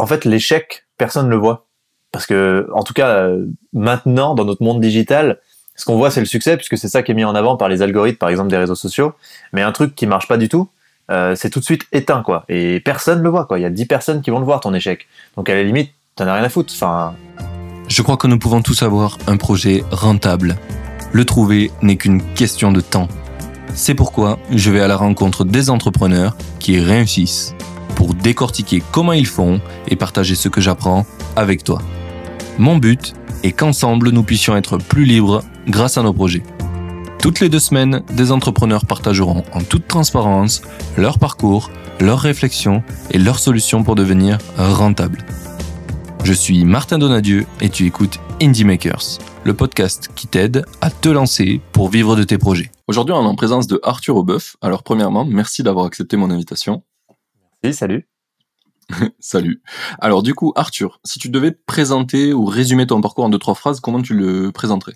en fait, l'échec, personne ne le voit. Parce que, en tout cas, maintenant, dans notre monde digital, ce qu'on voit, c'est le succès, puisque c'est ça qui est mis en avant par les algorithmes, par exemple, des réseaux sociaux. Mais un truc qui marche pas du tout, euh, c'est tout de suite éteint, quoi. Et personne le voit, quoi. Il y a 10 personnes qui vont le voir, ton échec. Donc, à la limite, t'en as rien à foutre. Enfin. Je crois que nous pouvons tous avoir un projet rentable. Le trouver n'est qu'une question de temps. C'est pourquoi je vais à la rencontre des entrepreneurs qui réussissent pour décortiquer comment ils font et partager ce que j'apprends avec toi. Mon but est qu'ensemble nous puissions être plus libres grâce à nos projets. Toutes les deux semaines, des entrepreneurs partageront en toute transparence leur parcours, leurs réflexions et leurs solutions pour devenir rentables. Je suis Martin Donadieu et tu écoutes Indie Makers, le podcast qui t'aide à te lancer pour vivre de tes projets. Aujourd'hui, on est en présence de Arthur Aubeuf. Alors, premièrement, merci d'avoir accepté mon invitation. Oui, salut. Salut. Alors du coup, Arthur, si tu devais présenter ou résumer ton parcours en deux trois phrases, comment tu le présenterais?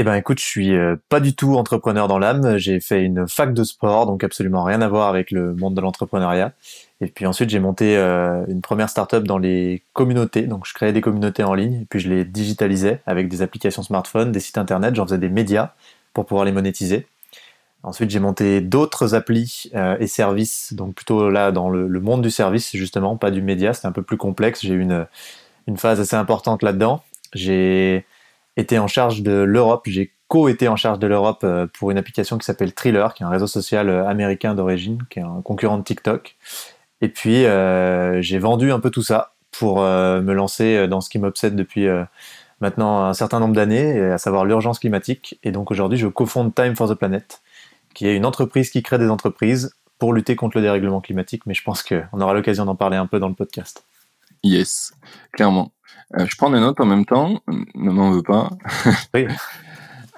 Eh ben, écoute, je suis euh, pas du tout entrepreneur dans l'âme. J'ai fait une fac de sport, donc absolument rien à voir avec le monde de l'entrepreneuriat. Et puis ensuite, j'ai monté euh, une première startup dans les communautés. Donc, je créais des communautés en ligne, et puis je les digitalisais avec des applications smartphone, des sites internet. J'en faisais des médias pour pouvoir les monétiser. Ensuite, j'ai monté d'autres applis euh, et services, donc plutôt là dans le, monde du service, justement, pas du média, c'était un peu plus complexe. J'ai eu une, phase assez importante là-dedans. J'ai été en charge de l'Europe, j'ai co-été en charge de l'Europe euh, pour une application qui s'appelle Thriller, qui est un réseau social euh, américain d'origine, qui est un concurrent de TikTok. Et puis, j'ai vendu un peu tout ça pour me lancer dans ce qui m'obsède depuis maintenant un certain nombre d'années, à savoir l'urgence climatique. Et donc aujourd'hui, je cofonde Time for the Planet, qui est une entreprise qui crée des entreprises pour lutter contre le dérèglement climatique, mais je pense qu'on aura l'occasion d'en parler un peu dans le podcast. Yes, clairement. Euh, je prends des notes en même temps, ne m'en veux pas. oui.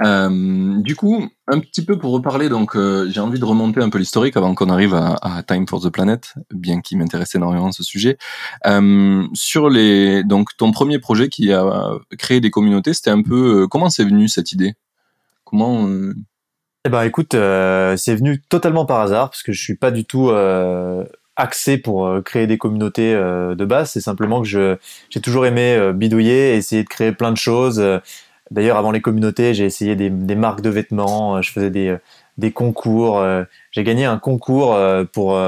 Euh, du coup, un petit peu pour reparler, donc euh, j'ai envie de remonter un peu l'historique avant qu'on arrive à, Time for the Planet, bien qu'il m'intéresse énormément ce sujet. sur les, donc ton premier projet qui a créé des communautés, c'était un peu comment c'est venu cette idée? Comment eh ben écoute, euh, c'est venu totalement par hasard parce que je suis pas du tout euh, axé pour euh, créer des communautés de base. C'est simplement que je j'ai toujours aimé bidouiller, essayer de créer plein de choses. D'ailleurs, avant les communautés, j'ai essayé des, des, marques de vêtements. Je faisais des des concours. j'ai gagné un concours pour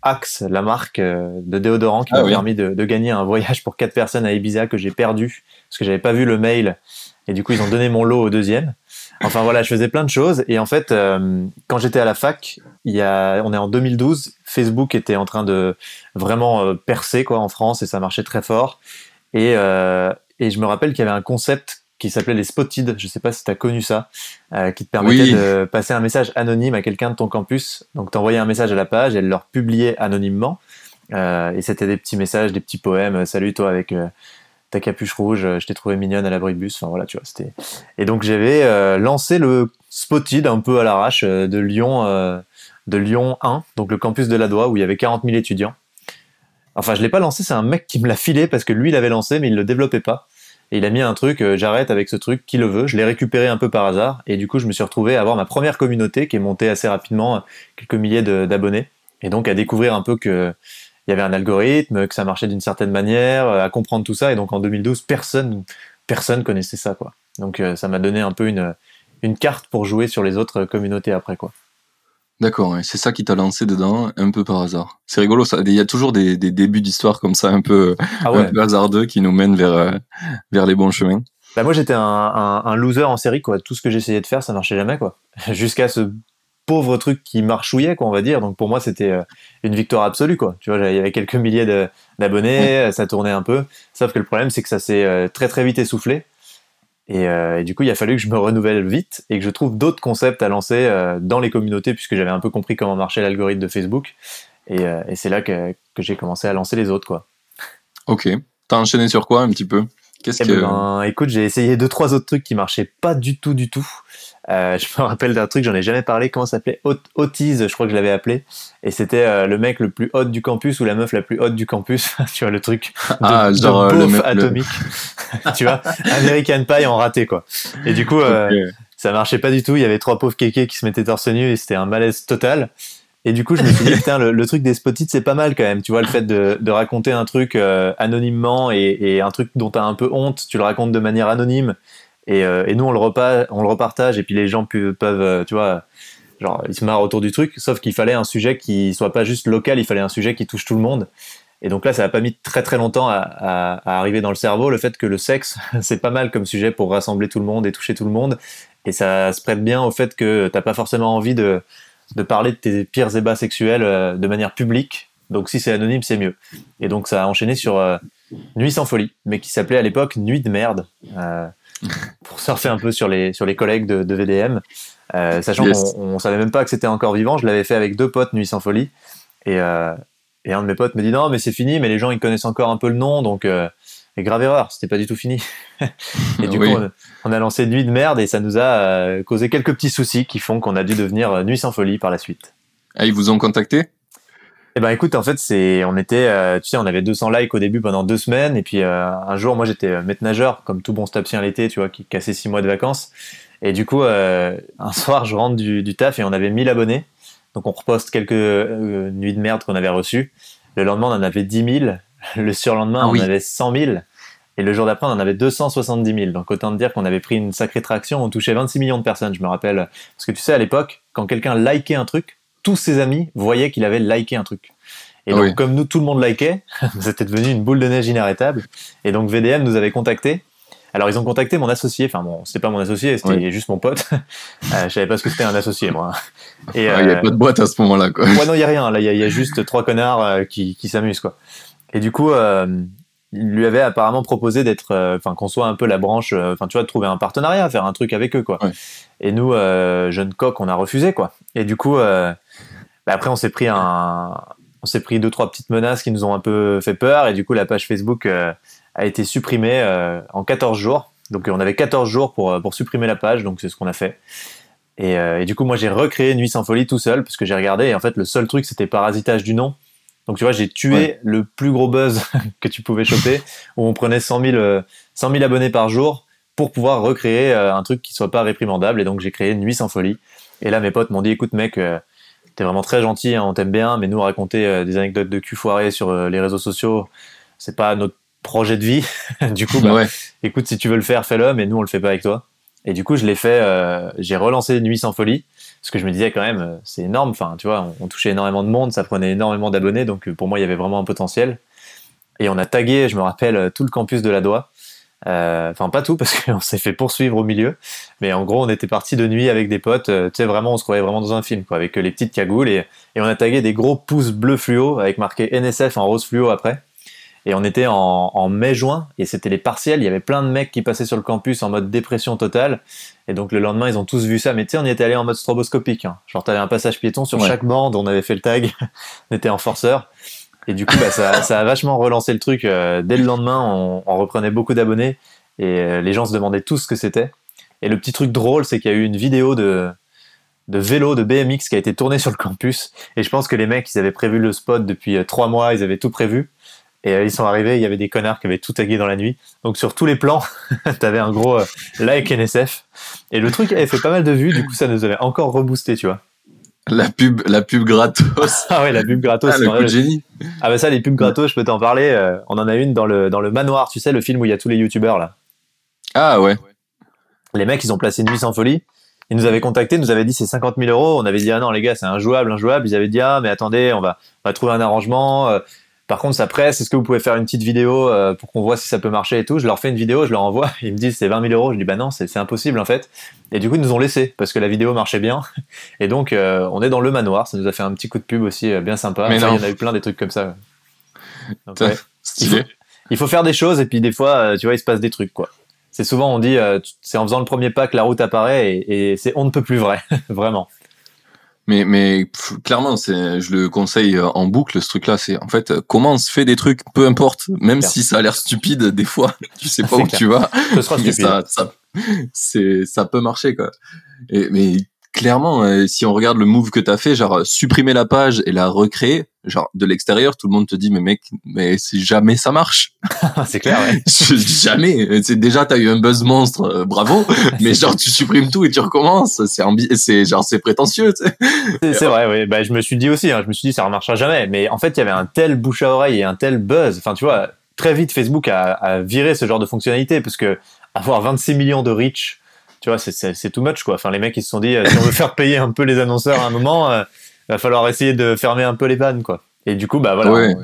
Axe, la marque de déodorant, qui ah m'a permis de, de, gagner un voyage pour quatre personnes à Ibiza que j'ai perdu parce que j'avais pas vu le mail et du coup ils ont donné mon lot au deuxième. Enfin voilà, je faisais plein de choses. Et en fait, euh, quand j'étais à la fac, il y a, on est en 2012, Facebook était en train de vraiment euh, percer quoi en France et ça marchait très fort. Et, euh, et je me rappelle qu'il y avait un concept qui s'appelait les spotted. Je sais pas si tu as connu ça, qui te permettait de passer un message anonyme à quelqu'un de ton campus. Donc t'envoyais un message à la page, et elle leur publiait anonymement. et c'était des petits messages, des petits poèmes. Salut toi avec ta capuche rouge, euh, je t'ai trouvé mignonne à l'abri de bus. Enfin voilà, tu vois, c'était. Et donc j'avais euh, lancé le Spotted un peu à l'arrache euh, de Lyon, de Lyon 1, donc le campus de la où il y avait 40 000 étudiants. Enfin, je l'ai pas lancé, c'est un mec qui me l'a filé parce que lui, il l'avait lancé, mais il le développait pas. Et il a mis un truc, j'arrête avec ce truc, qui le veut. Je l'ai récupéré un peu par hasard. Et du coup, je me suis retrouvé à avoir ma première communauté qui est montée assez rapidement, quelques milliers d'abonnés. Et donc à découvrir un peu que il y avait un algorithme, que ça marchait d'une certaine manière, euh, à comprendre tout ça. Et donc en 2012, personne, personne connaissait ça, quoi. Donc euh, ça m'a donné un peu une, une carte pour jouer sur les autres communautés après, quoi. D'accord, c'est ça qui t'a lancé dedans, un peu par hasard. C'est rigolo, ça. Il y a toujours des, des débuts d'histoire comme ça, un peu, ah un peu hasardeux, qui nous mènent vers, euh, vers les bons chemins. Bah moi, j'étais un, un, un, loser en série, quoi. Tout ce que j'essayais de faire, ça marchait jamais, quoi. Jusqu'à ce pauvre truc qui marchouillait, quoi, on va dire. Donc pour moi, c'était euh, une victoire absolue, quoi. Tu vois, il y avait quelques milliers d'abonnés, ça tournait un peu. Sauf que le problème, c'est que ça s'est euh, très très vite essoufflé. Euh, et, du coup, il a fallu que je me renouvelle vite et que je trouve d'autres concepts à lancer dans les communautés, puisque j'avais un peu compris comment marchait l'algorithme de Facebook. Et, c'est là que, que j'ai commencé à lancer les autres, quoi. Ok. T'as enchaîné sur quoi un petit peu? Qu'est-ce eh que... ben, écoute, j'ai essayé deux trois autres trucs qui marchaient pas du tout, du tout. Euh, je me rappelle d'un truc, j'en ai jamais parlé. Comment ça s'appelait? Otis, je crois que je l'avais appelé. Et c'était euh, le mec le plus hot du campus ou la meuf la plus haute du campus. tu vois le truc de, ah, genre, euh, le atomique. tu vois, American Pie en raté quoi. Et du coup, ça marchait pas du tout. Il y avait trois pauvres kékés qui se mettaient torse nu et c'était un malaise total. Et du coup, je me suis dit, putain, le, truc des spotites, c'est pas mal quand même. Tu vois, le fait de, de raconter un truc euh, anonymement et, et, un truc dont tu as un peu honte, tu le racontes de manière anonyme. Et, euh, et nous, on le, repas, on le repartage et puis les gens peuvent, peuvent, tu vois, genre, ils se marrent autour du truc. Sauf qu'il fallait un sujet qui soit pas juste local, il fallait un sujet qui touche tout le monde. Et donc là, ça n'a pas mis très très longtemps à, à, à, arriver dans le cerveau, le fait que le sexe, c'est pas mal comme sujet pour rassembler tout le monde et toucher tout le monde. Et ça se prête bien au fait que t'as pas forcément envie de, de parler de tes pires ébats sexuels euh, de manière publique. Donc si c'est anonyme, c'est mieux. Et donc ça a enchaîné sur euh, Nuit sans folie, mais qui s'appelait à l'époque Nuit de merde, euh, pour surfer un peu sur les, sur les collègues de, de VDM. Sachant qu'on on savait même pas que c'était encore vivant, je l'avais fait avec deux potes Nuit sans folie. Et, et un de mes potes me dit non, mais c'est fini, mais les gens ils connaissent encore un peu le nom, donc et grave erreur, c'était pas du tout fini. et du coup, on, a lancé Nuit de merde et ça nous a euh, causé quelques petits soucis qui font qu'on a dû devenir euh, Nuit sans folie par la suite. Ah, ils vous ont contacté? Eh ben écoute, en fait, c'est, on était, tu sais, on avait 200 likes au début pendant deux semaines et puis un jour, moi j'étais maître nageur, comme tout bon stapsien l'été, tu vois, qui cassait six mois de vacances. Et du coup, un soir, je rentre du, du taf et on avait 1000 abonnés. Donc on reposte quelques euh, nuits de merde qu'on avait reçues. Le lendemain, on en avait 10 000. Le surlendemain, ah, on en avait 100 000. Et le jour d'après, on en avait 270 000. Donc autant dire qu'on avait pris une sacrée traction. On touchait 26 millions de personnes, je me rappelle. Parce que tu sais, à l'époque, quand quelqu'un likait un truc, tous ses amis voyaient qu'il avait liké un truc. Et donc, comme nous, tout le monde likait, c'était devenu une boule de neige inarrêtable. Et donc, VDM nous avait contactés alors ils ont contacté mon associé, enfin bon, c'était pas mon associé, c'était juste mon pote. euh, je savais pas ce que c'était un associé moi. Et il n'y a pas de boîte à ce moment-là quoi. Ouais non, il y a rien. Là, il y, a juste trois connards euh, qui, qui s'amusent quoi. Et du coup, euh, il lui avait apparemment proposé d'être, euh, enfin qu'on soit un peu la branche, enfin tu vois, de trouver un partenariat, faire un truc avec eux quoi. Et nous, jeunes coqs, on a refusé quoi. Et du coup, bah, après on s'est pris un, on s'est pris deux trois petites menaces qui nous ont un peu fait peur et du coup la page Facebook a été supprimé euh, en 14 jours. Donc on avait 14 jours pour, euh, pour supprimer la page, donc c'est ce qu'on a fait. Et, euh, et, du coup, moi j'ai recréé Nuit sans folie tout seul, parce que j'ai regardé, et en fait le seul truc c'était parasitage du nom. Donc tu vois, j'ai tué le plus gros buzz que tu pouvais choper, où on prenait 100 000, 100 000 abonnés par jour pour pouvoir recréer un truc qui soit pas réprimandable. Et donc j'ai créé Nuit sans folie. Et là mes potes m'ont dit, écoute mec, t'es vraiment très gentil, hein, on t'aime bien, mais nous raconter des anecdotes de cul foiré sur les réseaux sociaux, c'est pas notre projet de vie. du coup, bah, écoute, si tu veux le faire, fais-le, mais nous, on le fait pas avec toi. Et du coup, je l'ai fait, euh, j'ai relancé Nuit sans folie, parce que je me disais quand même, euh, c'est énorme, enfin, tu vois, on, touchait énormément de monde, ça prenait énormément d'abonnés, donc euh, pour moi, il y avait vraiment un potentiel. Et on a tagué, je me rappelle, tout le campus de la Doigt. Enfin, pas tout, parce qu'on s'est fait poursuivre au milieu. Mais en gros, on était parti de nuit avec des potes. tu sais, vraiment, on se croyait vraiment dans un film, avec les petites cagoules. Et, et on a tagué des gros pouces bleus fluo, avec marqué NSF en rose fluo après. Et on était en, en mai-juin, et c'était les partiels. Il y avait plein de mecs qui passaient sur le campus en mode dépression totale. Et donc le lendemain, ils ont tous vu ça. Mais tu sais, on y était allé en mode stroboscopique. Hein. Genre, t'avais un passage piéton sur chaque bande, on avait fait le tag, on était en forceur. Et du coup, bah, ça, ça, a vachement relancé le truc. Euh, dès le lendemain, on, on reprenait beaucoup d'abonnés, et euh, les gens se demandaient tous ce que c'était. Et le petit truc drôle, c'est qu'il y a eu une vidéo de, de vélo de BMX qui a été tournée sur le campus. Et je pense que les mecs, ils avaient prévu le spot depuis euh, trois mois, ils avaient tout prévu. Et euh, ils sont arrivés, il y avait des connards qui avaient tout tagué dans la nuit. Donc sur tous les plans, t'avais un gros euh, like NSF. Et le truc avait fait pas mal de vues, du coup ça nous avait encore reboosté, tu vois. La pub, la pub gratos. ah ouais, la pub gratos. Ah, le coup de génie. Ah bah ça, les pubs gratos, je peux t'en parler. Euh, on en a une dans le, dans le manoir, tu sais, le film où il y a tous les youtubeurs là. Ah ouais. Les mecs, ils ont placé une nuit sans folie. Ils nous avaient contacté, nous avaient dit c'est 50 000 euros. On avait dit ah non les gars, c'est injouable, injouable. Ils avaient dit ah mais attendez, on va, on va trouver un arrangement. Par contre, après, est-ce que vous pouvez faire une petite vidéo euh, pour qu'on voit si ça peut marcher et tout? Je leur fais une vidéo, je leur envoie, ils me disent c'est 20 000 euros. Je dis bah non, c'est impossible en fait. Et du coup, ils nous ont laissé parce que la vidéo marchait bien. Et donc, euh, on est dans le manoir. Ça nous a fait un petit coup de pub aussi euh, bien sympa. il y en a eu plein des trucs comme ça. Donc, il, faut, il, faut, faire des choses et puis des fois, tu vois, il se passe des trucs quoi. C'est souvent on dit c'est en faisant le premier pas que la route apparaît et, et c'est on ne peut plus vrai, vraiment. Mais, mais clairement, c'est, je le conseille euh, en boucle, ce truc-là. C'est en fait, commence, fais des trucs, peu importe, même si ça a l'air stupide, des fois, tu sais pas où tu vas. Ce sera stupide. Ça, ça, c'est, ça peut marcher, quoi. Et, mais clairement, euh, si on regarde le move que t'as fait, genre supprimer la page et la recréer, genre de l'extérieur, tout le monde te dit mais mec, mais c'est jamais ça marche. c'est clair, ouais. jamais. C'est déjà t'as eu un buzz monstre, euh, bravo. mais genre tu supprimes tout et tu recommences. C'est c'est genre c'est prétentieux. C'est vrai, oui. Bah je me suis dit aussi, hein, je me suis dit ça ne marchera jamais. Mais en fait il y avait un tel bouche à oreille et un tel buzz. Enfin tu vois, très vite Facebook a, a viré ce genre de fonctionnalité parce que avoir 26 millions de reach tu vois, c'est too much, quoi. Enfin, les mecs, ils se sont dit, euh, si on veut faire payer un peu les annonceurs à un moment, il euh, va falloir essayer de fermer un peu les vannes, quoi. Et du coup, bah voilà.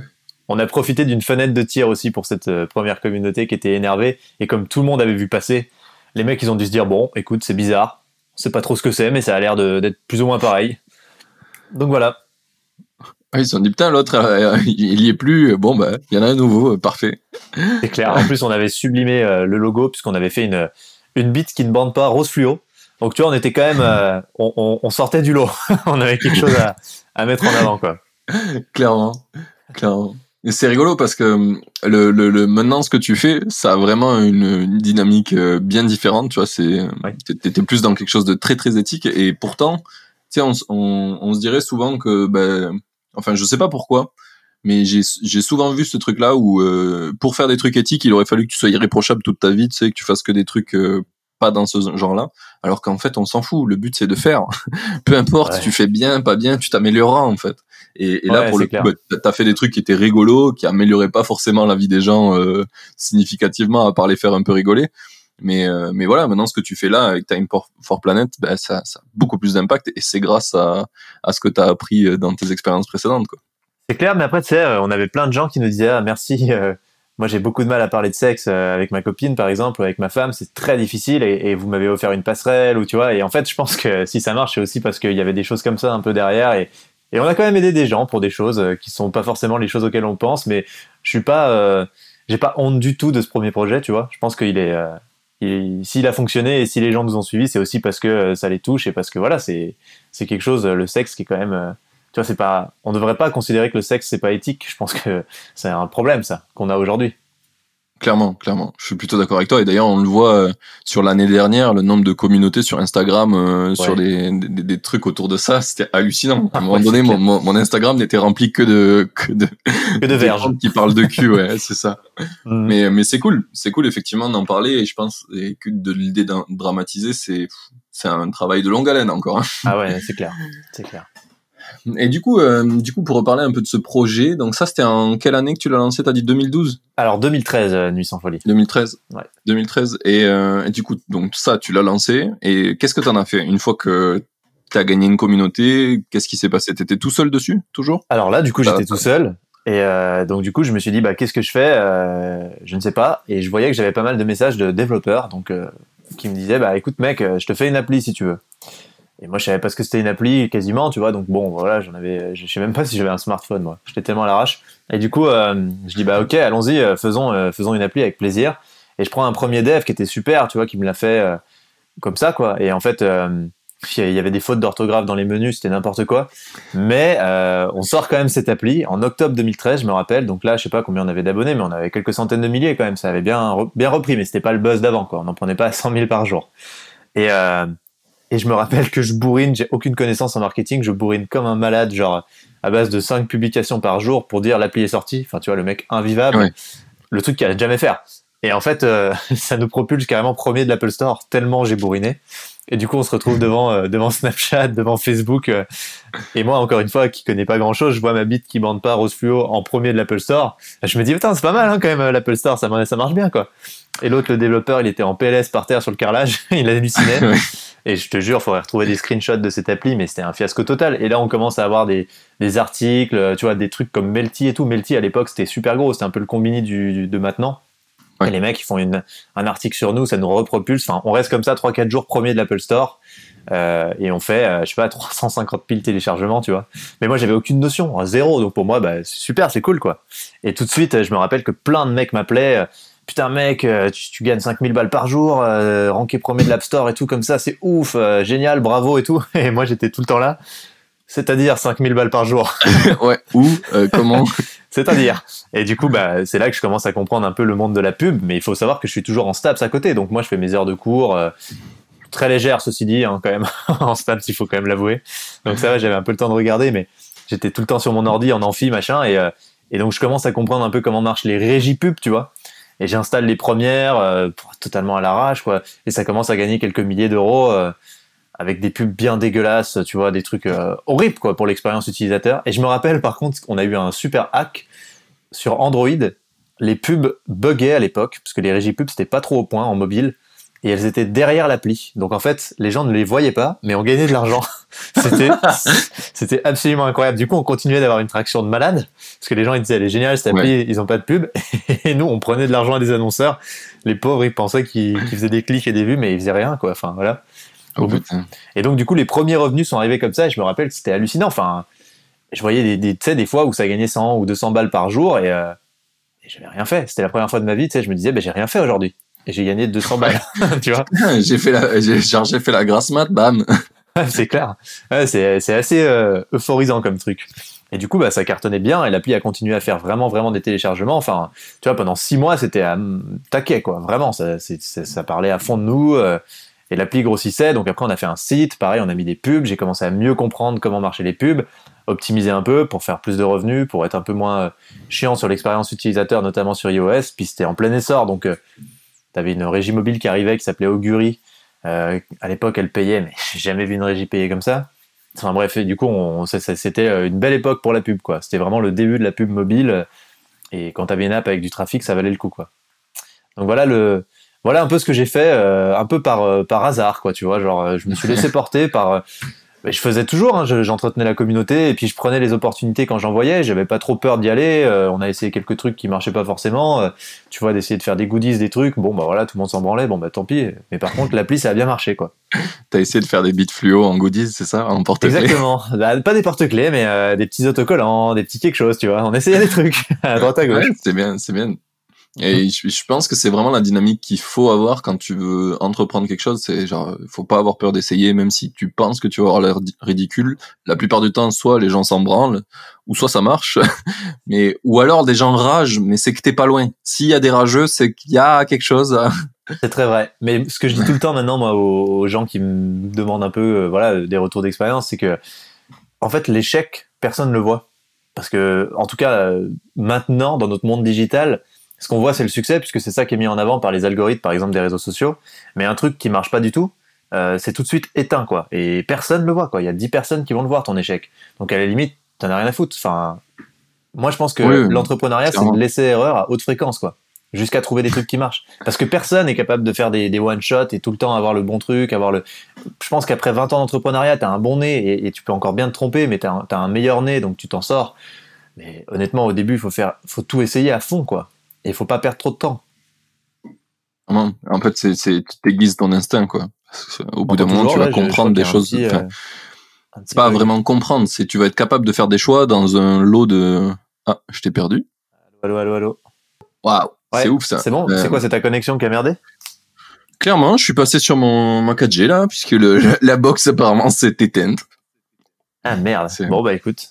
On, a profité d'une fenêtre de tir aussi pour cette euh, première communauté qui était énervée. Et comme tout le monde avait vu passer, les mecs, ils ont dû se dire, bon, écoute, c'est bizarre. On sait pas trop ce que c'est, mais ça a l'air d'être plus ou moins pareil. Donc voilà. ils se sont dit, putain, l'autre, il y est plus. Bon, bah, il y en a un nouveau, parfait. C'est clair. En plus, on avait sublimé le logo puisqu'on avait fait une, une bite qui ne bande pas rose fluo. Donc tu vois, on était quand même, euh, on, sortait du lot. on avait quelque chose à, mettre en avant, quoi. clairement, clairement. Et c'est rigolo parce que hum, le, le, maintenant ce que tu fais, ça a vraiment une, dynamique euh, bien différente. Tu vois, c'est, t'étais plus dans quelque chose de très très éthique et pourtant, tu sais, on, on, se dirait souvent que, ben, enfin, je sais pas pourquoi, mais j'ai souvent vu ce truc là où euh, pour faire des trucs éthiques il aurait fallu que tu sois irréprochable toute ta vie tu sais que tu fasses que des trucs euh, pas dans ce genre là alors qu'en fait on s'en fout. Le but c'est de faire. Peu importe tu fais bien pas bien tu t'amélioreras en fait. Et, et là pour le coup bah, t'as fait des trucs qui étaient rigolos qui amélioraient pas forcément la vie des gens euh, significativement à part les faire un peu rigoler. Mais mais voilà maintenant ce que tu fais là avec Time for Planet ben ça, ça a beaucoup plus d'impact. Et c'est grâce à à ce que tu as appris dans tes expériences précédentes quoi c'est clair, mais après, tu sais, euh, on avait plein de gens qui nous disaient ah, merci. Euh, moi, j'ai beaucoup de mal à parler de sexe euh, avec ma copine, par exemple, ou avec ma femme. C'est très difficile et, vous m'avez offert une passerelle, ou tu vois. Et en fait, je pense que si ça marche, c'est aussi parce qu'il y avait des choses comme ça un peu derrière. Et, on a quand même aidé des gens pour des choses qui sont pas forcément les choses auxquelles on pense. Mais je suis pas, j'ai pas honte du tout de ce premier projet, tu vois. Je pense qu'il est, s'il a fonctionné et si les gens nous ont suivis, c'est aussi parce que ça les touche et parce que voilà, c'est, c'est quelque chose, le sexe qui est quand même tu vois, c'est pas, on devrait pas considérer que le sexe c'est pas éthique. Je pense que c'est un problème ça qu'on a aujourd'hui. Clairement, clairement. Je suis plutôt d'accord avec toi. Et d'ailleurs, on le voit euh, sur l'année dernière, le nombre de communautés sur Instagram, euh, sur des, des, des, trucs autour de ça, c'était hallucinant. À un moment donné, mon, mon, Instagram n'était rempli que de que de que de verges qui parlent de cul. Ouais, c'est ça. Mm. Mais mais c'est cool, c'est cool effectivement d'en parler. Et je pense et que de l'idée de dramatiser, c'est c'est un travail de longue haleine encore. Hein. Ah ouais, c'est clair, c'est clair. Et du coup, euh, du coup, pour reparler un peu de ce projet, donc ça, c'était en quelle année que tu l'as lancé? T'as dit 2012 Alors 2013, euh, Nuit sans folie. 2013. Ouais. 2013. Euh, et, du coup, donc ça, tu l'as lancé. Et qu'est-ce que t'en as fait? Une fois que t'as gagné une communauté Qu'est-ce qui s'est passé? T'étais tout seul dessus, toujours? Alors là, du coup, j'étais tout seul. Et donc du coup, je me suis dit, bah, qu'est-ce que je fais? Je ne sais pas. Et je voyais que j'avais pas mal de messages de développeurs, donc qui me disaient, bah, écoute, mec, je te fais une appli si tu veux. Et moi, je savais pas ce que c'était une appli quasiment, tu vois. Donc bon, voilà, j'en avais, je sais même pas si j'avais un smartphone, moi. J'étais tellement à l'arrache. Et du coup, euh, je dis bah ok, allons-y, euh, faisons, euh, faisons une appli avec plaisir. Et je prends un premier dev qui était super, tu vois, qui me l'a fait comme ça, quoi. Et en fait, il y avait des fautes d'orthographe dans les menus, c'était n'importe quoi. Mais on sort quand même cette appli en octobre 2013, je me rappelle. Donc là, je sais pas combien on avait d'abonnés, mais on avait quelques centaines de milliers quand même. Ça avait bien, bien repris, mais c'était pas le buzz d'avant, quoi. On n'en prenait pas à 100 000 par jour. Et et je me rappelle que je bourrine, j'ai aucune connaissance en marketing, je bourrine comme un malade, genre à base de 5 publications par jour pour dire l'appli est sortie. Enfin, tu vois, le mec invivable, le truc qu'il allait jamais faire. Et en fait, euh, ça nous propulse carrément premier de l'Apple Store, tellement j'ai bourriné. Et du coup, on se retrouve devant, euh, devant Snapchat, devant Facebook. Euh, et moi, encore une fois, qui connais pas grand chose, je vois ma bite qui bande pas rose fluo en premier de l'Apple Store. Je me dis, putain, c'est pas mal hein, quand même l'Apple Store, ça, ça marche bien quoi. Et l'autre, le développeur, il était en PLS par terre sur le carrelage, il hallucinait. Et je te jure, il faudrait retrouver des screenshots de cette appli, mais c'était un fiasco total. Et là, on commence à avoir des, des articles, tu vois, des trucs comme Melty et tout. Melty, à l'époque, c'était super gros, c'était un peu le combini du, de maintenant. Et les mecs, ils font une, un article sur nous, ça nous repropulse. Enfin, on reste comme ça 3-4 jours premier de l'Apple Store. Euh, et on fait, euh, je sais pas, 350 piles téléchargements, tu vois. Mais moi, j'avais aucune notion, hein, zéro. Donc pour moi, bah, c'est super, c'est cool, quoi. Et tout de suite, je me rappelle que plein de mecs m'appelaient. Euh, putain mec, euh, tu, gagnes 5000 balles par jour, euh, ranké premier de l'App Store et tout comme ça, c'est ouf, euh, génial, bravo et tout. Et moi j'étais tout le temps là. C'est-à-dire 5000 balles par jour. ouais, ou comment C'est-à-dire. Et du coup, bah, c'est là que je commence à comprendre un peu le monde de la pub, mais il faut savoir que je suis toujours en STAPS à côté. Donc moi, je fais mes heures de cours très légère, ceci dit, hein, quand même, en stats, il faut quand même l'avouer. Donc ça va, j'avais un peu le temps de regarder, mais j'étais tout le temps sur mon ordi en amphi, machin, et, euh, et donc je commence à comprendre un peu comment marchent les régies tu vois. Et j'installe les premières, euh, totalement à l'arrache, quoi. Et ça commence à gagner quelques milliers d'euros euh, avec des pubs bien dégueulasses, tu vois, des trucs horribles, quoi, pour l'expérience utilisateur. Et je me rappelle, par contre, qu'on a eu un super hack sur Android. Les pubs buggaient à l'époque, parce que les régies pubs, c'était pas trop au point en mobile et elles étaient derrière l'appli. Donc en fait, les gens ne les voyaient pas, mais on gagnait de l'argent. c'était, c'était absolument incroyable. Du coup, on continuait d'avoir une traction de malade, parce que les gens ils disaient elle est géniale cette appli, ils ont pas de pub, et nous on prenait de l'argent à des annonceurs. Les pauvres ils pensaient qu'ils, faisaient des clics et des vues, mais ils faisaient rien quoi. Enfin voilà. Oh, et donc du coup les premiers revenus sont arrivés comme ça, et je me rappelle que c'était hallucinant. Enfin, je voyais des, des, tu sais, des fois où ça gagnait 100 ou 200 balles par jour, et, euh, et j'avais rien fait. C'était la première fois de ma vie, tu sais, je me disais, ben, j'ai rien fait aujourd'hui et j'ai gagné 200 balles, tu vois. j'ai fait la, j'ai, genre j'ai fait la grasse mat, bam. c'est clair. Ouais, c'est, c'est assez euh, euphorisant comme truc. Et du coup, bah, ça cartonnait bien et l'appli a continué à faire vraiment, vraiment des téléchargements. Enfin, tu vois, pendant six mois, c'était à taquet, quoi. Vraiment, ça, c'est, ça parlait à fond de nous. Euh, et l'appli grossissait. Donc après, on a fait un site. Pareil, on a mis des pubs. J'ai commencé à mieux comprendre comment marchaient les pubs, optimiser un peu pour faire plus de revenus, pour être un peu moins euh, chiant sur l'expérience utilisateur, notamment sur iOS. Puis c'était en plein essor. Donc, T'avais une régie mobile qui arrivait qui s'appelait Augury. Euh, à l'époque, elle payait, mais j'ai jamais vu une régie payer comme ça. Enfin bref, du coup, c'était euh, une belle époque pour la pub, quoi. C'était vraiment le début de la pub mobile. Et quand t'avais une app avec du trafic, ça valait le coup, quoi. Donc voilà le, voilà un peu ce que j'ai fait, euh, un peu par par hasard, quoi. Tu vois, genre, je me suis laissé porter par je faisais toujours, hein, j'entretenais la communauté et puis je prenais les opportunités quand j'en voyais. J'avais pas trop peur d'y aller. Euh, on a essayé quelques trucs qui marchaient pas forcément. Euh, tu vois, d'essayer de faire des goodies, des trucs. Bon, bah voilà, tout le monde s'en branlait. Bon, bah tant pis. Mais par contre, l'appli, ça a bien marché, quoi. T'as essayé de faire des bits fluo en goodies, c'est ça, en porte-clés? Exactement. Bah, pas des porte-clés, mais euh, des petits autocollants, des petits quelque chose, tu vois. On essayait des trucs à droite à gauche. c'est bien, c'est bien. Et je, pense que c'est vraiment la dynamique qu'il faut avoir quand tu veux entreprendre quelque chose. C'est genre, faut pas avoir peur d'essayer, même si tu penses que tu vas avoir l'air ridicule. La plupart du temps, soit les gens s'en branlent, ou soit ça marche. mais ou alors des gens ragent, mais c'est que t'es pas loin. S'il y a des rageux, c'est qu'il y a quelque chose. C'est très vrai. Mais ce que je dis tout le temps maintenant, moi, aux, gens qui me demandent un peu, euh, voilà, des retours d'expérience, c'est que, en fait, l'échec, personne ne le voit. Parce que, en tout cas, euh, maintenant, dans notre monde digital, ce qu'on voit, c'est le succès, puisque c'est ça qui est mis en avant par les algorithmes, par exemple, des réseaux sociaux. Mais un truc qui marche pas du tout, euh, c'est tout de suite éteint, quoi. Et personne le voit, quoi. Il y a 10 personnes qui vont le voir, ton échec. Donc, à la limite, t'en as rien à foutre. Enfin, moi, je pense que l'entrepreneuriat, c'est de laisser erreur à haute fréquence, quoi. Jusqu'à trouver des trucs qui marchent. Parce que personne est capable de faire des, one-shots et tout le temps avoir le bon truc, avoir le. Je pense qu'après 20 ans d'entrepreneuriat, t'as un bon nez et, tu peux encore bien te tromper, mais t'as as un meilleur nez, donc tu t'en sors. Mais honnêtement, au début, il faut faire, faut tout essayer à fond, quoi. Et il faut pas perdre trop de temps. En fait, c'est, tu t'aiguises ton instinct, quoi. Au bout d'un moment, tu vas comprendre des choses. Euh, c'est pas vraiment comprendre, c'est tu vas être capable de faire des choix dans un lot de. Ah, je t'ai perdu. Allô, allô, allô. Waouh, c'est ouf ça. C'est bon. C'est quoi, c'est ta connexion qui a merdé? Clairement, je suis passé sur mon, ma 4G là, puisque le, la box apparemment s'est éteinte. Ah merde. Bon bah écoute.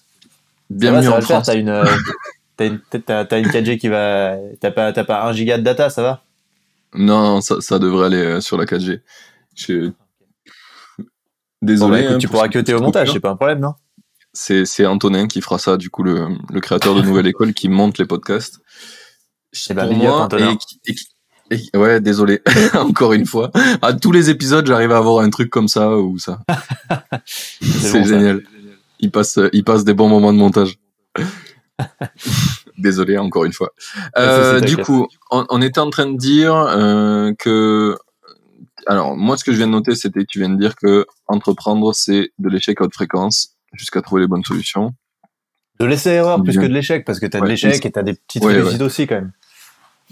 Bienvenue en France. T'as une, T'as une, une 4G qui va. T'as pas, pas 1 giga de data, ça va? Non, ça, ça devrait aller euh, sur la 4G. Je... Désolé. Bah, hein, tu pourras cuter au montage, c'est pas un problème, non? C'est Antonin qui fera ça, du coup, le, le créateur de Nouvelle École qui monte les podcasts. C'est bah, moi, et, ouais, désolé, encore une fois. À tous les épisodes, j'arrive à avoir un truc comme ça ou ça. c'est génial. Il passe, il passe des bons moments de montage. Désolé encore une fois. Euh, du coup, on, était en train de dire euh, que, alors moi ce que je viens de noter, c'était que tu viens de dire que entreprendre c'est de l'échec à haute fréquence jusqu'à trouver les bonnes solutions. De laisser erreur plus que de l'échec, parce que tu as de l'échec et tu as des petites réussites aussi quand même.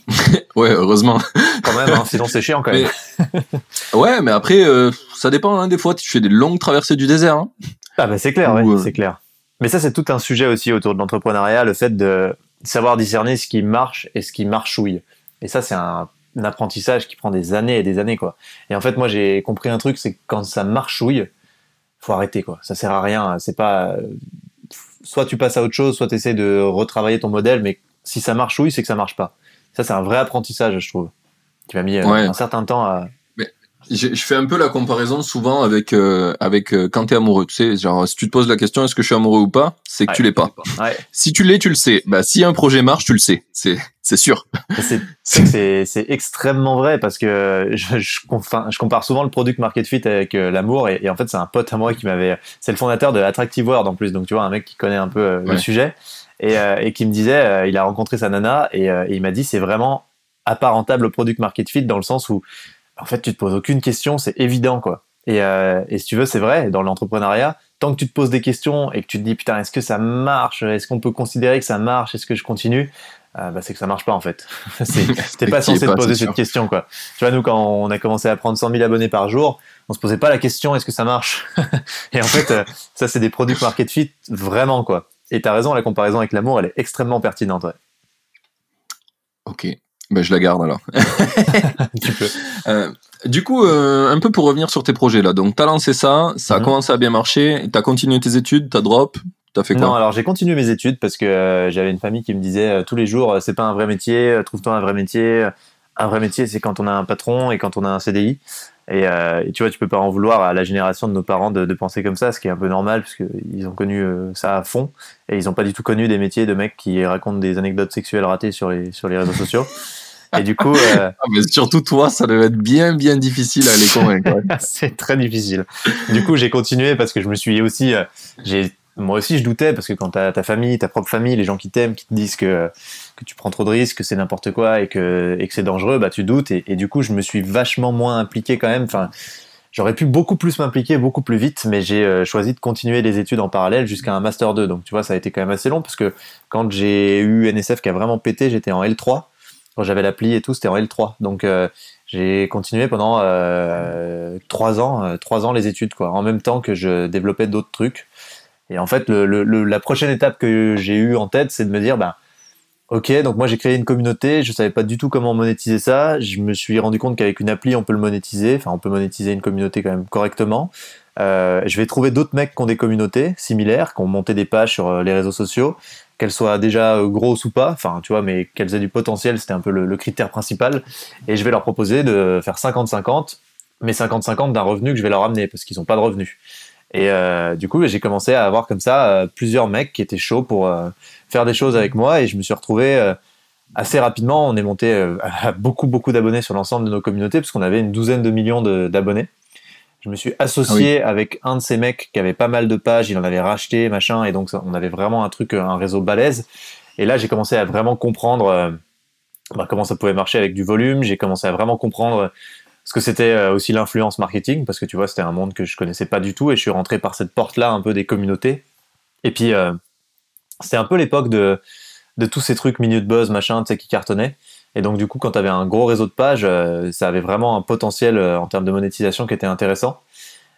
ouais, heureusement. Quand même, hein, sinon c'est chiant quand même. ouais, mais après, euh, ça dépend. Hein, des fois, tu fais des longues traversées du désert. Hein. Ah bah c'est clair, ouais, c'est clair. Mais ça, c'est tout un sujet aussi autour de l'entrepreneuriat, le fait de savoir discerner ce qui marche et ce qui marchouille. Et ça, c'est un, apprentissage qui prend des années et des années, quoi. Et en fait, moi, j'ai compris un truc, c'est que quand ça marchouille, faut arrêter, quoi. Ça sert à rien. C'est pas, soit tu passes à autre chose, soit tu essaies de retravailler ton modèle, mais si ça marchouille, c'est que ça marche pas. Ça, c'est un vrai apprentissage, je trouve, qui m'a mis euh, un certain temps à, je, fais un peu la comparaison souvent avec euh, avec euh, quand t'es amoureux. Tu sais, genre si tu te poses la question est-ce que je suis amoureux ou pas, c'est que tu l'es pas. Ouais. Si tu l'es, tu le sais. Bah si un projet marche, tu le sais. C'est c'est sûr. C'est c'est extrêmement vrai parce que je, je, je, compare souvent le product market fit avec euh, l'amour et, en fait c'est un pote à moi qui m'avait c'est le fondateur de Attractive World en plus donc tu vois un mec qui connaît un peu le sujet et, et qui me disait il a rencontré sa nana et, et il m'a dit c'est vraiment apparentable au product market fit dans le sens où en fait, tu te poses aucune question, c'est évident, quoi. Et, euh, et si tu veux, c'est vrai, dans l'entrepreneuriat, tant que tu te poses des questions et que tu te dis, putain, est-ce que ça marche? Est-ce qu'on peut considérer que ça marche? Est-ce que je continue? Euh, bah, c'est que ça marche pas en fait. T'es pas censé te poser cette question quoi. Tu vois nous quand on a commencé à prendre 100 000 abonnés par jour, on se posait pas la question est-ce que ça marche? et en fait euh, ça c'est des produits market fit vraiment quoi. Et t'as raison la comparaison avec l'amour elle est extrêmement pertinente. Ouais. Ok. Ben, je la garde alors. Euh, du coup, euh, un peu pour revenir sur tes projets là. Donc, tu as lancé ça, ça a mhm. commencé à bien marcher, tu as continué tes études, tu as drop, tu as fait quoi? Non, alors j'ai continué mes études parce que euh, j'avais une famille qui me disait tous les jours, c'est pas un vrai métier, trouve-toi un vrai métier. Un vrai métier, c'est quand on a un patron et quand on a un CDI. Et, tu vois, tu peux pas en vouloir à la génération de nos parents de, penser comme ça, ce qui est un peu normal, parce qu'ils ont connu ça à fond, et ils ont pas du tout connu des métiers de mecs qui racontent des anecdotes sexuelles ratées sur les, sur les réseaux sociaux. Et du coup, euh, ah, mais surtout toi, ça devait être bien bien difficile à les convaincre. c'est très difficile. Du coup, j'ai continué parce que je me suis aussi, euh, j'ai moi aussi je doutais parce que quand t'as ta famille, ta propre famille, les gens qui t'aiment, qui te disent que que tu prends trop de risques, que c'est n'importe quoi et que et que c'est dangereux, bah tu doutes. Et, et, du coup, je me suis vachement moins impliqué quand même. Enfin, j'aurais pu beaucoup plus m'impliquer beaucoup plus vite, mais j'ai euh, choisi de continuer les études en parallèle jusqu'à un master 2. Donc tu vois, ça a été quand même assez long parce que quand j'ai eu NSF qui a vraiment pété, j'étais en L3 j'avais l'appli et tout, c'était en L3. Donc euh, j'ai continué pendant euh, trois ans, euh, trois ans les études, quoi, en même temps que je développais d'autres trucs. Et en fait, la prochaine étape que j'ai eue en tête, c'est de me dire, bah, ok, donc moi j'ai créé une communauté, je savais pas du tout comment monétiser ça. Je me suis rendu compte qu'avec une appli, on peut le monétiser. Enfin, on peut monétiser une communauté quand même correctement. je vais trouver d'autres mecs qui ont des communautés similaires, qui ont monté des pages sur les réseaux sociaux qu'elles soient déjà euh, grosses ou pas, enfin tu vois, mais qu'elles aient du potentiel, c'était un peu le, critère principal. Et je vais leur proposer de faire 50-50, mais 50-50 d'un revenu que je vais leur amener parce qu'ils n'ont pas de revenus. Et euh, du coup, j'ai commencé à avoir comme ça euh, plusieurs mecs qui étaient chauds pour faire des choses avec moi et je me suis retrouvé assez rapidement. On est monté à beaucoup beaucoup d'abonnés sur l'ensemble de nos communautés parce qu'on avait une douzaine de millions d'abonnés je me suis associé ah avec un de ces mecs qui avait pas mal de pages, il en avait racheté, machin, et donc on avait vraiment un truc, un réseau balèze. Et là, j'ai commencé à vraiment comprendre euh, bah, comment ça pouvait marcher avec du volume. J'ai commencé à vraiment comprendre ce que c'était euh, aussi l'influence marketing, parce que tu vois, c'était un monde que je connaissais pas du tout, et je suis rentré par cette porte-là un peu des communautés. Et puis, euh, c'était un peu l'époque de, de tous ces trucs minute buzz, machin, tu sais, qui cartonnaient. Et donc, du coup, quand tu avais un gros réseau de pages, euh, ça avait vraiment un potentiel euh, en termes de monétisation qui était intéressant.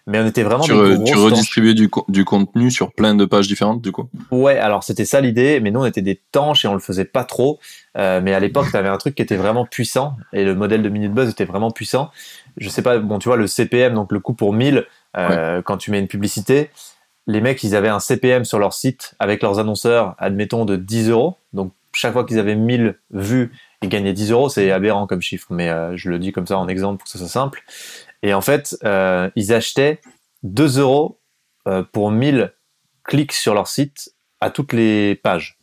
Mais on était vraiment. Tu, tu redistribuais du, du, contenu sur plein de pages différentes, du coup? Ouais, alors c'était ça l'idée, mais nous on était des tanches et on le faisait pas trop. Euh, mais à l'époque, tu avais un truc qui était vraiment puissant et le modèle de Minute Buzz était vraiment puissant. Je sais pas, bon, tu vois, le CPM, donc le coût pour 1000, euh, quand tu mets une publicité, les mecs, ils avaient un CPM sur leur site avec leurs annonceurs, admettons, de 10 euros. Donc chaque fois qu'ils avaient 1000 vues, ils gagnaient 10 euros, c'est aberrant comme chiffre, mais euh, je le dis comme ça en exemple pour que ce soit simple. Et en fait, euh, ils achetaient 2 euros euh, pour 1000 clics sur leur site à toutes les pages.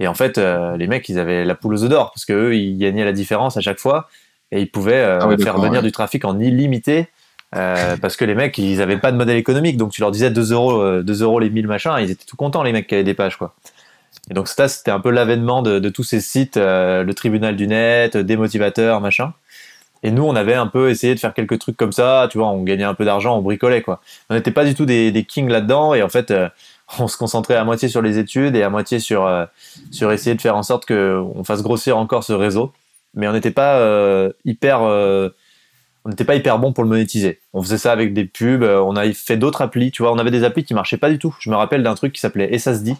Et en fait, les mecs, ils avaient la poule aux œufs d'or, parce qu'eux, ils gagnaient la différence à chaque fois, et ils pouvaient ah faire venir du trafic en illimité, parce que les mecs, ils n'avaient pas de modèle économique, donc tu leur disais 2 euros, 2 euros les 1000 machins, ils étaient tout contents, les mecs qui avaient des pages, quoi. Et donc ça, c'était un peu l'avènement de, de, tous ces sites, euh, le tribunal du net, des motivateurs, machin. Et nous, on avait un peu essayé de faire quelques trucs comme ça, tu vois, on gagnait un peu d'argent, on bricolait, quoi. On n'était pas du tout des, des kings là-dedans, et en fait, euh, on se concentrait à moitié sur les études et à moitié sur, euh, sur essayer de faire en sorte qu'on fasse grossir encore ce réseau. Mais on n'était pas hyper on n'était pas hyper bon pour le monétiser. On faisait ça avec des pubs, euh, on a fait d'autres applis, tu vois, on avait des applis qui marchaient pas du tout. Je me rappelle d'un truc qui s'appelait SSD,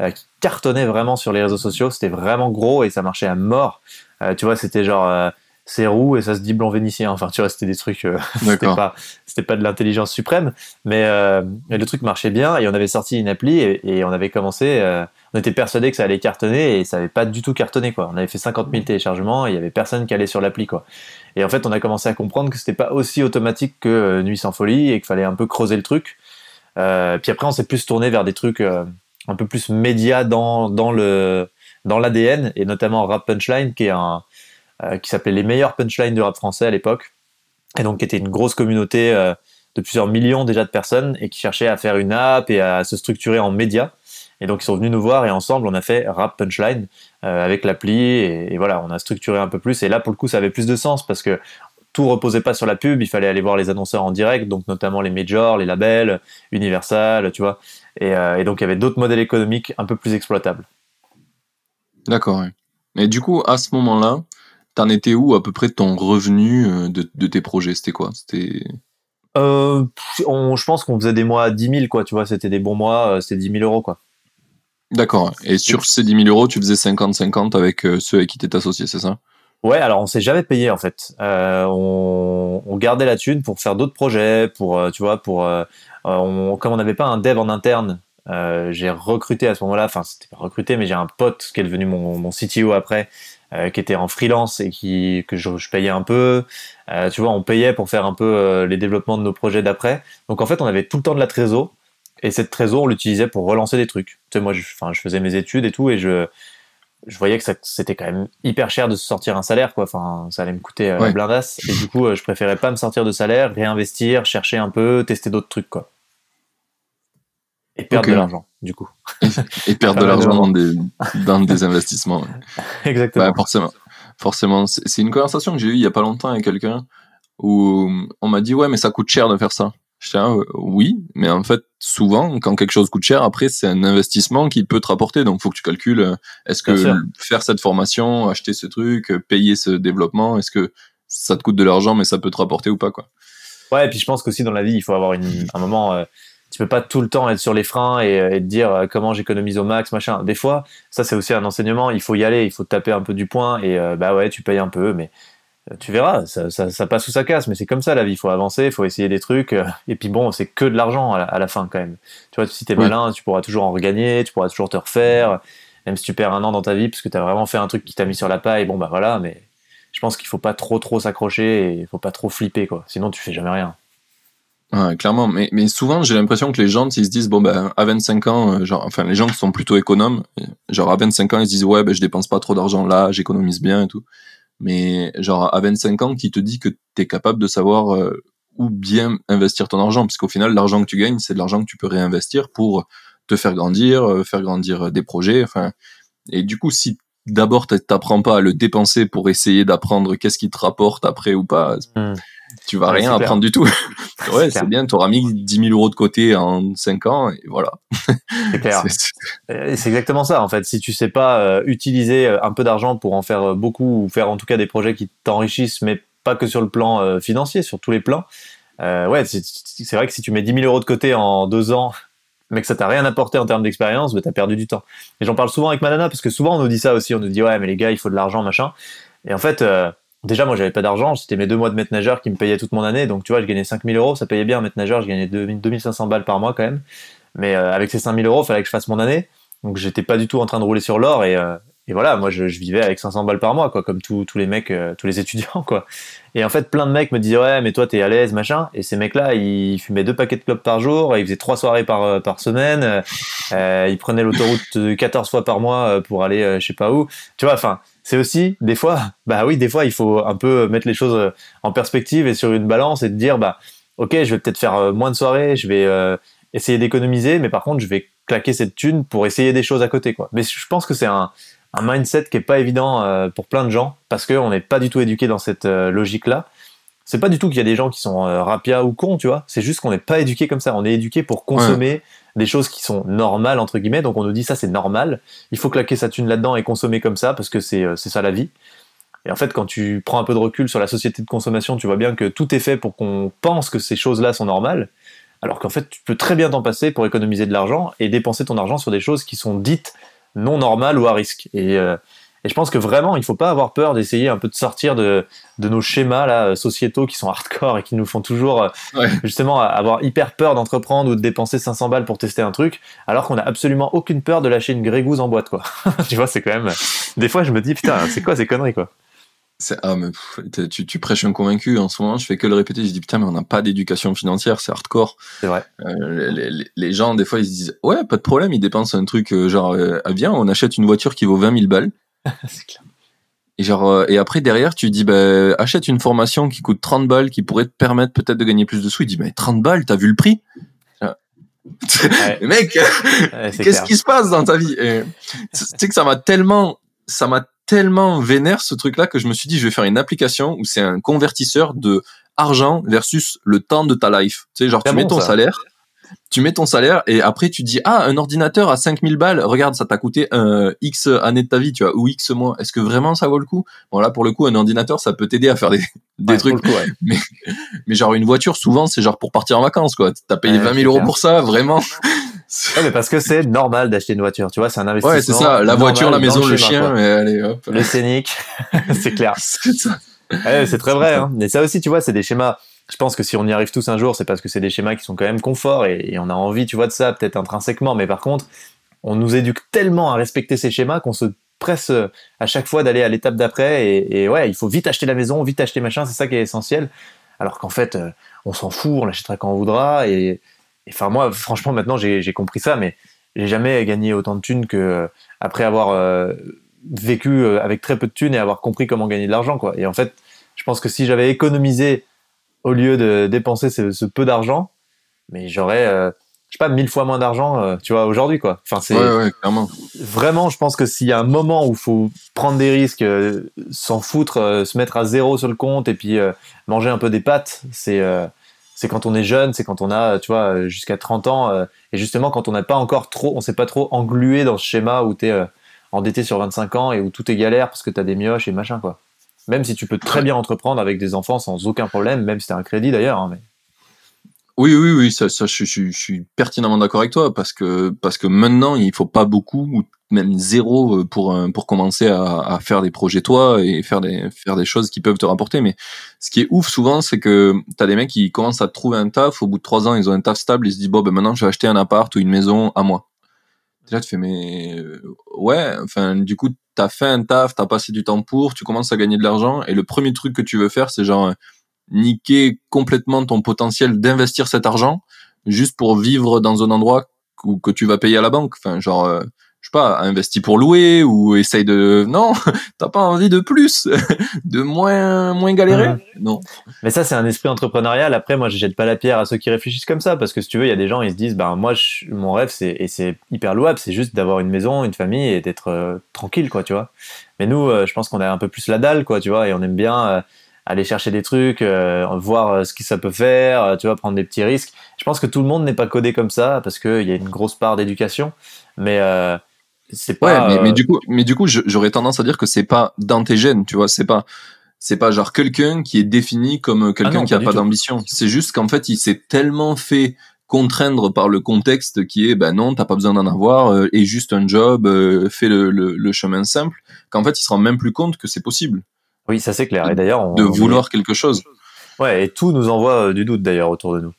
euh, qui cartonnait vraiment sur les réseaux sociaux, c'était vraiment gros et ça marchait à mort. Euh, tu vois, c'était genre c'est roux et ça se dit blanc vénitien. Enfin, tu vois, c'était des trucs, euh, c'était pas, c'était pas de l'intelligence suprême, mais, euh, le truc marchait bien et on avait sorti une appli et, on avait commencé, euh, on était persuadé que ça allait cartonner et ça avait pas du tout cartonné quoi. On avait fait 50 000 téléchargements et il y avait personne qui allait sur l'appli quoi. Et en fait, on a commencé à comprendre que c'était pas aussi automatique que Nuit sans folie et qu'il fallait un peu creuser le truc. puis après, on s'est plus tourné vers des trucs un peu plus médias dans dans le dans l'ADN et notamment Rap Punchline qui est un euh, qui s'appelait les meilleurs punchlines du rap français à l'époque, et donc qui était une grosse communauté euh, de plusieurs millions déjà de personnes et qui cherchait à faire une app et à se structurer en médias. Et donc ils sont venus nous voir et ensemble on a fait Rap Punchline euh, avec l'appli et, voilà on a structuré un peu plus. Et là pour le coup ça avait plus de sens parce que tout reposait pas sur la pub, il fallait aller voir les annonceurs en direct, donc notamment les majors, les labels, Universal, tu vois. Et, et donc il y avait d'autres modèles économiques un peu plus exploitables. D'accord. Mais du coup à ce moment-là, T'en étais où à peu près ton revenu euh, de, tes projets? C'était quoi? C'était euh, je pense qu'on faisait des mois à 10 000, quoi, tu vois, c'était des bons mois, euh, c'était 10 000 euros, quoi. D'accord. Et sur ces 10 000 euros, tu faisais 50-50 avec ceux avec qui t'es associé, c'est ça? Ouais, alors on s'est jamais payé en fait. on, gardait la thune pour faire d'autres projets, pour tu vois, pour comme on n'avait pas un dev en interne, j'ai recruté à ce moment-là, enfin c'était pas recruté, mais j'ai un pote qui est devenu mon, mon CTO après, euh, qui était en freelance et qui que je, payais un peu. Euh, tu vois, on payait pour faire un peu euh, les développements de nos projets d'après. Donc en fait, on avait tout le temps de la trésor et cette trésor, on l'utilisait pour relancer des trucs. Tu sais, moi, je, je faisais mes études et tout et je je voyais que c'était quand même hyper cher de se sortir un salaire quoi enfin ça allait me coûter la blindasse et du coup je préférais pas me sortir de salaire réinvestir chercher un peu tester d'autres trucs quoi et perdre de l'argent, du coup. Et, perdre de l'argent dans des, dans des investissements. Exactement. forcément. Forcément. C'est une conversation que j'ai eue il y a pas longtemps avec quelqu'un où on m'a dit, ouais, mais ça coûte cher de faire ça. Je dis, ah, oui, mais en fait, souvent, quand quelque chose coûte cher, après, c'est un investissement qui peut te rapporter. Donc, faut que tu calcules, euh, est-ce que faire cette formation, acheter ce truc, euh, payer ce développement, est-ce que ça te coûte de l'argent, mais ça peut te rapporter ou pas, quoi. Ouais, et puis je pense qu'aussi dans la vie, il faut avoir une, un moment, euh, tu peux pas tout le temps être sur les freins et, euh, te dire euh, comment j'économise au max, machin. Des fois, ça c'est aussi un enseignement, il faut y aller, il faut taper un peu du poing et euh, bah ouais, tu payes un peu, mais tu verras, ça, ça, passe ou ça casse, mais c'est comme ça la vie, il faut avancer, il faut essayer des trucs, et puis bon, c'est que de l'argent à, la fin quand même. Tu vois, si t'es es malin, tu pourras toujours en regagner, tu pourras toujours te refaire, même si tu perds un an dans ta vie parce que t'as vraiment fait un truc qui t'a mis sur la paille, bon bah voilà, mais je pense qu'il faut pas trop trop s'accrocher et il faut pas trop flipper quoi, sinon tu fais jamais rien. Ouais, clairement, mais, mais souvent j'ai l'impression que les gens, ils se disent, bon ben à 25 ans, euh, genre, enfin les gens qui sont plutôt économes, genre à 25 ans, ils se disent, ouais, ben je dépense pas trop d'argent là, j'économise bien et tout. Mais genre à 25 ans, qui te dit que tu es capable de savoir euh, où bien investir ton argent, parce qu'au final, l'argent que tu gagnes, c'est de l'argent que tu peux réinvestir pour te faire grandir, euh, faire grandir des projets, enfin. Et du coup, si d'abord t'apprends pas à le dépenser pour essayer d'apprendre qu'est-ce qui te rapporte après ou pas, tu vas rien apprendre du tout. ouais, c'est bien, tu auras mis 10 000 euros de côté en 5 ans et voilà. C'est clair. c'est exactement ça en fait. Si tu sais pas euh, utiliser euh, un peu d'argent pour en faire euh, beaucoup ou faire en tout cas des projets qui t'enrichissent, mais pas que sur le plan financier, sur tous les plans, ouais, c'est vrai que si tu mets 10 000 euros de côté en deux ans, mais que ça t'a rien apporté en termes d'expérience, bah, t'as perdu du temps. Et j'en parle souvent avec Manana parce que souvent on nous dit ça aussi, on nous dit ouais mais les gars il faut de l'argent machin. Et en fait, déjà moi j'avais pas d'argent, c'était mes deux mois de maître nageur qui me payaient toute mon année, donc tu vois je gagnais 5000 euros, ça payait bien maître nageur, je gagnais 2500 balles par mois quand même, mais euh, avec ces 5000 euros, il fallait que je fasse mon année, donc j'étais pas du tout en train de rouler sur l'or et, euh, et, voilà, moi je, vivais avec 500 balles par mois quoi, comme tous les mecs, euh, tous les étudiants quoi. Et en fait plein de mecs me disaient ouais mais toi t'es à l'aise machin, et ces mecs là ils fumaient deux paquets de clopes par jour, ils faisaient trois soirées par, par semaine, ils prenaient l'autoroute 14 fois par mois pour aller je sais pas où, tu vois enfin c'est aussi des fois, bah oui, des fois il faut un peu mettre les choses euh, en perspective et sur une balance et de dire bah ok, je vais peut-être faire euh, moins de soirées, je vais euh, essayer d'économiser, mais par contre je vais claquer cette thune pour essayer des choses à côté quoi. Mais je pense que c'est un, un mindset qui est pas évident pour plein de gens parce qu'on n'est pas du tout éduqué dans cette logique là c'est pas du tout qu'il y a des gens qui sont euh, rapias ou cons, tu vois. C'est juste qu'on n'est pas éduqué comme ça. On est éduqué pour consommer des choses qui sont normales entre guillemets. Donc on nous dit ça c'est normal. Il faut claquer sa thune là-dedans et consommer comme ça parce que c'est euh, c'est ça la vie. Et en fait, quand tu prends un peu de recul sur la société de consommation, tu vois bien que tout est fait pour qu'on pense que ces choses-là sont normales, alors qu'en fait, tu peux très bien t'en passer pour économiser de l'argent et dépenser ton argent sur des choses qui sont dites non normales ou à risque. Et, euh, Et je pense que vraiment, il faut pas avoir peur d'essayer un peu de sortir de, de nos schémas là sociétaux qui sont hardcore et qui nous font toujours euh, justement avoir hyper peur d'entreprendre ou de dépenser 500 balles pour tester un truc, alors qu'on a absolument aucune peur de lâcher une grégouze en boîte quoi. tu vois, c'est quand même. Des fois, je me dis putain, c'est quoi ces conneries quoi? Ah, mais tu, tu, prêches un convaincu en ce moment, je fais que le répéter, je dis putain, mais on n'a pas d'éducation financière, c'est hardcore. C'est vrai. Euh, les, les, gens, des fois, ils se disent ouais, pas de problème, ils dépensent un truc euh, genre, euh, ah, viens, on achète une voiture qui vaut 20 000 balles. c'est clair. Et, genre, euh, et après, derrière, tu dis bah, achète une formation qui coûte 30 balles, qui pourrait te permettre peut-être de gagner plus de sous. Il dit mais 30 balles, t'as vu le prix? Ouais. Mec, qu'est-ce qui se passe dans ta vie? Tu sais que ça m'a tellement, ça m'a tellement vénère ce truc-là que je me suis dit, je vais faire une application où c'est un convertisseur de argent versus le temps de ta life. Tu sais, genre, tu mets ton salaire, tu mets ton salaire et après tu dis, ah, un ordinateur à 5000 balles, regarde, ça t'a coûté un X années de ta vie, tu vois, ou X mois. Est-ce que vraiment ça vaut le coup? Bon, là, pour le coup, un ordinateur, ça peut t'aider à faire des, des trucs. mais, mais genre, une voiture, souvent, c'est genre pour partir en vacances, quoi. T'as payé 20 000 euros pour ça, vraiment. Ouais, mais parce que c'est normal d'acheter une voiture, tu vois, c'est un investissement. Ouais, c'est ça, la voiture, la maison, le, chien, et allez, hop. Le scénic, c'est clair. c'est c'est très vrai, hein. Mais ça aussi, tu vois, c'est des schémas. Je pense que si on y arrive tous un jour, c'est parce que c'est des schémas qui sont quand même confort et, on a envie, tu vois, de ça, peut-être intrinsèquement. Mais par contre, on nous éduque tellement à respecter ces schémas qu'on se presse à chaque fois d'aller à l'étape d'après. Et, et, ouais, il faut vite acheter la maison, vite acheter machin, c'est ça qui est essentiel. Alors qu'en fait, euh, on s'en fout, on l'achètera quand on voudra. Et, enfin moi franchement maintenant j'ai compris ça mais j'ai jamais gagné autant de thunes que euh, après avoir euh, vécu euh, avec très peu de thunes et avoir compris comment gagner de l'argent quoi et en fait je pense que si j'avais économisé au lieu de dépenser ce, peu d'argent mais j'aurais je sais pas mille fois moins d'argent tu vois aujourd'hui quoi enfin c'est ouais, ouais, clairement. vraiment je pense que s'il y a un moment où il faut prendre des risques s'en foutre se mettre à zéro sur le compte et puis manger un peu des pâtes c'est c'est quand on est jeune, c'est quand on a, tu vois, jusqu'à 30 ans, euh, et justement quand on n'a pas encore trop, on s'est pas trop englué dans ce schéma où tu es euh, endetté sur 25 ans et où tout est galère parce que tu as des mioches et machin, quoi. Même si tu peux très bien entreprendre avec des enfants sans aucun problème, même si tu as un crédit d'ailleurs. Hein, mais... Oui, oui, oui, ça, ça je, je, suis pertinemment d'accord avec toi parce que parce que maintenant il faut pas beaucoup, même zéro euh, pour euh, pour commencer à, à, faire des projets toi et faire des faire des choses qui peuvent te rapporter. Mais ce qui est ouf souvent, c'est que t'as des mecs qui commencent à trouver un taf. Au bout de trois ans, ils ont un taf stable. Ils se disent bon, ben maintenant je vais acheter un appart ou une maison à moi. Déjà, tu fais mais euh, ouais. Enfin, du coup, t'as fait un taf, t'as passé du temps pour, tu commences à gagner de l'argent et le premier truc que tu veux faire, c'est genre niquer complètement ton potentiel d'investir cet argent juste pour vivre dans un endroit où, que tu vas payer à la banque. Enfin, genre, euh, je sais pas, investis pour louer ou essaye de. Non, t'as pas envie de plus, de moins, moins galérer? Non. Mais ça, c'est un esprit entrepreneurial. Après, moi, je jette pas la pierre à ceux qui réfléchissent comme ça parce que si tu veux, il y a des gens, ils se disent, ben moi, mon rêve, c'est et c'est hyper louable, c'est juste d'avoir une maison, une famille et d'être euh, tranquille, quoi, tu vois. Mais nous, euh, je pense qu'on a un peu plus la dalle, quoi, tu vois, et on aime bien aller chercher des trucs, euh, voir euh, ce que ça peut faire, euh, tu vois, prendre des petits risques. Je pense que tout le monde n'est pas codé comme ça parce qu'il y a une grosse part d'éducation, mais c'est pas. Ouais, mais, du coup, mais du coup, j'aurais tendance à dire que c'est pas dans tes gènes, tu vois, c'est pas. C'est pas genre quelqu'un qui est défini comme quelqu'un ah qui a pas d'ambition. C'est juste qu'en fait, il s'est tellement fait contraindre par le contexte qui est ben non t'as pas besoin d'en avoir et juste un job fais le, le, chemin simple qu'en fait il se rend même plus compte que c'est possible oui, ça c'est clair. Et d'ailleurs, de vouloir quelque chose. Ouais, et tout nous envoie euh, du doute d'ailleurs autour de nous.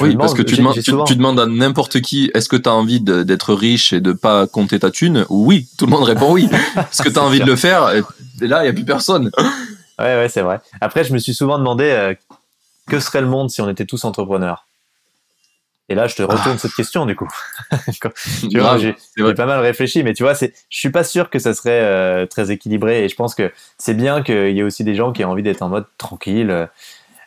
Oui, parce que tu demandes, tu, demandes, à n'importe qui, est-ce que tu as envie d'être riche et de pas compter ta thune? Oui, tout le monde répond oui. Est-ce que tu as envie de le faire? Et là, il y a plus personne. Ouais, ouais, c'est vrai. Après, je me suis souvent demandé euh, que serait le monde si on était tous entrepreneurs? Et là, je te retourne ah. cette question du coup. tu vois, j'ai pas mal réfléchi, mais tu vois, c'est, je suis pas sûr que ça serait euh, très équilibré. Et je pense que c'est bien qu'il y ait aussi des gens qui aient envie d'être en mode tranquille.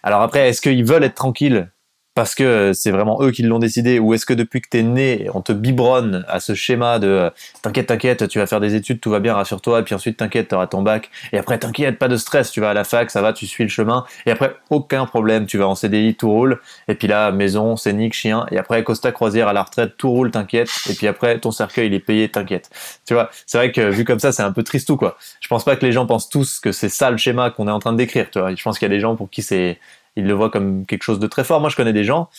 Alors après, est-ce qu'ils veulent être tranquilles? Parce que c'est vraiment eux qui l'ont décidé ou est-ce que depuis que t'es né, on te biberonne à ce schéma de euh, t'inquiète, t'inquiète, tu vas faire des études, tout va bien, rassure-toi, et puis ensuite t'inquiète, t'auras ton bac, et après t'inquiète, pas de stress, tu vas à la fac, ça va, tu suis le chemin, et après aucun problème, tu vas en CDI, tout roule, et puis là, maison, scénique, chien, et après Costa Croisière à la retraite, tout roule, t'inquiète, et puis après ton cercueil il est payé, t'inquiète. Tu vois, c'est vrai que vu comme ça, c'est un peu triste tout quoi. Je pense pas que les gens pensent tous que c'est ça le schéma qu'on est en train de décrire, tu vois. Je pense qu'il y a des gens pour qui c'est ils le voient comme quelque chose de très fort. Moi, je connais des gens,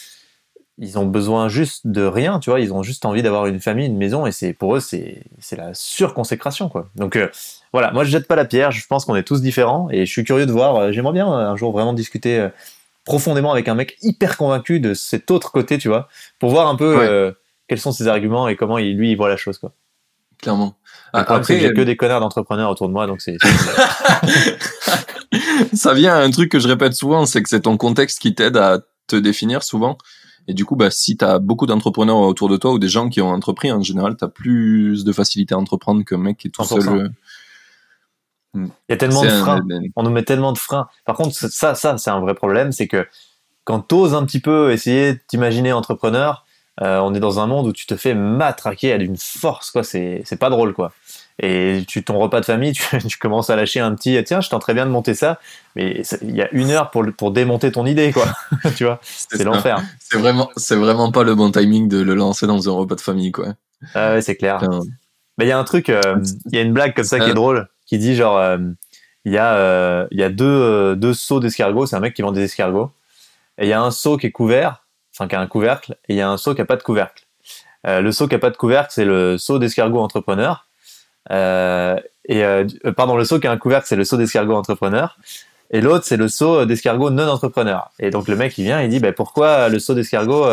ils ont besoin juste de rien, tu vois. Ils ont juste envie d'avoir une famille, une maison, et c'est pour eux, c'est c'est la surconsécration, quoi. Donc euh, voilà, moi je jette pas la pierre. Je pense qu'on est tous différents, et je suis curieux de voir. euh, J'aimerais bien euh, un jour vraiment discuter euh, profondément avec un mec hyper convaincu de cet autre côté, tu vois, pour voir un peu Ouais. quels sont ses arguments et comment il, lui il voit la chose, quoi. Clairement. Que Après, j'ai que des connards d'entrepreneurs autour de moi, donc c'est. ça vient à un truc que je répète souvent, c'est que c'est ton contexte qui t'aide à te définir souvent. Et du coup, bah, si tu as beaucoup d'entrepreneurs autour de toi ou des gens qui ont entrepris, en général, tu as plus de facilité à entreprendre qu'un mec qui est tout 100%. seul. euh, Il y a tellement de un- freins. on nous met tellement de freins. Par contre, ça, ça, c'est un vrai problème, c'est que quand t'oses un petit peu essayer de t'imaginer entrepreneur, euh, on est dans un monde où tu te fais matraquer à d'une force, quoi. C'est, pas drôle, quoi. Et tu, ton repas de famille, tu, tu commences à lâcher un petit, tiens, je tenterais bien de monter ça, mais il y a une heure pour, démonter ton idée, quoi. tu vois, c'est l'enfer. C'est vraiment, c'est vraiment pas le bon timing de le lancer dans un repas de famille, quoi. Ah ouais, c'est clair. Mais il y a un truc, euh, il y a une blague comme ça qui Euh. est drôle, qui dit genre, euh, il y a, euh, il y a deux, euh, deux seaux d'escargots, c'est un mec qui vend des escargots, et il y a un seau qui est couvert, qui a un couvercle, et il y a un seau qui a pas de couvercle. Euh, le seau qui a pas de couvercle, c'est le seau d'escargot entrepreneur. Euh, et euh, pardon, le seau qui a un couvercle, c'est le seau d'escargot entrepreneur. Et l'autre, c'est le seau d'escargot non entrepreneur. Et donc le mec, il vient, il dit, bah, pourquoi le seau d'escargot,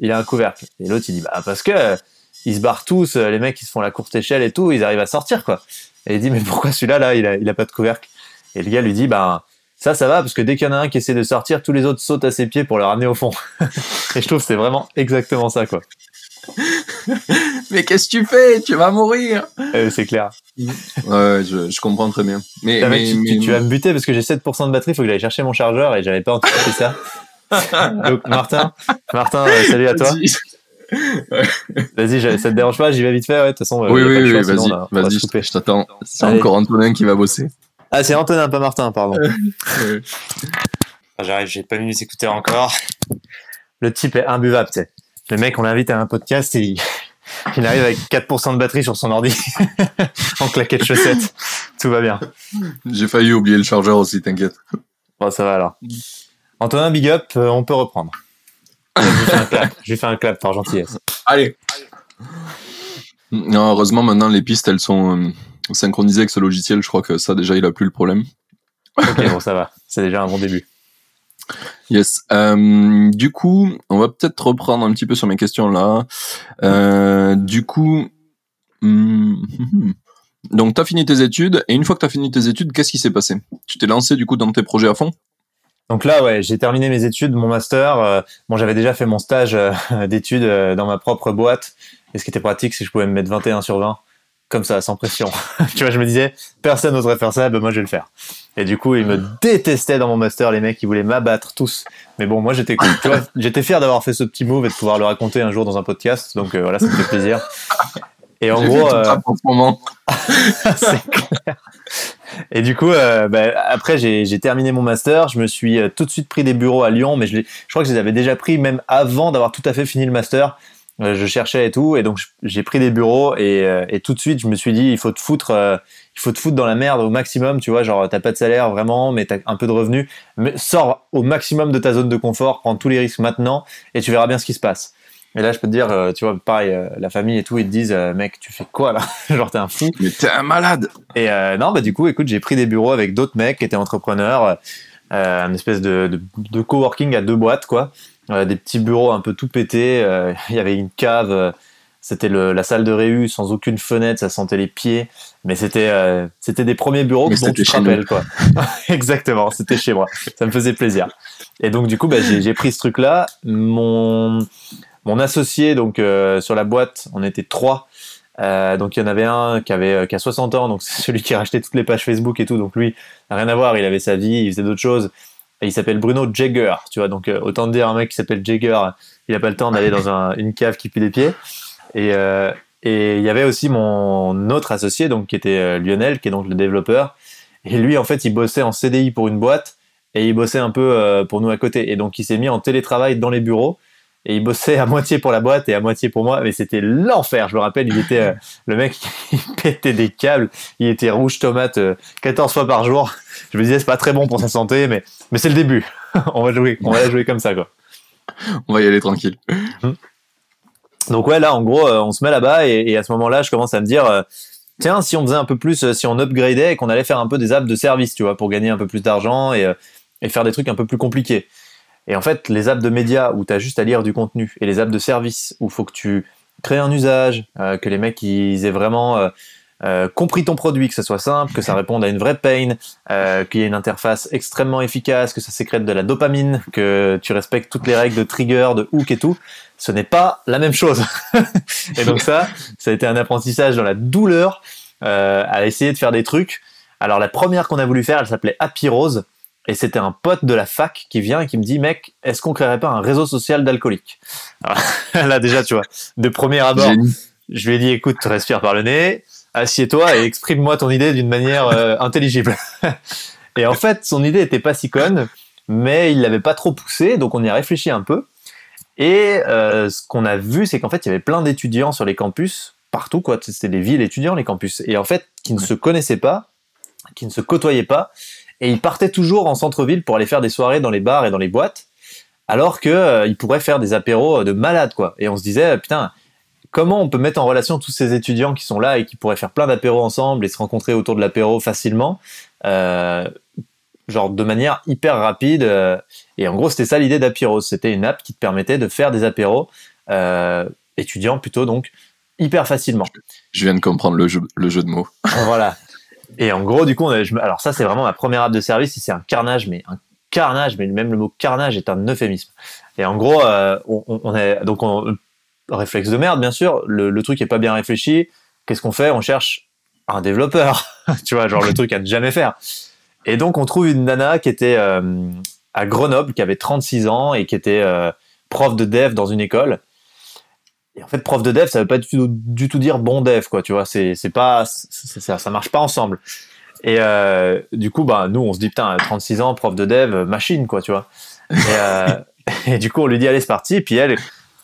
il a un couvercle? Et l'autre, il dit, bah, parce que ils se barrent tous, les mecs, ils se font la courte échelle et tout, ils arrivent à sortir, quoi. Et il dit, mais pourquoi celui-là, là, il a, il a pas de couvercle? Et le gars lui dit, bah, ça, ça va, parce que dès qu'il y en a un qui essaie de sortir, tous les autres sautent à ses pieds pour le ramener au fond. et je trouve que c'est vraiment exactement ça, quoi. Mais qu'est-ce que tu fais? Tu vas mourir. Euh, c'est clair. Ouais, je, je comprends très bien. Mais, mec, mais, tu, vas me buter parce que j'ai 7% de batterie, faut que j'aille chercher mon chargeur et j'avais pas anticipé ça. Donc, Martin, Martin, euh, salut à toi. Vas-y, ça te dérange pas, j'y vais vite fait, ouais, de toute façon. euh, oui, oui, oui, vas-y, vas-y, je t'attends. C'est encore Antonin qui va bosser. Ah, c'est Antonin, pas Martin, pardon. Ouais. Ah, J'arrive, j'ai pas mis mes écouteurs encore. Le type est imbuvable, tu sais. Le mec, on l'invite à un podcast et il, il arrive avec 4% de batterie sur son ordi en claquette de chaussettes. Tout va bien. J'ai failli oublier le chargeur aussi, t'inquiète. Bon, ça va alors. Antonin, big up, euh, on peut reprendre. Je lui fais un clap, je lui fais un clap par gentillesse. Allez. Non, heureusement, maintenant, les pistes, elles sont euh, synchronisées avec ce logiciel. Je crois que ça, déjà, il a plus le problème. Ok, bon, ça va. C'est déjà un bon début. Yes. Euh, du coup, on va peut-être reprendre un petit peu sur mes questions là. Euh, du coup, hum, donc t'as fini tes études et une fois que t'as fini tes études, qu'est-ce qui s'est passé? Tu t'es lancé du coup dans tes projets à fond? Donc là, ouais, j'ai terminé mes études, mon master. bon, j'avais déjà fait mon stage d'études dans ma propre boîte. Et ce qui était pratique, c'est que je pouvais me mettre 21 sur 20, comme ça, sans pression. tu vois, je me disais, personne n'oserait faire ça, ben moi je vais le faire. Et du coup, ils me détestaient dans mon master, les mecs, ils voulaient m'abattre tous. Mais bon, moi j'étais j'étais fier d'avoir fait ce petit move et de pouvoir le raconter un jour dans un podcast. Donc euh, voilà, ça me fait plaisir. Et en gros, euh, en ce moment. c'est clair. Et du coup, euh, bah, après, j'ai terminé mon master. Je me suis euh, tout de suite pris des bureaux à Lyon, mais je, je crois que je les avais déjà pris même avant d'avoir tout à fait fini le master. Euh, je cherchais et tout, et donc j'ai pris des bureaux et, euh, et tout de suite, je me suis dit, il faut te foutre, euh, il faut te foutre dans la merde au maximum, tu vois, genre t'as pas de salaire vraiment, mais t'as un peu de revenus, mais sors au maximum de ta zone de confort, prends tous les risques maintenant, et tu verras bien ce qui se passe. Et là, je peux te dire, euh, tu vois, pareil, euh, la famille et tout, ils te disent, mec, tu fais quoi là Genre, t'es un fou. Mais t'es un malade. Et non, bah du coup, écoute, j'ai pris des bureaux avec d'autres mecs qui étaient entrepreneurs, une espèce de, de, de coworking à deux boîtes, quoi. Des petits bureaux un peu tout pétés. euh, Il y avait une cave. euh, c'était la salle de réu sans aucune fenêtre, ça sentait les pieds. Mais c'était euh, c'était des premiers bureaux dont c'était tu te rappelles, quoi. Exactement, c'était chez moi. Ça me faisait plaisir. Et donc du coup, bah, j'ai pris ce truc-là. Mon mon associé, donc euh, sur la boîte, on était trois. Euh, donc il y en avait un qui avait qui a 60 ans, donc c'est celui qui a racheté toutes les pages Facebook et tout. Donc lui, rien à voir, il avait sa vie, il faisait d'autres choses. Il s'appelle Bruno Jagger, tu vois. Donc euh, autant dire un mec qui s'appelle Jagger, il a pas le temps d'aller dans un- une cave qui pue des pieds. Et euh, et il y avait aussi mon autre associé, donc qui était euh, Lionel, qui est donc le développeur. Et lui, en fait, il bossait en CDI pour une boîte et il bossait un peu pour nous à côté. Et donc il s'est mis en télétravail dans les bureaux et il bossait à moitié pour la boîte et à moitié pour moi mais c'était l'enfer. Je me rappelle il était euh, le mec il pétait des câbles il était rouge tomate euh, 14 fois par jour. Je me disais c'est pas très bon pour sa santé mais mais c'est le début. On va jouer on va la jouer comme ça quoi. On va y aller tranquille. Donc ouais, là, en gros, on se met là-bas et, à ce moment-là, je commence à me dire, tiens, si on faisait un peu plus, si on upgradait et qu'on allait faire un peu des apps de service, tu vois, pour gagner un peu plus d'argent et, et faire des trucs un peu plus compliqués. Et en fait, les apps de médias où tu as juste à lire du contenu et les apps de service où il faut que tu crées un usage, euh, que les mecs ils aient vraiment euh, euh, compris ton produit, que ça soit simple, que ça réponde à une vraie pain, qu'il y ait une interface extrêmement efficace, que ça sécrète de la dopamine, que tu respectes toutes les règles de trigger, de hook et tout, ce n'est pas la même chose. et donc ça, ça a été un apprentissage dans la douleur à essayer de faire des trucs. Alors la première qu'on a voulu faire, elle s'appelait Happy Rose. Et c'était un pote de la fac qui vient et qui me dit, mec, est-ce qu'on créerait pas un réseau social d'alcooliques Là déjà, tu vois, de premier abord, je lui ai dit, écoute, respire par le nez, assieds-toi et exprime-moi ton idée d'une manière euh, intelligible. et en fait, son idée était pas si conne, mais il l'avait pas trop poussée, donc on y a réfléchi un peu. Et euh, ce qu'on a vu, c'est qu'en fait, il y avait plein d'étudiants sur les campus, partout, quoi. C'était des villes étudiants, les campus. Et en fait, qui ne se connaissaient pas, qui ne se côtoyaient pas, et il partait toujours en centre-ville pour aller faire des soirées dans les bars et dans les boîtes, alors que euh, il pourrait faire des apéros euh, de malade quoi. Et on se disait putain, comment on peut mettre en relation tous ces étudiants qui sont là et qui pourraient faire plein d'apéros ensemble et se rencontrer autour de l'apéro facilement, euh, genre de manière hyper rapide. et en gros, c'était ça l'idée d'Apyros. C'était une app qui te permettait de faire des apéros étudiants plutôt donc hyper facilement. Je viens de comprendre le jeu, le jeu de mots. voilà. Et en gros, du coup, alors ça, c'est vraiment ma première app de service. C'est un carnage, mais un carnage, mais même le mot carnage est un euphémisme. Et en gros, euh, on, est donc on, réflexe de merde, bien sûr. Le, truc est pas bien réfléchi. Qu'est-ce qu'on fait? On cherche un développeur, tu vois, genre le truc à ne jamais faire. Et donc, on trouve une nana qui était euh, à Grenoble, qui avait 36 ans et qui était euh, prof de dev dans une école en fait, prof de dev, ça veut pas du tout, du tout dire bon dev, quoi. Tu vois, c'est pas ça, ça marche pas ensemble. Et euh, du coup, bah nous, on se dit putain, 36 ans, prof de dev, machine, quoi, tu vois. Et, euh, du coup, on lui dit allez, c'est parti. Et puis elle,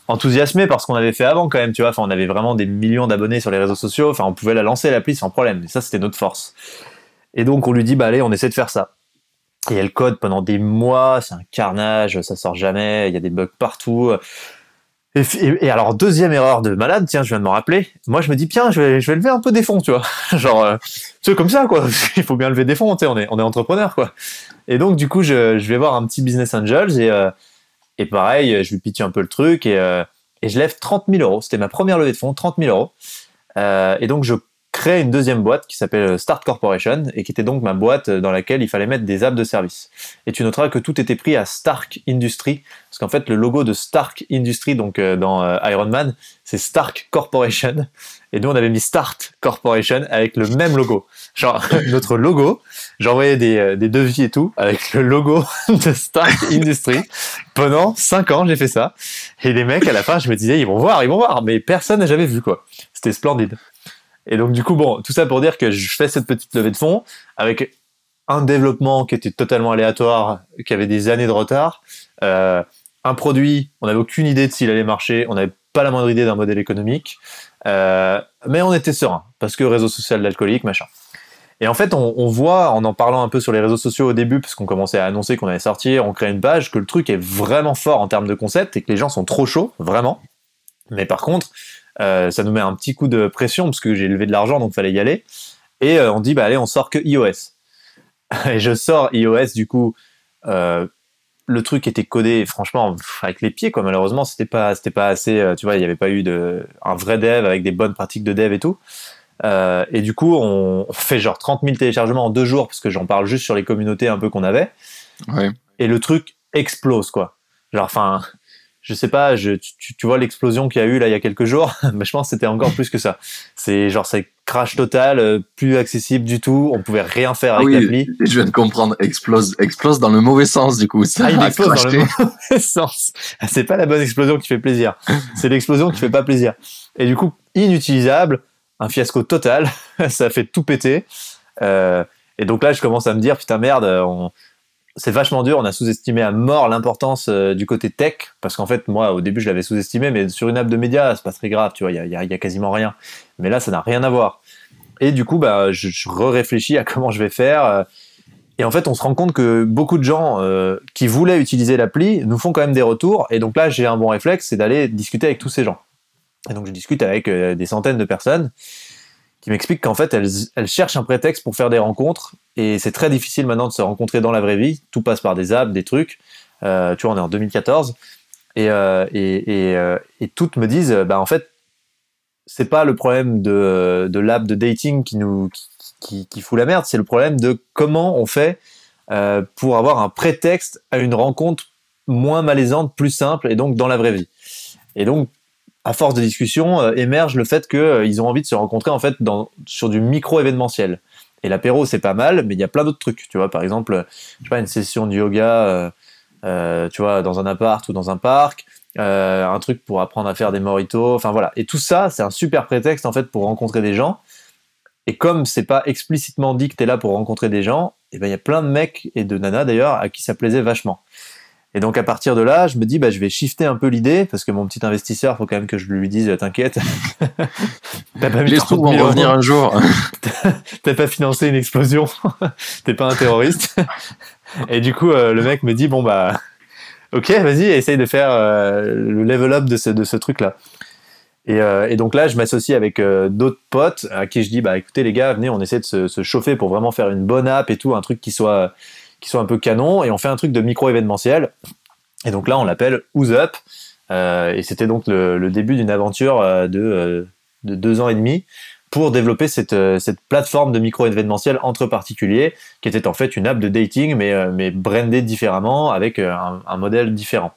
enthousiasmée par ce qu'on avait fait avant, quand même, tu vois. Enfin, on avait vraiment des millions d'abonnés sur les réseaux sociaux. Enfin, on pouvait la lancer l'appli sans problème. Et ça, c'était notre force. Et donc, on lui dit bah allez, on essaie de faire ça. Et elle code pendant des mois, c'est un carnage, ça sort jamais, il y a des bugs partout. Et, alors, deuxième erreur de malade, tiens, je viens de m'en rappeler. Moi, je me dis, tiens, je vais, je vais lever un peu des fonds, tu vois. Genre, euh, tu comme ça, quoi. Il faut bien lever des fonds, tu sais, on est, on est entrepreneur, quoi. Et donc, du coup, je, je vais voir un petit business angels et, euh, et pareil, je lui pitch un peu le truc et, euh, et je lève 30 000 euros. C'était ma première levée de fonds, 30 000 euros. Euh, et donc, je créé une deuxième boîte qui s'appelle Start Corporation et qui était donc ma boîte dans laquelle il fallait mettre des apps de service. Et tu noteras que tout était pris à Stark Industry parce qu'en fait le logo de Stark Industry donc euh, dans euh, Iron Man c'est Stark Corporation et nous on avait mis Start Corporation avec le même logo. Genre notre logo, j'envoyais des, euh, des devis et tout avec le logo de Stark Industry. Pendant 5 ans j'ai fait ça et les mecs à la fin je me disais ils vont voir, ils vont voir mais personne n'a jamais vu quoi. C'était splendide. Et donc, du coup, bon, tout ça pour dire que je fais cette petite levée de fonds avec un développement qui était totalement aléatoire, qui avait des années de retard, euh, un produit, on n'avait aucune idée de s'il allait marcher, on n'avait pas la moindre idée d'un modèle économique, euh, mais on était serein parce que réseau social d'alcoolique, machin. Et en fait, on, on, voit, en en parlant un peu sur les réseaux sociaux au début, parce qu'on commençait à annoncer qu'on allait sortir, on crée une page, que le truc est vraiment fort en termes de concept et que les gens sont trop chauds, vraiment. Mais par contre, euh, ça nous met un petit coup de pression parce que j'ai levé de l'argent, donc fallait y aller. Et euh, on dit, bah allez, on sort que iOS. et je sors iOS, du coup, euh, le truc était codé, franchement, avec les pieds, quoi. Malheureusement, c'était pas, c'était pas assez, tu vois, il n'y avait pas eu de, un vrai dev avec des bonnes pratiques de dev et tout. et du coup, on, fait genre 30 000 téléchargements en deux jours, parce que j'en parle juste sur les communautés un peu qu'on avait. Et le truc explose, quoi. Genre, enfin, je sais pas, je, tu, tu vois l'explosion qu'il y a eu là il y a quelques jours, mais je pense que c'était encore plus que ça. C'est genre c'est crash total, euh, plus accessible du tout, on pouvait rien faire avec oui, l'appli. Je viens de comprendre, explose, explose dans le mauvais sens du coup. Ça ah, il explose dans le mauvais sens. C'est pas la bonne explosion qui fait plaisir, c'est l'explosion qui fait pas plaisir. Et du coup inutilisable, un fiasco total, ça fait tout péter. Euh, et donc là je commence à me dire putain merde, on c'est vachement dur. On a sous-estimé à mort l'importance euh, du côté tech, parce qu'en fait, moi, au début, je l'avais sous-estimé, mais sur une app de médias, c'est pas très grave, tu vois, il y a, quasiment rien. Mais là, ça n'a rien à voir. Et du coup, bah, je, je réfléchis à comment je vais faire. Euh, Et en fait, on se rend compte que beaucoup de gens euh, qui voulaient utiliser l'appli nous font quand même des retours. Et donc là, j'ai un bon réflexe, c'est d'aller discuter avec tous ces gens. Et donc je discute avec des centaines de personnes qui m'expliquent qu'en fait, elles, cherchent un prétexte pour faire des rencontres. Et c'est très difficile maintenant de se rencontrer dans la vraie vie. Tout passe par des apps, des trucs. Euh, tu vois, on est en 2014. Et, euh, et, et, euh, et, toutes me disent, bah en fait, c'est pas le problème de, de l'app de dating qui nous qui, qui, fout la merde, c'est le problème de comment on fait pour avoir un prétexte à une rencontre moins malaisante, plus simple, et donc dans la vraie vie. Et donc, à force de discussion, émerge le fait qu'ils ont envie de se rencontrer en fait dans, sur du micro-événementiel. Et l'apéro, c'est pas mal, mais il y a plein d'autres trucs. Tu vois, par exemple, je sais pas, une session de yoga, euh, tu vois, dans un appart ou dans un parc, un truc pour apprendre à faire des moritos, enfin voilà. Et tout ça, c'est un super prétexte en fait pour rencontrer des gens. Et comme c'est pas explicitement dit que tu es là pour rencontrer des gens, et eh ben il y a plein de mecs et de nanas d'ailleurs à qui ça plaisait vachement. Et donc à partir de là, je me dis bah je vais shifter un peu l'idée parce que mon petit investisseur, faut quand même que je lui dise t'inquiète. T'as pas mis Laisse tout revenir un jour. T'as pas financé une explosion. T'es pas un terroriste. et du coup euh, le mec me dit bon bah ok vas-y essaye de faire euh, le level up de ce de ce truc là. Et, euh, et, donc là, je m'associe avec euh, d'autres potes à qui je dis, bah écoutez les gars, venez, on essaie de se, se, chauffer pour vraiment faire une bonne app et tout, un truc qui soit qui soit un peu canon, et on fait un truc de micro événementiel. Et donc là, on l'appelle Who's Up, euh, et c'était donc le, début d'une aventure euh, de, euh, de deux ans et demi pour développer cette, plateforme de micro événementiel entre particuliers, qui était en fait une app de dating, mais brandée différemment avec un, modèle différent.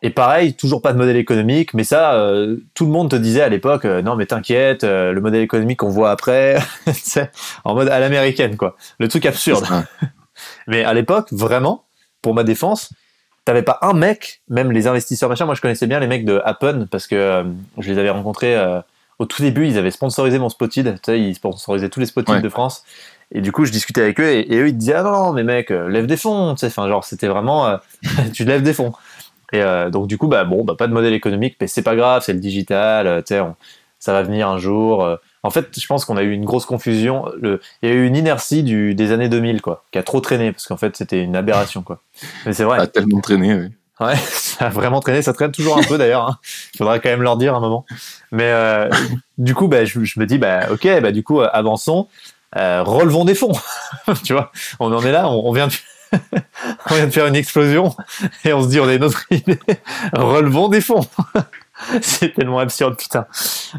Et pareil, toujours pas de modèle économique, mais ça, tout le monde te disait à l'époque, non mais t'inquiète, le modèle économique qu'on voit après, en mode à l'américaine quoi, le truc absurde. Mais à l'époque, vraiment, pour ma défense, t'avais pas un mec, même les investisseurs machin, moi je connaissais bien les mecs de Happen parce que je les avais rencontrés au tout début, ils avaient sponsorisé mon Spotted, tu sais, ils sponsorisaient tous les Spotted ouais. de France. Et du coup, je discutais avec eux et, et eux ils disaient ah non mais mec, lève des fonds, tu sais, enfin genre c'était vraiment tu lèves des fonds. Et euh, donc du coup, bah bon, bah pas de modèle économique, mais c'est pas grave, c'est le digital, euh, tu sais, ça va venir un jour. Euh. En fait, je pense qu'on a eu une grosse confusion. Le, il y a eu une inertie du, des années 2000, quoi, qui a trop traîné, parce qu'en fait, c'était une aberration, quoi. Mais c'est vrai. Ça a tellement traîné, oui. Ouais, ça a vraiment traîné, ça traîne toujours un peu d'ailleurs. Hein. Il faudra quand même leur dire un moment. Mais euh, du coup, bah, je, je, me dis, bah, ok, bah, du coup, avançons, euh, relevons des fonds. tu vois, on en est là, on, on vient de on vient de faire une explosion et on se dit on a une autre idée. Relevons des fonds. c'est tellement absurde, putain.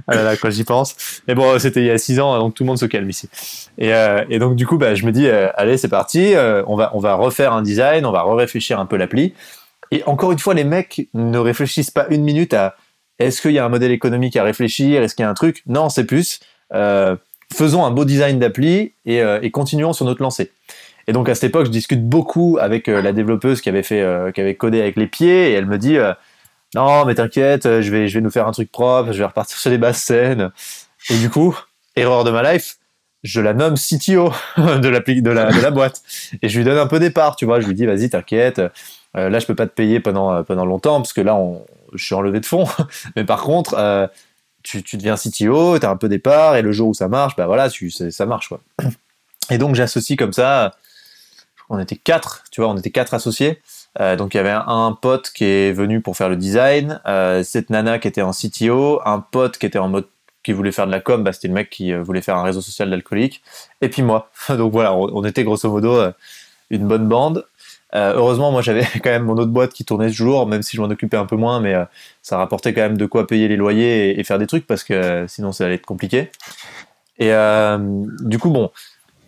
Ah là là, quand j'y pense. Mais bon, c'était il y a six ans, donc tout le monde se calme ici. Et, euh, donc du coup, bah, je me dis, euh, allez, c'est parti. Euh, on va refaire un design, on va réfléchir un peu l'appli. Et encore une fois, les mecs ne réfléchissent pas une minute à est-ce qu'il y a un modèle économique à réfléchir, est-ce qu'il y a un truc? Non, c'est plus faisons un beau design d'appli et, continuons sur notre lancée. Et donc à cette époque, je discute beaucoup avec la développeuse qui avait codé avec les pieds, et elle me dit non mais t'inquiète, je vais, je vais nous faire un truc propre, je vais repartir sur les basses scènes. Et du coup, erreur de ma life, je la nomme CTO de la, boîte, et je lui donne un peu des tu vois, je lui dis vas-y t'inquiète, euh, là je peux pas te payer pendant pendant longtemps parce que là on, je suis en levée de fonds, mais par contre euh, tu, tu deviens CTO, t'as un peu des et le jour où ça marche, bah voilà, ça marche quoi. Et donc j'associe comme ça on était quatre, tu vois, on était quatre associés. Euh, donc il y avait un pote qui est venu pour faire le design, euh, cette nana qui était en CTO, un pote qui était en mode qui voulait faire de la com, bah, c'était le mec qui euh, voulait faire un réseau social d'alcoolique, et puis moi. donc voilà, on, était grosso modo une bonne bande. Heureusement, moi j'avais quand même mon autre boîte qui tournait ce jour, même si je m'en occupais un peu moins, mais ça rapportait quand même de quoi payer les loyers et faire des trucs parce que sinon ça allait être compliqué. Et du coup, bon,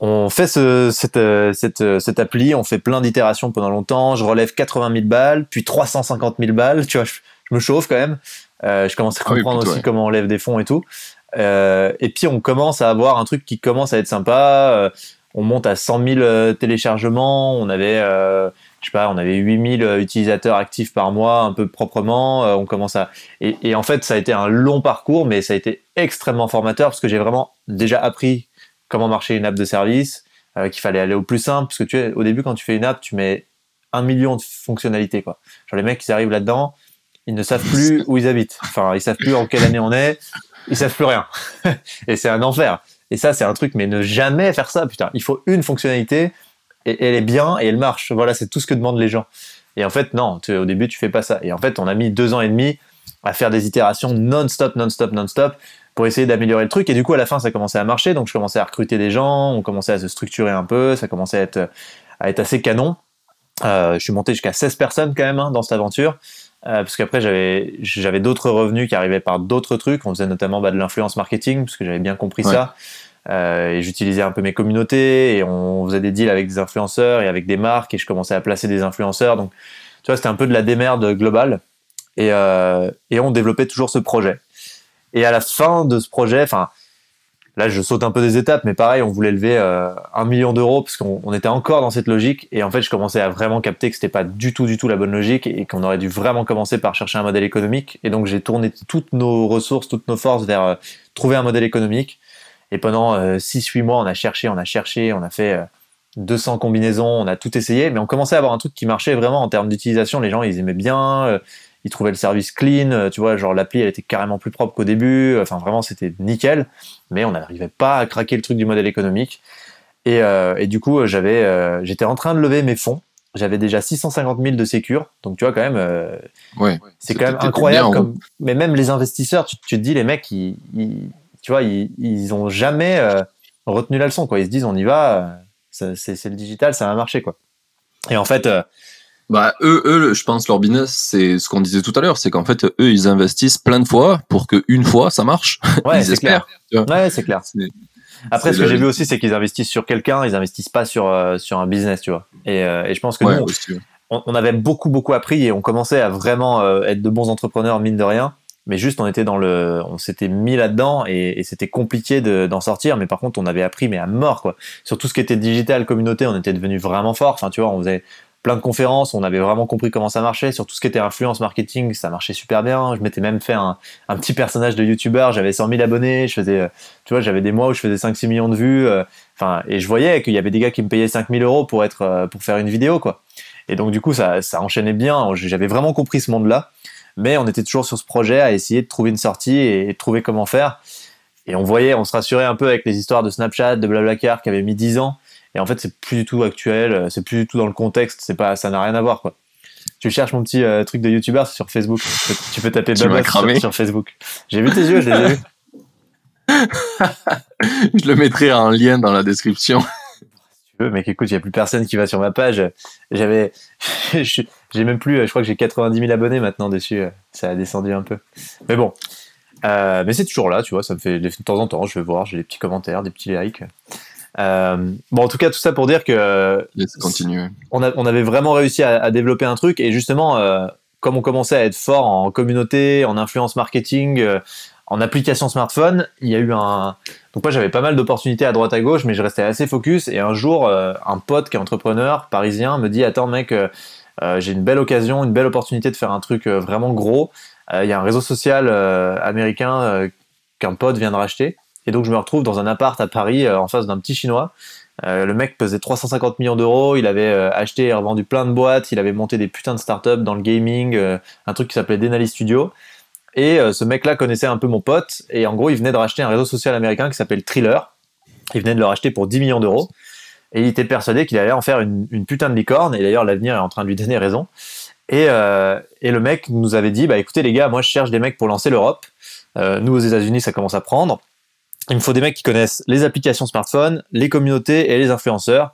on fait ce, cette, euh, cette, euh, cette, appli, on fait plein d'itérations pendant longtemps. Je relève 80 000 balles, puis 350 000 balles. Tu vois, je, je me chauffe quand même. Euh, je commence à comprendre ah oui, aussi ouais. comment on lève des fonds et tout. Euh, et puis on commence à avoir un truc qui commence à être sympa. Euh, on monte à 100 000 téléchargements. On avait, je sais pas, on avait 8 000 utilisateurs actifs par mois, un peu proprement. on commence à et, et en fait, ça a été un long parcours, mais ça a été extrêmement formateur parce que j'ai vraiment déjà appris comment marcher une app de service, euh, qu'il fallait aller au plus simple, parce que tu es, au début, quand tu fais une app, tu mets un million de fonctionnalités, quoi. Genre, les mecs, ils arrivent là-dedans, ils ne savent plus où ils habitent. Enfin, ils savent plus en quelle année on est, ils savent plus rien. et c'est un enfer. Et ça, c'est un truc, mais ne jamais faire ça, putain. Il faut une fonctionnalité et elle est bien et elle marche. Voilà, c'est tout ce que demandent les gens. Et en fait, non, au début, tu fais pas ça. Et en fait, on a mis deux ans et demi à faire des itérations non-stop, non-stop, non-stop pour essayer d'améliorer le truc. Et du coup, à la fin, ça commençait à marcher. Donc, je commençais à recruter des gens, on commençait à se structurer un peu, ça commençait à être, à être assez canon. Euh, je suis monté jusqu'à 16 personnes quand même hein, dans cette aventure. Euh, parce qu'après j'avais j'avais d'autres revenus qui arrivaient par d'autres trucs. On faisait notamment bah, de l'influence marketing parce que j'avais bien compris ça. Euh, et j'utilisais un peu mes communautés et on faisait des deals avec des influenceurs et avec des marques et je commençais à placer des influenceurs. Donc tu vois c'était un peu de la démerde globale et, euh, et on développait toujours ce projet. Et à la fin de ce projet, enfin Là, je saute un peu des étapes, mais pareil, on voulait lever euh, un million d'euros parce qu'on était encore dans cette logique. Et en fait, je commençais à vraiment capter que c'était pas du tout, du tout la bonne logique et qu'on aurait dû vraiment commencer par chercher un modèle économique. Et donc, j'ai tourné toutes nos ressources, toutes nos forces vers euh, trouver un modèle économique. Et pendant 6-8 euh, mois, on a cherché, on a cherché, on a fait 200 combinaisons, on a tout essayé, mais on commençait à avoir un truc qui marchait vraiment en termes d'utilisation. Les gens, ils aimaient bien ils trouvaient le service clean, euh, tu vois, genre l'appli elle était carrément plus propre qu'au début, enfin vraiment c'était nickel, mais on n'arrivait pas à craquer le truc du modèle économique. Et, euh, et du coup, j'avais, euh, j'étais en train de lever mes fonds. J'avais déjà 650 000 de sécure, donc tu vois quand même, ouais, c'est quand même incroyable. Comme, mais même les investisseurs, tu, te dis les mecs, ils, tu vois, ils, ils ont jamais retenu la leçon, quoi. Ils se disent on y va, c'est, c'est le digital, ça va marcher, quoi. Et en fait, bah, eux, eux, je pense, leur business, c'est ce qu'on disait tout à l'heure, c'est qu'en fait, eux, ils investissent plein de fois pour qu'une fois, ça marche. Ouais, c'est clair. Ouais, c'est clair. Après, ce que j'ai vu aussi, c'est qu'ils investissent sur quelqu'un, ils investissent pas sur, euh, sur un business, tu vois. Et, euh, et je pense que nous, on, avait beaucoup, beaucoup appris et on commençait à vraiment euh, être de bons entrepreneurs, mine de rien. Mais juste, on était dans le, on s'était mis là-dedans et, et c'était compliqué d'en sortir. Mais par contre, on avait appris, mais à mort, quoi. Sur tout ce qui était digital, communauté, on était devenu vraiment fort. Enfin, tu vois, on faisait, plein de conférences, on avait vraiment compris comment ça marchait. Sur tout ce qui était influence marketing, ça marchait super bien. Je m'étais même fait un, petit personnage de youtubeur, j'avais 100 000 abonnés, je faisais, tu vois, j'avais des mois où je faisais 5-6 millions de vues. Euh, enfin, et je voyais qu'il y avait des gars qui me payaient 5 000 euros pour être, euh, pour faire une vidéo, quoi. Et donc, du coup, ça, ça enchaînait bien. J'avais vraiment compris ce monde-là. Mais on était toujours sur ce projet à essayer de trouver une sortie et, de trouver comment faire. Et on voyait, on se rassurait un peu avec les histoires de Snapchat, de Blablacar qui avaient mis 10 ans. Et en fait, c'est plus du tout actuel, euh, c'est plus du tout dans le contexte, c'est pas, ça n'a rien à voir, quoi. Tu cherches mon petit euh, truc de youtubeur, sur Facebook. Tu peux, taper Babos sur, sur, Facebook. J'ai vu tes yeux, je les ai vus. je le mettrai en lien dans la description. Si tu veux, mec, écoute, il n'y a plus personne qui va sur ma page. J'avais, j'ai même plus, je crois que j'ai 90 000 abonnés maintenant dessus. Ça a descendu un peu. Mais bon. Euh, mais c'est toujours là, tu vois, ça me fait de temps en temps, je vais voir, j'ai des petits commentaires, des petits likes. Euh, bon, en tout cas, tout ça pour dire que On, on avait vraiment réussi à, développer un truc et justement, euh, comme on commençait à être fort en communauté, en influence marketing, euh, en application smartphone, il y a eu un. Donc moi, j'avais pas mal d'opportunités à droite à gauche, mais je restais assez focus. Et un jour, un pote qui est entrepreneur parisien me dit "Attends, mec, j'ai une belle occasion, une belle opportunité de faire un truc vraiment gros. Il y a un réseau social américain qu'un pote vient de racheter." Et donc je me retrouve dans un appart à Paris euh, en face d'un petit chinois. Euh, le mec pesait 350 millions d'euros, il avait euh, acheté et revendu plein de boîtes, il avait monté des putains de startups dans le gaming, un truc qui s'appelait Denali Studio. Et ce mec-là connaissait un peu mon pote, et en gros il venait de racheter un réseau social américain qui s'appelle Thriller. Il venait de le racheter pour 10 millions d'euros. Et il était persuadé qu'il allait en faire une, putain de licorne, et d'ailleurs l'avenir est en train de lui donner raison. Et, et le mec nous avait dit, bah écoutez les gars, moi je cherche des mecs pour lancer l'Europe. nous aux États-Unis ça commence à prendre il me faut des mecs qui connaissent les applications smartphone, les communautés et les influenceurs.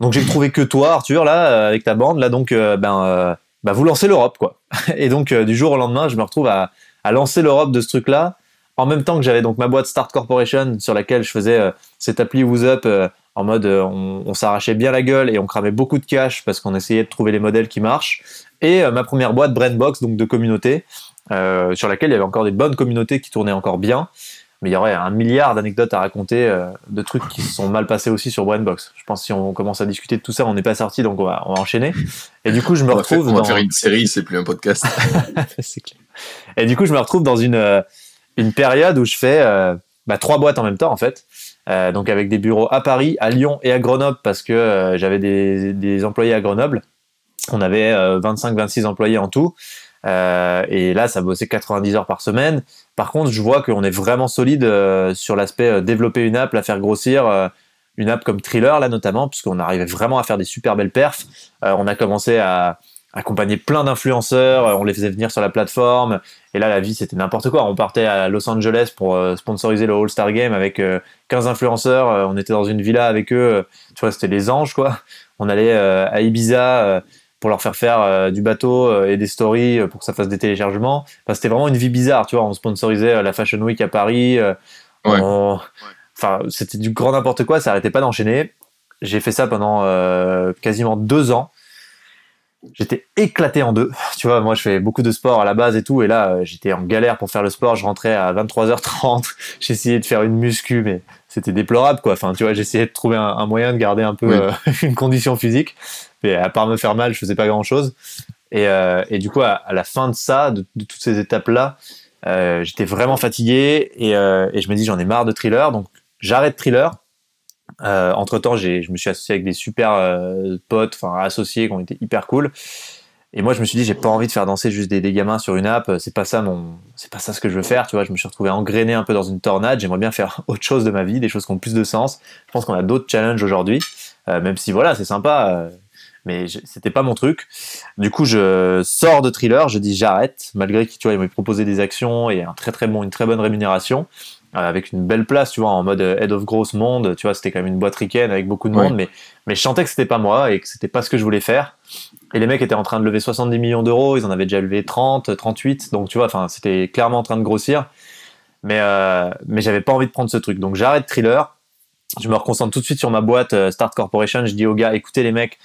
Donc j'ai trouvé que toi, Arthur, là, euh, avec ta bande, là, donc, euh, ben, euh, bah, vous lancez l'Europe, quoi. Et donc, du jour au lendemain, je me retrouve à, à lancer l'Europe de ce truc-là, en même temps que j'avais donc ma boîte Start Corporation sur laquelle je faisais cette appli Who's Up en mode on, on s'arrachait bien la gueule et on cramait beaucoup de cash parce qu'on essayait de trouver les modèles qui marchent. Et ma première boîte Brainbox, donc de communauté, sur laquelle il y avait encore des bonnes communautés qui tournaient encore bien mais il y aurait un milliard d'anecdotes à raconter, euh, de trucs qui se sont mal passés aussi sur Brainbox. Je pense que si on commence à discuter de tout ça, on n'est pas sorti, donc on va, on va enchaîner. Et du coup, je me retrouve. on va faire une série, c'est plus un podcast. c'est clair. Et du coup, je me retrouve dans une, euh, une période où je fais euh, bah, trois boîtes en même temps, en fait. donc avec des bureaux à Paris, à Lyon et à Grenoble, parce que j'avais des, des employés à Grenoble. On avait 25-26 employés en tout. Euh, et là, ça bossait 90 heures par semaine. Par contre, je vois qu'on est vraiment solide euh, sur l'aspect euh, développer une app, la faire grossir. une app comme Thriller là notamment, puisqu'on arrivait vraiment à faire des super belles perfs. on a commencé à accompagner plein d'influenceurs, on les faisait venir sur la plateforme, et là la vie c'était n'importe quoi. On partait à Los Angeles pour sponsoriser le All-Star Game avec 15 influenceurs, on était dans une villa avec eux, tu vois, c'était les anges quoi. On allait à Ibiza pour leur faire faire euh, du bateau euh, et des stories euh, pour que ça fasse des téléchargements. Enfin, c'était vraiment une vie bizarre, tu vois. On sponsorisait la Fashion Week à Paris. Enfin, c'était du grand n'importe quoi. Ça arrêtait pas d'enchaîner. J'ai fait ça pendant quasiment deux ans. J'étais éclaté en deux. Tu vois, moi, je fais beaucoup de sport à la base et tout. Et là, j'étais en galère pour faire le sport. Je rentrais à 23h30. J'essayais de faire une muscu, mais c'était déplorable, quoi. Enfin, tu vois, j'essayais de trouver un, moyen de garder un peu une condition physique. Mais à part me faire mal, je faisais pas grand chose. Et, euh, et du coup, à, la fin de ça, de, toutes ces étapes-là, euh, j'étais vraiment fatigué et, euh, et, je me dis j'en ai marre de thriller, donc j'arrête thriller. Entre temps, je me suis associé avec des super potes, enfin associés qui ont été hyper cool. Et moi, je me suis dit, j'ai pas envie de faire danser juste des, gamins sur une app. C'est pas ça mon, c'est pas ça ce que je veux faire. Tu vois, je me suis retrouvé engrainé un peu dans une tornade. J'aimerais bien faire autre chose de ma vie, des choses qui ont plus de sens. Je pense qu'on a d'autres challenges aujourd'hui, même si voilà, c'est sympa mais c'était pas mon truc. Du coup, je sors de thriller, je dis j'arrête, malgré qu'ils m'ont proposé des actions et un très très bon, une très bonne rémunération, euh, avec une belle place, tu vois, en mode euh, head of growth monde, tu vois, c'était quand même une boîte ricaine avec beaucoup de monde, mais, mais je sentais que c'était pas moi et que c'était pas ce que je voulais faire. Et les mecs étaient en train de lever 70 millions d'euros, ils en avaient déjà levé 30, 38, donc tu vois, enfin, c'était clairement en train de grossir. Mais, euh, mais j'avais pas envie de prendre ce truc. Donc j'arrête thriller, je me reconcentre tout de suite sur ma boîte euh, Start Corporation, je dis aux gars, écoutez les mecs,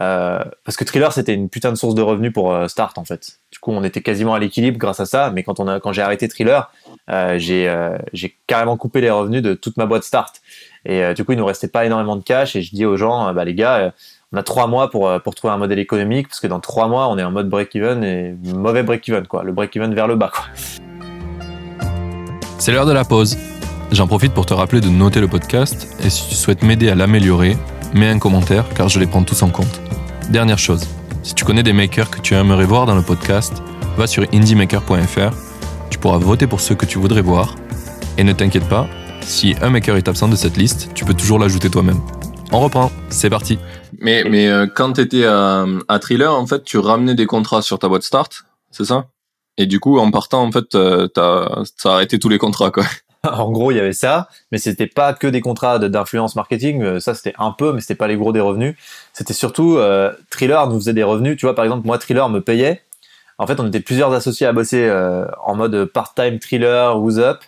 euh, parce que Thriller c'était une putain de source de revenus pour euh, Start en fait. Du coup on était quasiment à l'équilibre grâce à ça, mais quand quand j'ai arrêté Thriller, euh, j'ai carrément coupé les revenus de toute ma boîte Start. Et du coup il nous restait pas énormément de cash et je dis aux gens bah les gars on a trois mois pour pour trouver un modèle économique parce que dans trois mois on est en mode break even et mauvais break even quoi, le break even vers le bas quoi. C'est l'heure de la pause. J'en profite pour te rappeler de noter le podcast et si tu souhaites m'aider à l'améliorer mets un commentaire car je les prends tous en compte. Dernière chose, si tu connais des makers que tu aimerais voir dans le podcast, va sur indiemaker.fr, tu pourras voter pour ceux que tu voudrais voir, et ne t'inquiète pas, si un maker est absent de cette liste, tu peux toujours l'ajouter toi-même. On reprend, c'est parti. Mais, mais euh, quand tu étais à, à Thriller, en fait, tu ramenais des contrats sur ta boîte Start, c'est ça? Et du coup, en partant, en fait, euh, t'as as arrêté tous les contrats, quoi. en gros, il y avait ça, mais c'était pas que des contrats d'influence marketing. Euh, ça, c'était un peu, mais c'était pas les gros des revenus. C'était surtout euh, Thriller nous faisait des revenus. Tu vois, par exemple, moi, Thriller me payait. En fait, on était plusieurs associés à bosser euh, en mode part-time Thriller, Who's Up,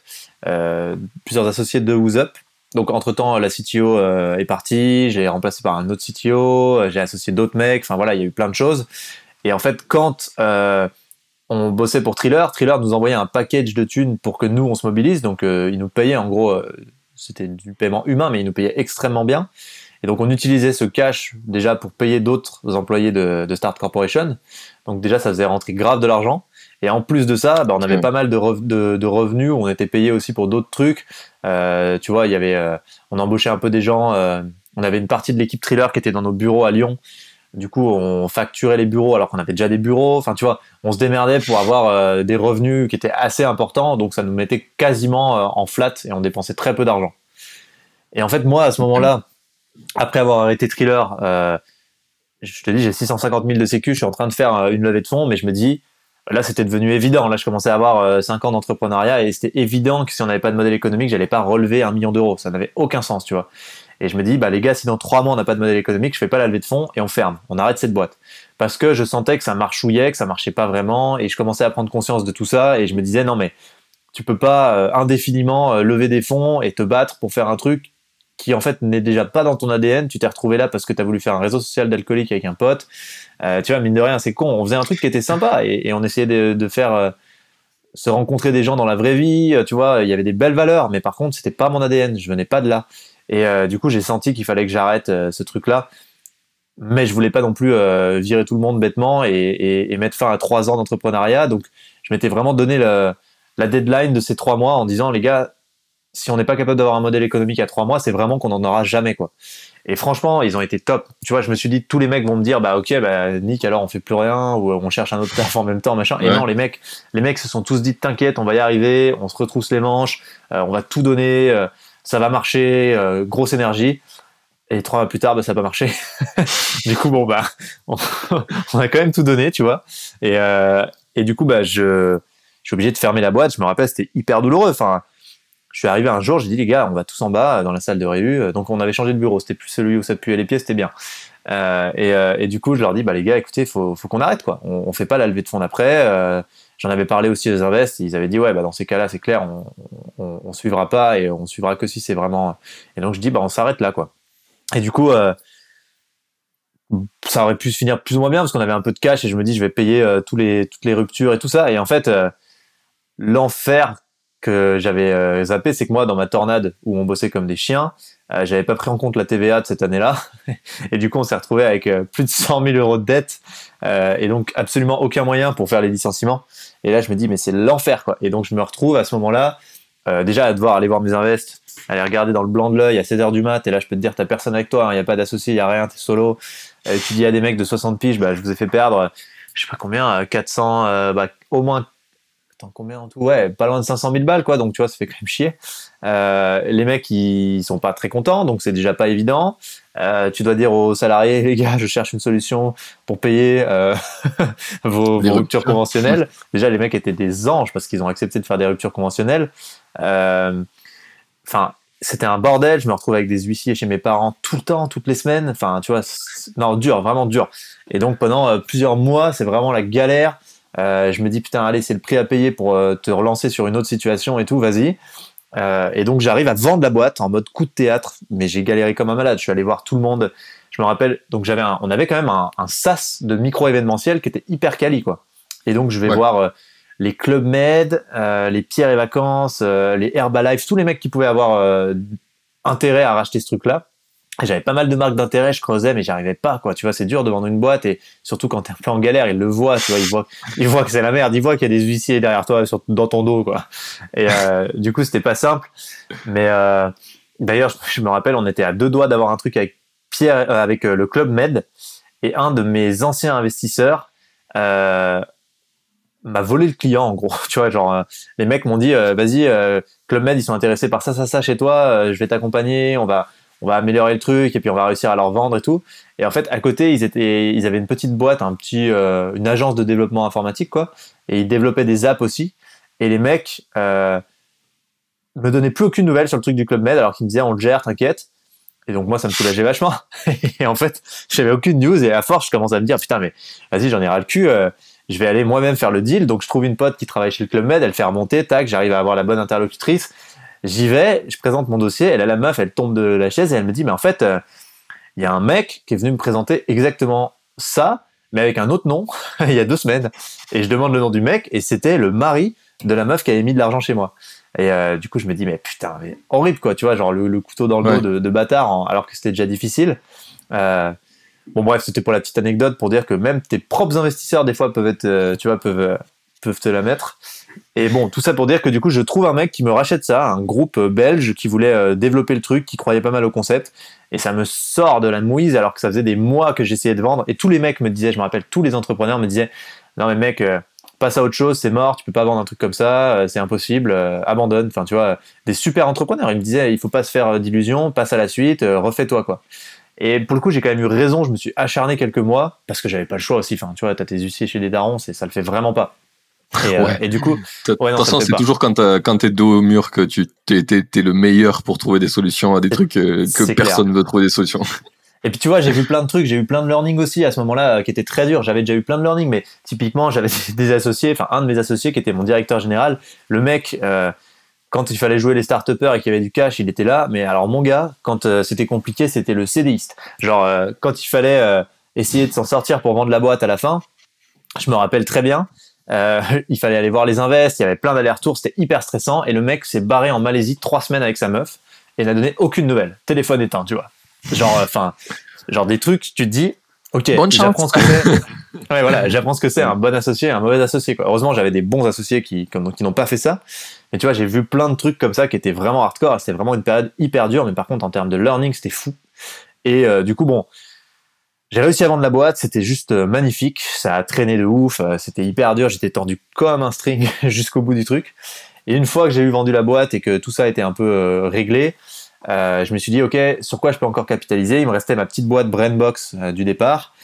plusieurs associés de Who's Up. Donc, entre temps, la CTO est partie, j'ai remplacé par un autre CTO, j'ai associé d'autres mecs. Enfin voilà, il y a eu plein de choses. Et en fait, quand on bossait pour Thriller. Thriller nous envoyait un package de thunes pour que nous, on se mobilise. Donc, euh, ils nous payaient, en gros, euh, c'était du paiement humain, mais ils nous payaient extrêmement bien. Et donc, on utilisait ce cash déjà pour payer d'autres employés de, Start Corporation. Donc, déjà, ça faisait rentrer grave de l'argent. Et en plus de ça, bah, on avait pas mal de, revenus. On était payé aussi pour d'autres trucs. Euh, tu vois, il y avait, on embauchait un peu des gens. on avait une partie de l'équipe Thriller qui était dans nos bureaux à Lyon du coup, on facturait les bureaux alors qu'on avait déjà des bureaux. Enfin, tu vois, on se démerdait pour avoir euh, des revenus qui étaient assez importants. Donc, ça nous mettait quasiment euh, en flat et on dépensait très peu d'argent. Et en fait, moi, à ce moment-là, après avoir arrêté Thriller, euh, je te dis, j'ai 650 000 de sécu. Je suis en train de faire une levée de fonds, mais je me dis, là, c'était devenu évident. Là, je commençais à avoir 5 ans d'entrepreneuriat et c'était évident que si on n'avait pas de modèle économique, j'allais pas relever un million d'euros. Ça n'avait aucun sens, tu vois. Et je me dis, bah les gars, si dans trois mois on n'a pas de modèle économique, je fais pas la levée de fonds et on ferme, on arrête cette boîte. Parce que je sentais que ça marchouillait, que ça marchait pas vraiment, et je commençais à prendre conscience de tout ça, et je me disais, non mais tu peux pas euh, indéfiniment euh, lever des fonds et te battre pour faire un truc qui en fait n'est déjà pas dans ton ADN, tu t'es retrouvé là parce que tu as voulu faire un réseau social d'alcoolique avec un pote. Euh, tu vois, mine de rien, c'est con, on faisait un truc qui était sympa, et, on essayait de, faire... se rencontrer des gens dans la vraie vie, tu vois, il y avait des belles valeurs, mais par contre, c'était pas mon ADN, je venais pas de là. Et euh, du coup, j'ai senti qu'il fallait que j'arrête euh, ce truc-là. Mais je voulais pas non plus euh, virer tout le monde bêtement et, mettre fin à trois ans d'entrepreneuriat. Donc, je m'étais vraiment donné la deadline de ces trois mois en disant, les gars, si on n'est pas capable d'avoir un modèle économique à trois mois, c'est vraiment qu'on n'en aura jamais, quoi. Et franchement, ils ont été top. Tu vois, je me suis dit, tous les mecs vont me dire, bah ok, bah Nick, alors on fait plus rien ou on cherche un autre taf en même temps, machin. Et non, les mecs, les mecs se sont tous dit, t'inquiète, on va y arriver, on se retrousse les manches, on va tout donner ça va marcher, euh, grosse énergie. Et trois mois plus tard, bah, ça n'a pas marché. du coup, bon, bah, on, a quand même tout donné, tu vois. Et, euh, et du coup, bah, je, je suis obligé de fermer la boîte. Je me rappelle, c'était hyper douloureux. Enfin, je suis arrivé un jour, j'ai dit, les gars, on va tous en bas dans la salle de réu. Donc, on avait changé de bureau. C'était plus celui où ça puait les pieds, c'était bien. Euh, et, euh, et, du coup, je leur dis, bah, les gars, écoutez, faut, faut qu'on arrête, quoi. On, on fait pas la levée de fonds d'après. Euh, J'en avais parlé aussi aux invests. Ils avaient dit, ouais, bah, dans ces cas-là, c'est clair, on, on, suivra pas et on suivra que si c'est vraiment. Et donc, je dis, bah, on s'arrête là, quoi. Et du coup, euh, ça aurait pu se finir plus ou moins bien parce qu'on avait un peu de cash et je me dis, je vais payer euh, tous les, toutes les ruptures et tout ça. Et en fait, euh, l'enfer que j'avais euh, zappé, c'est que moi, dans ma tornade où on bossait comme des chiens, euh, j'avais pas pris en compte la TVA de cette année-là. et du coup, on s'est retrouvé avec euh, plus de 100 000 euros de dette et donc absolument aucun moyen pour faire les licenciements. Et là, je me dis, mais c'est l'enfer, quoi. Et donc, je me retrouve à ce moment-là, déjà à devoir aller voir mes invests aller regarder dans le blanc de l'œil à 16h du mat, et là je peux te dire, t'as personne avec toi, il hein, n'y a pas d'associé, il n'y a rien, t'es solo. Et tu dis à des mecs de 60 piges, bah, je vous ai fait perdre, je sais pas combien, 400, euh, bah, au moins, attends, combien en tout? Ouais, pas loin de 500 000 balles, quoi, donc tu vois, ça fait quand même chier. Euh, les mecs, ils sont pas très contents, donc c'est déjà pas évident. Euh, tu dois dire aux salariés, les gars, je cherche une solution pour payer euh, vos, vos ruptures conventionnelles. Déjà, les mecs étaient des anges parce qu'ils ont accepté de faire des ruptures conventionnelles. Euh, enfin, c'était un bordel. Je me retrouvais avec des huissiers chez mes parents tout le temps, toutes les semaines. Enfin, tu vois, non, dur, vraiment dur. Et donc pendant euh, plusieurs mois, c'est vraiment la galère. Euh, je me dis putain, allez, c'est le prix à payer pour euh, te relancer sur une autre situation et tout. Vas-y. Euh, et donc j'arrive à vendre la boîte en mode coup de théâtre, mais j'ai galéré comme un malade. Je suis allé voir tout le monde. Je me rappelle, donc j'avais, on avait quand même un, un sas de micro événementiel qui était hyper quali quoi. Et donc je vais ouais. voir euh, les Club Med, euh, les Pierre et Vacances, euh, les Herbalife, tous les mecs qui pouvaient avoir euh, intérêt à racheter ce truc-là. J'avais pas mal de marques d'intérêt, je creusais, mais j'arrivais pas, quoi. Tu vois, c'est dur de vendre une boîte et surtout quand t'es un peu en galère, ils le voient, tu vois, ils voient, ils voient que c'est la merde, ils voient qu'il y a des huissiers derrière toi, sur, dans ton dos, quoi. Et euh, du coup, c'était pas simple. Mais euh, d'ailleurs, je, me rappelle, on était à deux doigts d'avoir un truc avec Pierre, euh, avec le Club Med et un de mes anciens investisseurs. M'a volé le client en gros tu vois genre les mecs m'ont dit vas-y Club Med ils sont intéressés par ça ça ça chez toi je vais t'accompagner on va on va améliorer le truc et puis on va réussir à leur vendre et tout. Et en fait à côté ils étaient ils avaient une petite boîte un petit euh, une agence de développement informatique quoi. Et ils développaient des apps aussi. Et les mecs me donnaient plus aucune nouvelle sur le truc du Club Med alors qu'ils me disaient on le gère t'inquiète. Et donc moi ça me soulageait vachement. Et en fait j'avais aucune news. Et à force je commence à me dire putain mais vas-y j'en ai ras le cul je vais aller moi-même faire le deal. Donc je trouve une pote qui travaille chez le Club Med, elle fait remonter, tac, j'arrive à avoir la bonne interlocutrice. J'y vais, je présente mon dossier, elle a la meuf, elle tombe de la chaise et elle me dit mais en fait il euh, y a un mec qui est venu me présenter exactement ça, mais avec un autre nom il y a deux semaines. Et je demande le nom du mec et c'était le mari de la meuf qui avait mis de l'argent chez moi. Et euh, du coup je me dis mais putain mais horrible quoi, tu vois genre le, le couteau dans le ouais. dos de, de bâtard en, alors que c'était déjà difficile. Euh, Bon bref, c'était pour la petite anecdote pour dire que même tes propres investisseurs des fois peuvent être, tu vois, peuvent peuvent te la mettre. Et bon, tout ça pour dire que du coup, je trouve un mec qui me rachète ça, un groupe euh, belge qui voulait développer le truc, qui croyait pas mal au concept, et ça me sort de la mouise alors que ça faisait des mois que j'essayais de vendre. Et tous les mecs me disaient, je me rappelle, tous les entrepreneurs me disaient, non mais mec, passe à autre chose, c'est mort, tu peux pas vendre un truc comme ça, c'est impossible, abandonne. Enfin, tu vois, des super entrepreneurs, ils me disaient, il faut pas se faire d'illusions, passe à la suite, refais-toi quoi. Et pour le coup, j'ai quand même eu raison. Je me suis acharné quelques mois parce que j'avais pas le choix aussi. Enfin, tu vois, t'as tes huissiers chez des darons, ça le fait vraiment pas. Et, euh, et du coup, de toute façon, c'est toujours quand, t'es dos au mur que tu t'es, le meilleur pour trouver des solutions à des trucs euh, que personne ne veut trouver des solutions. Et puis tu vois, j'ai vu plein de trucs, j'ai eu plein de learning aussi à ce moment-là euh, qui était très dur. J'avais déjà eu plein de learning, mais typiquement, j'avais des associés, enfin un de mes associés qui était mon directeur général. Le mec, euh, quand il fallait jouer les start et qu'il y avait du cash, il était là. Mais alors mon gars, quand c'était compliqué, c'était le CDiste. Genre quand il fallait essayer de s'en sortir pour vendre la boîte à la fin, je me rappelle très bien. il fallait aller voir les invests, il y avait plein d'allers-retours, c'était hyper stressant. Et le mec s'est barré en Malaisie trois semaines avec sa meuf et n'a donné aucune nouvelle. Téléphone éteint, tu vois. Genre, enfin, genre des trucs, tu te dis, Ok, Bonne j'apprends ce que c'est. ouais, voilà, j'apprends ce que c'est un bon associé et un mauvais associé. Quoi. Heureusement, j'avais des bons associés qui, comme, qui n'ont pas fait ça. Mais tu vois, j'ai vu plein de trucs comme ça qui étaient vraiment hardcore. C'était vraiment une période hyper dure, mais par contre, en termes de learning, c'était fou. Et euh, du coup, bon, j'ai réussi à vendre la boîte. C'était juste euh, magnifique. Ça a traîné de ouf. Euh, c'était hyper dur. J'étais tendu comme un string jusqu'au bout du truc. Et une fois que j'ai eu vendu la boîte et que tout ça était un peu euh, réglé, je me suis dit, OK, sur quoi je peux encore capitaliser? Il me restait ma petite boîte Brainbox du départ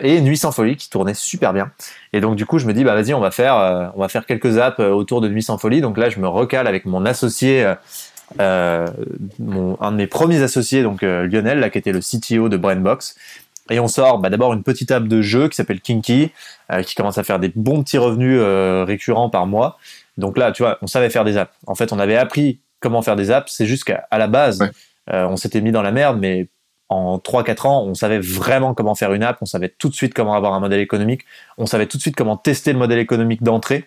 et Nuit sans folie qui tournait super bien. Et donc, du coup, je me dis, bah vas-y, on va faire, on va faire quelques apps autour de Nuit sans folie. Donc là, je me recale avec mon associé, un de mes premiers associés, donc Lionel, là, qui était le CTO de Brainbox. Et on sort bah, d'abord une petite app de jeu qui s'appelle Kinky, qui commence à faire des bons petits revenus récurrents par mois. Donc là, tu vois, on savait faire des apps. En fait, on avait appris comment faire des apps. C'est juste qu'à la base, euh, on s'était mis dans la merde, mais en 3-4 ans, on savait vraiment comment faire une app, on savait tout de suite comment avoir un modèle économique, on savait tout de suite comment tester le modèle économique d'entrée.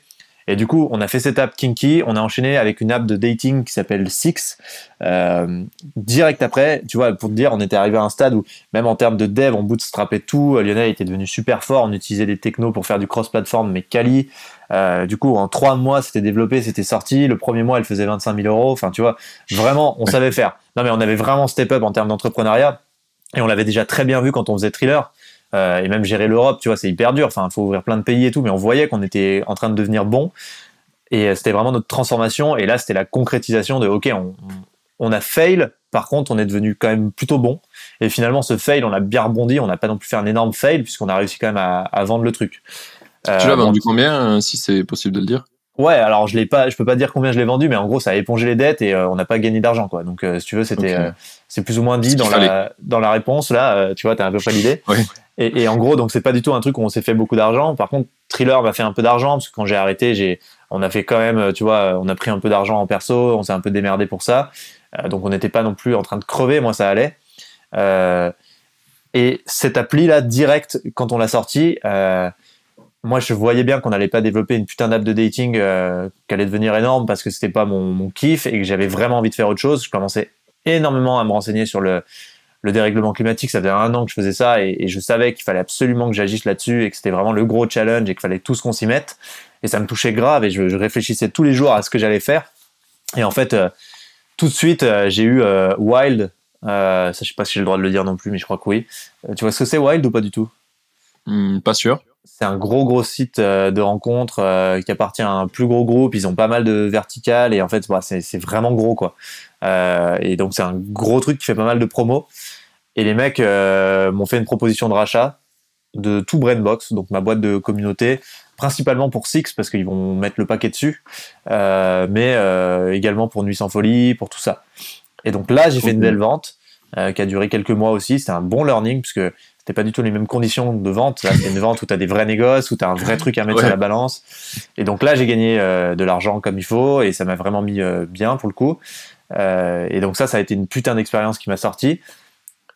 Et du coup, on a fait cette app Kinky, on a enchaîné avec une app de dating qui s'appelle Six. Euh, direct après, tu vois, pour te dire, on était arrivé à un stade où, même en termes de dev, on bootstrapait tout. Lionel était devenu super fort, on utilisait des technos pour faire du cross-platform, mais quali. Euh, du coup, en trois mois, c'était développé, c'était sorti. Le premier mois, elle faisait 25 000 euros. Enfin, tu vois, vraiment, on savait faire. Non, mais on avait vraiment step up en termes d'entrepreneuriat. Et on l'avait déjà très bien vu quand on faisait thriller. Euh, et même gérer l'Europe, tu vois, c'est hyper dur. Enfin, il faut ouvrir plein de pays et tout, mais on voyait qu'on était en train de devenir bon. Et euh, c'était vraiment notre transformation. Et là, c'était la concrétisation de OK, on, on a fail. Par contre, on est devenu quand même plutôt bon. Et finalement, ce fail, on a bien rebondi. On n'a pas non plus fait un énorme fail puisqu'on a réussi quand même à, à vendre le truc. tu l'as euh, vendu combien, si c'est possible de le dire? Ouais, alors je l'ai pas, je peux pas dire combien je l'ai vendu, mais en gros ça a épongé les dettes et on n'a pas gagné d'argent quoi. Donc si tu veux, c'était, c'est plus ou moins dit dans la dans la réponse là. tu vois, t'as un peu près l'idée. Ouais. Et, en gros, donc c'est pas du tout un truc où on s'est fait beaucoup d'argent. Par contre, Thriller m'a fait un peu d'argent parce que quand j'ai arrêté, j'ai, on a fait quand même, tu vois, on a pris un peu d'argent en perso, on s'est un peu démerdé pour ça. Euh, donc on n'était pas non plus en train de crever, moi ça allait. Euh, et cette appli là, direct quand on l'a sortie, euh, moi je voyais bien qu'on n'allait pas développer une putain d'app de dating qui allait devenir énorme parce que c'était pas mon kiff et que j'avais vraiment envie de faire autre chose. Je commençais énormément à me renseigner sur le le dérèglement climatique, ça faisait un an que je faisais ça et, je savais qu'il fallait absolument que j'agisse là-dessus et que c'était vraiment le gros challenge et qu'il fallait tous qu'on s'y mette. Et ça me touchait grave et je, réfléchissais tous les jours à ce que j'allais faire. Et en fait, euh, tout de suite, euh, j'ai eu euh, Wild. ça, je sais pas si j'ai le droit de le dire non plus, mais je crois que oui. tu vois ce que c'est Wild ou pas du tout? Hmm, Pas sûr. C'est un gros gros site de rencontres qui appartient à un plus gros groupe. Ils ont pas mal de verticales et en fait, bah, c'est vraiment gros quoi. et donc c'est un gros truc qui fait pas mal de promos. Et les mecs euh, m'ont fait une proposition de rachat de tout Brainbox, donc ma boîte de communauté, principalement pour Six parce qu'ils vont mettre le paquet dessus, euh, mais euh, également pour Nuit sans folie, pour tout ça. Et donc là, j'ai fait une belle vente qui a duré quelques mois aussi. C'était un bon learning parce que c'était pas du tout les mêmes conditions de vente. Là, c'était une vente où tu as des vrais négoces, où tu as un vrai truc à mettre sur la balance. Et donc là, j'ai gagné de l'argent comme il faut et ça m'a vraiment mis bien pour le coup. et donc ça, ça a été une putain d'expérience qui m'a sorti.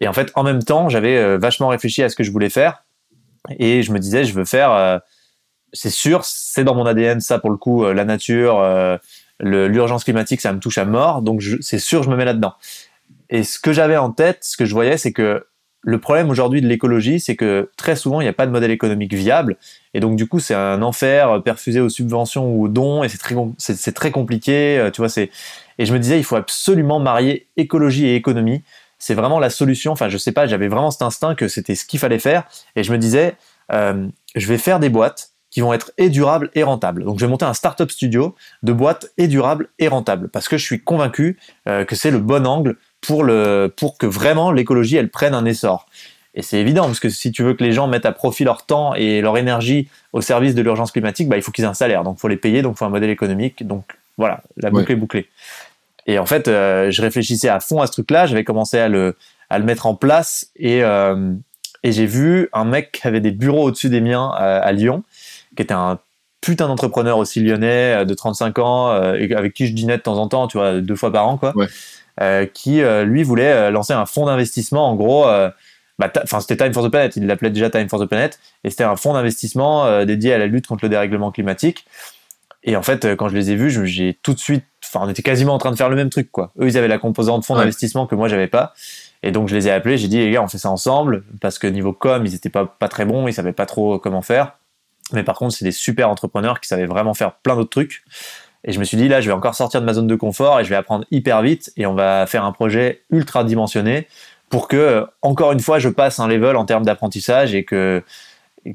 Et en fait, en même temps, j'avais euh, vachement réfléchi à ce que je voulais faire. Et je me disais, je veux faire, euh, c'est sûr, c'est dans mon ADN, ça pour le coup, euh, la nature, l'urgence climatique, ça me touche à mort. Donc c'est sûr, je me mets là-dedans. Et ce que j'avais en tête, ce que je voyais, c'est que le problème aujourd'hui de l'écologie, c'est que très souvent, il n'y a pas de modèle économique viable. Et donc, du coup, c'est un enfer perfusé aux subventions ou aux dons. Et c'est très, compliqué. Tu vois, et je me disais, il faut absolument marier écologie et économie c'est vraiment la solution. Enfin, je sais pas, j'avais vraiment cet instinct que c'était ce qu'il fallait faire. Et je me disais, euh, je vais faire des boîtes qui vont être et durables et rentables. Donc je vais monter un startup studio de boîtes et durables et rentables parce que je suis convaincu euh, que c'est le bon angle pour le pour que vraiment l'écologie elle prenne un essor. Et c'est évident parce que si tu veux que les gens mettent à profit leur temps et leur énergie au service de l'urgence climatique, bah, il faut qu'ils aient un salaire, donc il faut les payer, donc il faut un modèle économique. Donc voilà, la boucle est bouclée. Et en fait, euh, je réfléchissais à fond à ce truc-là. J'avais commencé à le, à le mettre en place et, euh, et j'ai vu un mec qui avait des bureaux au-dessus des miens à, Lyon, qui était un putain d'entrepreneur aussi lyonnais euh, de 35 ans, avec qui je dînais de temps en temps, tu vois, deux fois par an, quoi. Ouais. Qui lui voulait lancer un fonds d'investissement. En gros, bah, enfin c'était Time for the Planet. Il l'appelait déjà Time for the Planet, et c'était un fonds d'investissement dédié à la lutte contre le dérèglement climatique. Et en fait, quand je les ai vus, j'ai tout de suite enfin, on était quasiment en train de faire le même truc, quoi. Eux, ils avaient la composante fonds d'investissement que moi, j'avais pas. Et donc, je les ai appelés, j'ai dit, les gars, on fait ça ensemble, parce que niveau com, ils étaient pas, pas très bons, ils savaient pas trop comment faire. Mais par contre, c'est des super entrepreneurs qui savaient vraiment faire plein d'autres trucs. Et je me suis dit, là, je vais encore sortir de ma zone de confort et je vais apprendre hyper vite et on va faire un projet ultra dimensionné pour que, encore une fois, je passe un level en termes d'apprentissage et que,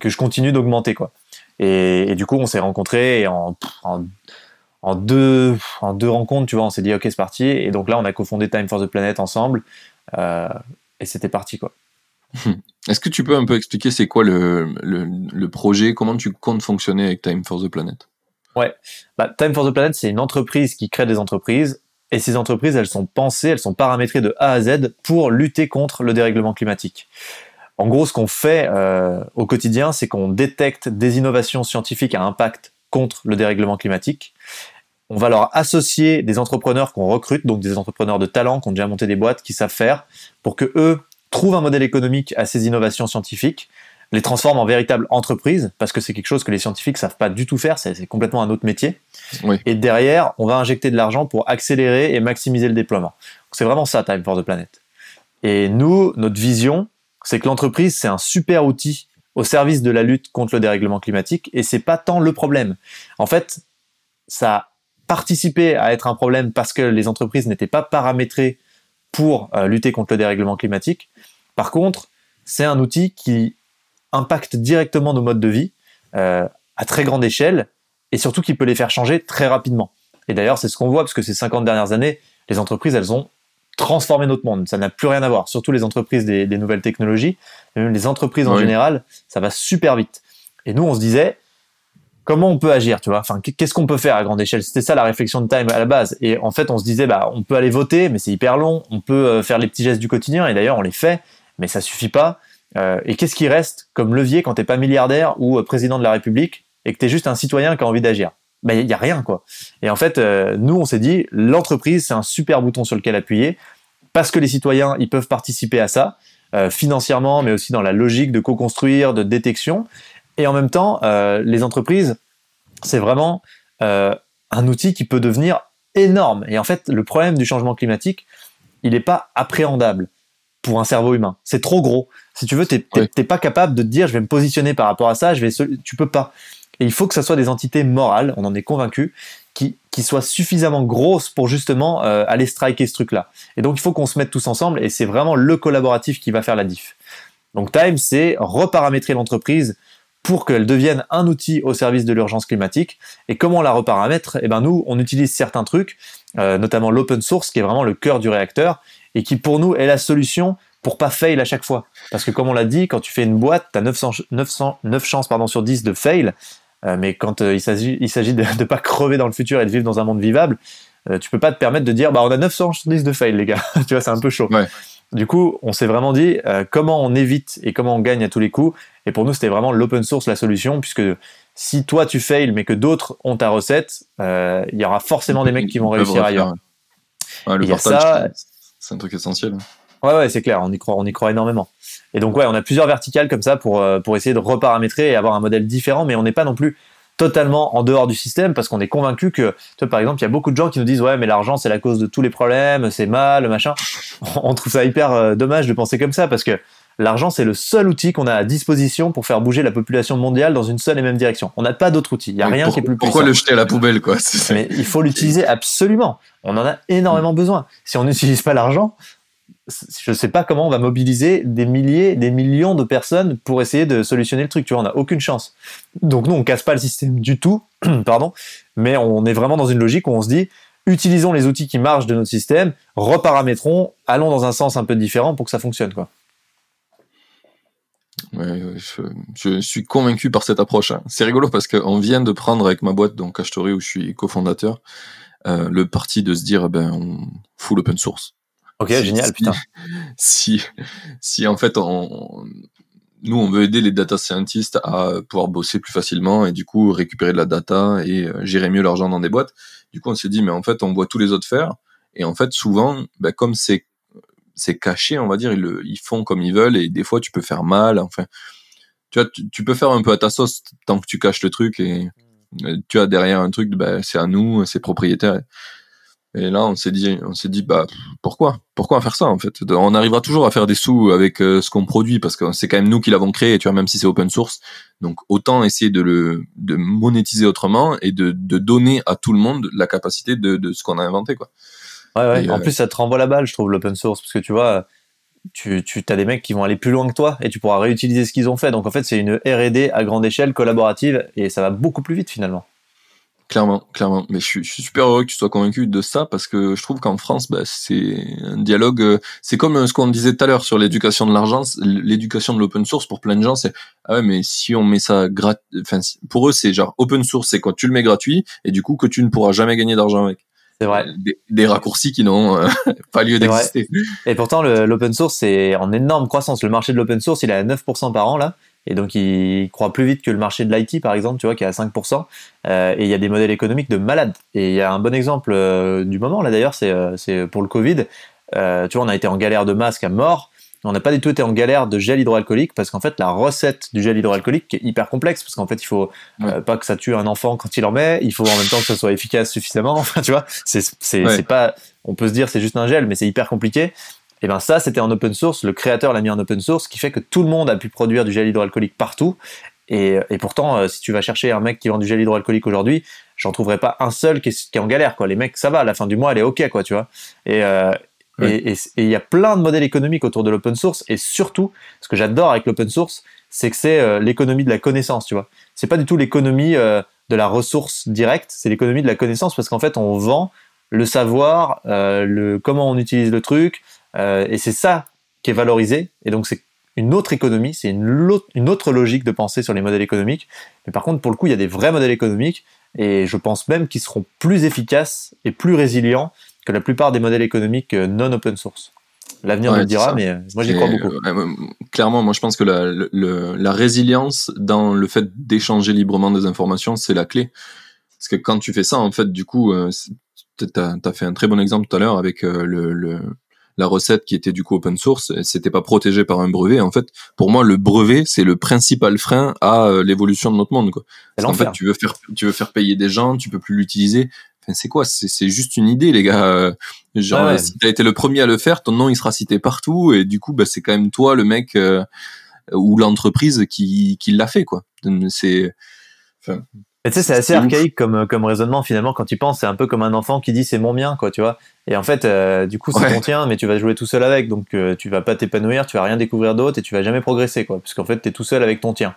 que je continue d'augmenter, quoi. Et, du coup, on s'est rencontrés et en, en deux, en deux rencontres, tu vois, on s'est dit ok c'est parti. Et donc là, on a cofondé Time for the Planet ensemble euh, et c'était parti quoi. Est-ce que tu peux un peu expliquer c'est quoi le, le, projet, comment tu comptes fonctionner avec Time for the Planet? Ouais, bah, Time for the Planet c'est une entreprise qui crée des entreprises et ces entreprises elles sont pensées, elles sont paramétrées de A à Z pour lutter contre le dérèglement climatique. En gros, ce qu'on fait euh, au quotidien, c'est qu'on détecte des innovations scientifiques à impact contre le dérèglement climatique. On va leur associer des entrepreneurs qu'on recrute, donc des entrepreneurs de talent qui ont déjà monté des boîtes, qui savent faire, pour que eux trouvent un modèle économique à ces innovations scientifiques, les transforment en véritables entreprises, parce que c'est quelque chose que les scientifiques savent pas du tout faire, c'est complètement un autre métier. Et derrière, on va injecter de l'argent pour accélérer et maximiser le déploiement. C'est vraiment ça, Time for the Planet. Et nous, notre vision, c'est que l'entreprise, c'est un super outil au service de la lutte contre le dérèglement climatique et c'est pas tant le problème. En fait, ça a participé à être un problème parce que les entreprises n'étaient pas paramétrées pour euh, lutter contre le dérèglement climatique. Par contre, c'est un outil qui impacte directement nos modes de vie euh, à très grande échelle et surtout qui peut les faire changer très rapidement. Et d'ailleurs, c'est ce qu'on voit parce que ces 50 dernières années, les entreprises, elles ont transformer notre monde. Ça n'a plus rien à voir. Surtout les entreprises des, nouvelles technologies, même les entreprises en général, ça va super vite. Et nous, on se disait, comment on peut agir, tu vois? Enfin, qu'est-ce qu'on peut faire à grande échelle? C'était ça la réflexion de Time à la base. Et en fait, on se disait, bah, on peut aller voter, mais c'est hyper long. On peut euh, faire les petits gestes du quotidien. Et d'ailleurs, on les fait, mais ça suffit pas. Euh, et qu'est-ce qui reste comme levier quand t'es pas milliardaire ou euh, président de la République et que t'es juste un citoyen qui a envie d'agir? Ben il y a rien quoi. Et en fait, euh, nous on s'est dit l'entreprise c'est un super bouton sur lequel appuyer parce que les citoyens ils peuvent participer à ça financièrement, mais aussi dans la logique de co-construire, de détection. Et en même temps, les entreprises c'est vraiment un outil qui peut devenir énorme. Et en fait, le problème du changement climatique, il n'est pas appréhendable pour un cerveau humain. C'est trop gros. Si tu veux, t'es pas capable de te dire, je vais me positionner par rapport à ça. Je vais, tu peux pas. Et il faut que ce soit des entités morales, on en est convaincu, qui, qui soient suffisamment grosses pour justement euh, aller striker ce truc-là. Et donc il faut qu'on se mette tous ensemble, et c'est vraiment le collaboratif qui va faire la diff. Donc Time, c'est reparamétrer l'entreprise pour qu'elle devienne un outil au service de l'urgence climatique. Et comment on la reparamètre Eh ben nous, on utilise certains trucs, euh, notamment l'open source, qui est vraiment le cœur du réacteur, et qui pour nous est la solution pour pas fail à chaque fois. Parce que comme on l'a dit, quand tu fais une boîte, tu as 900, 900, 9 chances pardon, sur 10 de fail. Euh, mais quand euh, il s'agit, de ne pas crever dans le futur et de vivre dans un monde vivable, euh, tu peux pas te permettre de dire bah on a 910 de fail les gars. tu vois, c'est un peu chaud. Du coup, on s'est vraiment dit comment on évite et comment on gagne à tous les coups. Et pour nous, c'était vraiment l'open source la solution, puisque si toi tu fails mais que d'autres ont ta recette, il y aura forcément des mecs qui vont réussir ailleurs. le partage, c'est un truc essentiel. Ouais, ouais, c'est clair, on y croit, on y croit énormément. Et donc, ouais, on a plusieurs verticales comme ça pour, euh, pour essayer de reparamétrer et avoir un modèle différent, mais on n'est pas non plus totalement en dehors du système parce qu'on est convaincu que, tu vois, par exemple, il y a beaucoup de gens qui nous disent, ouais, mais l'argent, c'est la cause de tous les problèmes, c'est mal, machin. On trouve ça hyper euh, dommage de penser comme ça parce que l'argent, c'est le seul outil qu'on a à disposition pour faire bouger la population mondiale dans une seule et même direction. On n'a pas d'autre outil. Il n'y a rien qui est plus puissant. Pourquoi le jeter à la poubelle, quoi? Mais il faut l'utiliser absolument. On en a énormément besoin. Si on n'utilise pas l'argent, je ne sais pas comment on va mobiliser des milliers, des millions de personnes pour essayer de solutionner le truc. Tu vois, on n'a aucune chance. Donc nous, on casse pas le système du tout, pardon, mais on est vraiment dans une logique où on se dit, utilisons les outils qui marchent de notre système, reparamétrons, allons dans un sens un peu différent pour que ça fonctionne, quoi. Je, suis convaincu par cette approche. Hein. C'est rigolo parce qu'on vient de prendre avec ma boîte, donc Ashtori, où je suis cofondateur, euh, le parti de se dire, eh ben, on full open source. Ok, génial, putain. Si, si en fait, on, nous, on veut aider les data scientists à pouvoir bosser plus facilement et du coup récupérer de la data et euh, gérer mieux l'argent dans des boîtes. Du coup, on s'est dit, mais en fait, on voit tous les autres faire. Et en fait, souvent, ben, comme c'est c'est caché, on va dire, ils, font comme ils veulent et des fois, tu peux faire mal. Enfin, tu tu, peux faire un peu à ta sauce tant que tu caches le truc et tu as derrière un truc, ben, c'est à nous, c'est propriétaire. Et là, on s'est dit, on s'est dit, bah pourquoi, pourquoi faire ça en fait? On arrivera toujours à faire des sous avec euh, ce qu'on produit parce que c'est quand même nous qui l'avons créé, tu vois, même si c'est open source. Donc autant essayer de le de monétiser autrement et de, de donner à tout le monde la capacité de, de ce qu'on a inventé, quoi. Ouais, ouais. en euh, plus, ça te renvoie la balle, je trouve, l'open source, parce que tu vois, tu, tu as des mecs qui vont aller plus loin que toi et tu pourras réutiliser ce qu'ils ont fait. Donc en fait, c'est une R&D à grande échelle, collaborative, et ça va beaucoup plus vite finalement. Clairement, clairement. Mais je suis, je suis, super heureux que tu sois convaincu de ça parce que je trouve qu'en France, bah, c'est un dialogue. Euh, c'est comme euh, ce qu'on disait tout à l'heure sur l'éducation de l'argent, l'éducation de l'open source pour plein de gens. C'est ah ouais, mais si on met ça gratuit, enfin pour eux c'est genre open source, c'est quand tu le mets gratuit et du coup que tu ne pourras jamais gagner d'argent avec. C'est vrai. Des, des, raccourcis qui n'ont euh, pas lieu d'exister. Et pourtant, l'open source, c'est en énorme croissance. Le marché de l'open source, il est à 9% par an, là. Et donc, il croît plus vite que le marché de l'IT, par exemple, tu vois, qui est à 5%. Euh, et il y a des modèles économiques de malades. Et il y a un bon exemple euh, du moment, là d'ailleurs, c'est pour le Covid. Tu vois, on a été en galère de masques à mort. On n'a pas du tout été en galère de gel hydroalcoolique parce qu'en fait, la recette du gel hydroalcoolique est hyper complexe parce qu'en fait, il faut ouais. pas que ça tue un enfant quand il en met. Il faut en même temps que ça soit efficace suffisamment. Enfin, tu vois, c'est ouais. pas. On peut se dire c'est juste un gel, mais c'est hyper compliqué. Et ben ça, c'était en open source. Le créateur l'a mis en open source, ce qui fait que tout le monde a pu produire du gel hydroalcoolique partout. Et, et pourtant, euh, si tu vas chercher un mec qui vend du gel hydroalcoolique aujourd'hui, j'en trouverai pas un seul qui est, qui est, en galère. Quoi. Les mecs, ça va. À la fin du mois, elle est ok, quoi, tu vois. Et euh, et il y a plein de modèles économiques autour de l'open source. Et surtout, ce que j'adore avec l'open source, c'est que c'est euh, l'économie de la connaissance, tu vois. C'est pas du tout l'économie euh, de la ressource directe, c'est l'économie de la connaissance parce qu'en fait, on vend le savoir, euh, le comment on utilise le truc, et c'est ça qui est valorisé. Et donc c'est une autre économie, c'est une, autre logique de pensée sur les modèles économiques. Mais par contre, pour le coup, il y a des vrais modèles économiques, et je pense même qu'ils seront plus efficaces et plus résilients que la plupart des modèles économiques euh, non open source. L'avenir ouais, nous le dira, mais moi j'y crois beaucoup. Euh, clairement, moi je pense que la, le, la résilience dans le fait d'échanger librement des informations, c'est la clé. Parce que quand tu fais ça, en fait, du coup, euh, tu as, as, fait un très bon exemple tout à l'heure avec euh, le, le, la recette qui était du coup open source, c'était pas protégé par un brevet. En fait, pour moi, le brevet, c'est le principal frein à euh, l'évolution de notre monde. Quoi. En fait, tu veux faire, tu veux faire payer des gens, tu peux plus l'utiliser. Enfin, c'est quoi? C'est juste une idée, les gars. Euh, genre, ouais. si t'as été le premier à le faire, ton nom il sera cité partout, et du coup, bah, c'est quand même toi, le mec euh, ou l'entreprise qui, qui l'a fait, quoi. C'est, enfin, tu sais, c'est assez archaïque comme, comme raisonnement finalement. Quand tu penses, c'est un peu comme un enfant qui dit c'est mon mien, quoi, tu vois. Et en fait, euh, du coup, c'est ouais. ton tien, mais tu vas jouer tout seul avec, donc euh, tu vas pas t'épanouir, tu vas rien découvrir d'autre et tu vas jamais progresser, quoi, puisqu'en fait, t'es tout seul avec ton tien.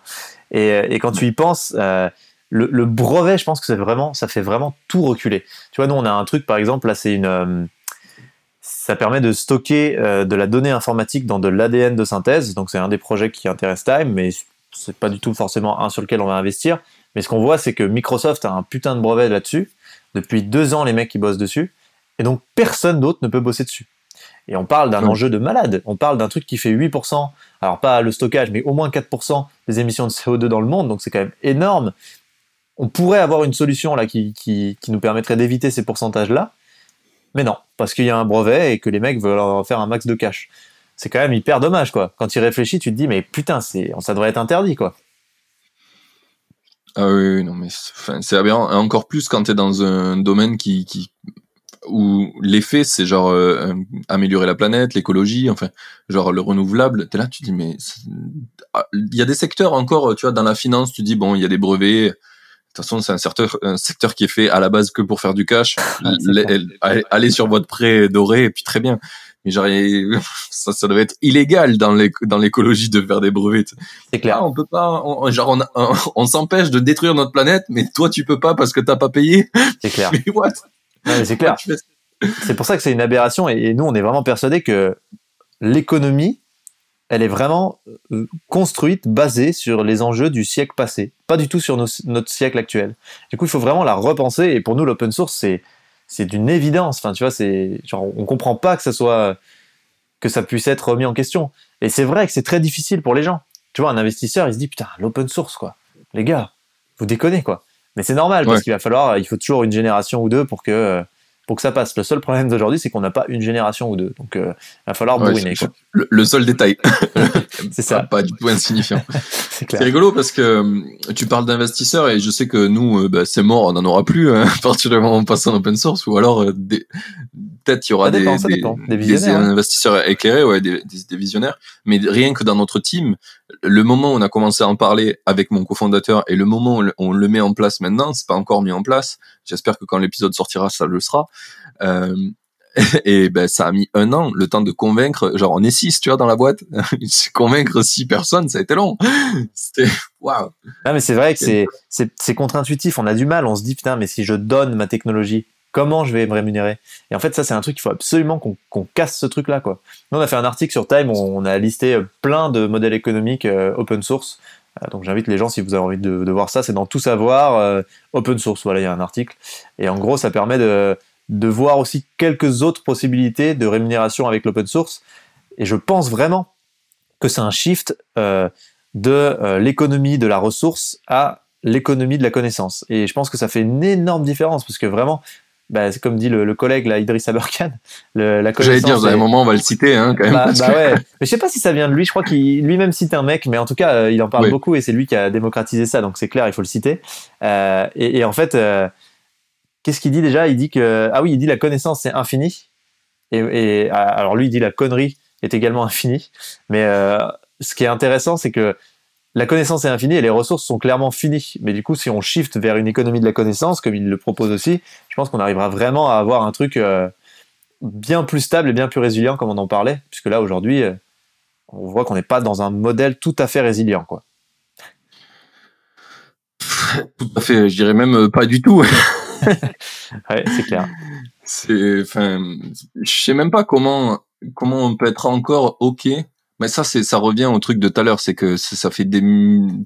Et, et quand tu y penses, euh, le, le, brevet, je pense que c'est vraiment, ça fait vraiment tout reculer. Tu vois, nous, on a un truc, par exemple, là, c'est une, euh, ça permet de stocker euh, de la donnée informatique dans de l'ADN de synthèse. Donc, c'est un des projets qui intéresse Time, mais c'est pas du tout forcément un sur lequel on va investir. Mais ce qu'on voit, c'est que Microsoft a un putain de brevet là-dessus. Depuis deux ans, les mecs qui bossent dessus. Et donc, personne d'autre ne peut bosser dessus. Et on parle d'un enjeu de malade. On parle d'un truc qui fait 8%, alors pas le stockage, mais au moins 4% des émissions de CO2 dans le monde. Donc, c'est quand même énorme. On pourrait avoir une solution là qui, qui, nous permettrait d'éviter ces pourcentages-là. Mais non, parce qu'il y a un brevet et que les mecs veulent en faire un max de cash. C'est quand même hyper dommage, quoi. Quand tu réfléchis, tu te dis, mais putain, c'est, ça devrait être interdit, quoi. Ah oui, non, mais c'est aberrant. Encore plus quand tu es dans un domaine qui, qui où l'effet, c'est genre euh, améliorer la planète, l'écologie, enfin, genre le renouvelable. T'es là, tu dis, mais ah, il y a des secteurs encore, tu vois, dans la finance, tu dis, bon, il y a des brevets. De toute façon, c'est un secteur, un secteur qui est fait à la base que pour faire du cash. Ah, allez sur votre prêt doré, et puis très bien mais genre ça, ça doit être illégal dans l'écologie de faire des brevets. C'est clair. Ah, on peut pas, on, genre on, on, on s'empêche de détruire notre planète, mais toi tu peux pas parce que t'as pas payé. C'est clair. mais what? Ouais, C'est clair. C'est pour ça que c'est une aberration et, et nous on est vraiment persuadés que l'économie elle est vraiment euh, construite, basée sur les enjeux du siècle passé, pas du tout sur nos, notre siècle actuel. Du coup, il faut vraiment la repenser. Et pour nous, l'open source, c'est c'est d'une évidence. Enfin, tu vois, c'est genre on comprend pas que ça soit que ça puisse être remis en question. Et c'est vrai que c'est très difficile pour les gens. Tu vois, un investisseur, il se dit putain, l'open source quoi. Les gars, vous déconnez quoi. Mais c'est normal parce ouais. qu'il va falloir, il faut toujours une génération ou deux pour que pour que ça passe. Le seul problème d'aujourd'hui, c'est qu'on n'a pas une génération ou deux. Donc, euh, il va falloir ouais, bourriner. Le, le, seul détail. c'est ça. Pas, pas, du tout insignifiant. c'est rigolo parce que euh, tu parles d'investisseurs et je sais que nous, euh, bah, c'est mort, on n'en aura plus hein, à partir du moment où on passe en open source ou alors euh, peut-être il y aura ça des, dépend, des, dépend. des, des, investisseurs éclairés, ouais, des, des, visionnaires. Mais rien que dans notre team, le moment où on a commencé à en parler avec mon cofondateur et le moment où on le met en place maintenant, c'est pas encore mis en place. J'espère que quand l'épisode sortira, ça le sera. Euh, et ben ça a mis un an, le temps de convaincre. Genre on est six, tu vois, dans la boîte. convaincre six personnes, ça a été long. C'était waouh. Ah mais c'est vrai que c'est c'est contre-intuitif. On a du mal. On se dit putain, mais si je donne ma technologie, comment je vais me rémunérer Et en fait, ça c'est un truc qu'il faut absolument qu'on casse ce truc-là quoi. Nous on a fait un article sur Time. On a listé plein de modèles économiques euh, open source. Euh, donc j'invite les gens si vous avez envie de, voir ça, c'est dans tout savoir euh, open source. Voilà, il y a un article. Et en gros, ça permet de de voir aussi quelques autres possibilités de rémunération avec l'open source. Et je pense vraiment que c'est un shift euh, de euh, l'économie de la ressource à l'économie de la connaissance. Et je pense que ça fait une énorme différence parce que vraiment, bah, c'est comme dit le, collègue là, Idriss Aberkan. J'allais dire, à un moment, on va le citer, hein, quand même. Bah, bah ouais. Mais je sais pas si ça vient de lui. Je crois qu'il lui-même cite un mec, mais en tout cas, euh, il en parle beaucoup et c'est lui qui a démocratisé ça. Donc c'est clair, il faut le citer. et, et, en fait Qu'est-ce qu'il dit déjà? Il dit que ah oui, il dit la connaissance c'est infini. Et, alors lui il dit la connerie est également infinie. Mais euh, ce qui est intéressant c'est que la connaissance est infinie et les ressources sont clairement finies. Mais du coup, si on shift vers une économie de la connaissance, comme il le propose aussi, je pense qu'on arrivera vraiment à avoir un truc euh, bien plus stable et bien plus résilient, comme on en parlait, puisque là aujourd'hui, euh, on voit qu'on n'est pas dans un modèle tout à fait résilient, quoi. Tout à fait, je dirais même pas du tout. ouais, c'est clair. C'est, enfin, je sais même pas comment comment on peut être encore ok. Mais ça, c'est ça revient au truc de tout à l'heure, c'est que ça fait des,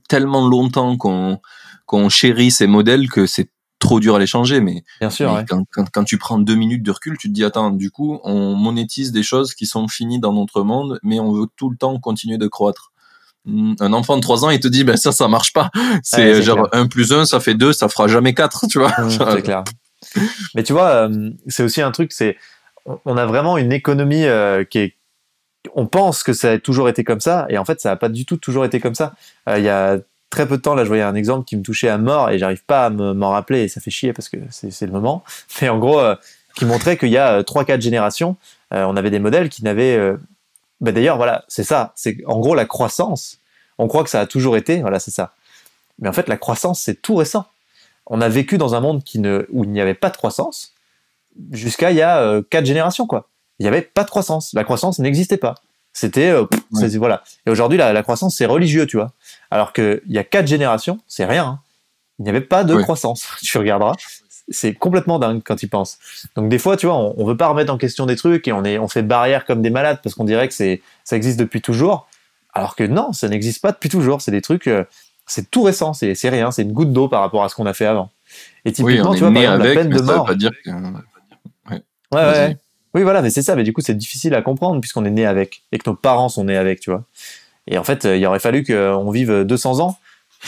tellement longtemps qu'on qu'on chérit ces modèles que c'est trop dur à les changer. Mais, Bien sûr, quand, quand, quand, tu prends deux minutes de recul, tu te dis attends, du coup, on monétise des choses qui sont finies dans notre monde, mais on veut tout le temps continuer de croître un enfant de 3 ans, il te dit, ben ça, ça marche pas. C'est genre 1 plus 1, ça fait 2, ça fera jamais 4, tu vois. c'est clair. Mais tu vois, euh, c'est aussi un truc, c'est, on a vraiment une économie euh, qui est, on pense que ça a toujours été comme ça, et en fait, ça n'a pas du tout toujours été comme ça. Euh, il y a très peu de temps, là, je voyais un exemple qui me touchait à mort, et j'arrive pas à m'en rappeler, et ça fait chier parce que c'est le moment. Mais en gros, qui montrait qu'il y a 3-4 générations, on avait des modèles qui n'avaient bah, d'ailleurs, voilà, c'est ça. C'est en gros la croissance. On croit que ça a toujours été, voilà, c'est ça. Mais en fait, la croissance, c'est tout récent. On a vécu dans un monde qui ne, où il n'y avait pas de croissance jusqu'à il y a euh, quatre générations, quoi. Il n'y avait pas de croissance. La croissance n'existait pas. C'était, euh, voilà. Et aujourd'hui, la, croissance, c'est religieux, tu vois. Alors qu'il y a quatre générations, c'est rien. Hein. Il n'y avait pas de croissance. tu regarderas c'est complètement dingue quand il pense. Donc des fois, tu vois, on, on, veut pas remettre en question des trucs et on est, on fait barrière comme des malades parce qu'on dirait que c'est, ça existe depuis toujours, alors que non, ça n'existe pas depuis toujours. C'est des trucs, euh, c'est tout récent, c'est, c'est rien, c'est une goutte d'eau par rapport à ce qu'on a fait avant. Et typiquement, tu vois, par exemple, la peine de mort. Pas dire que... Ouais, ouais. Oui, voilà, mais c'est ça. Mais du coup, c'est difficile à comprendre puisqu'on est né avec et que nos parents sont nés avec, tu vois. Et en fait, il aurait fallu qu'on vive 200 ans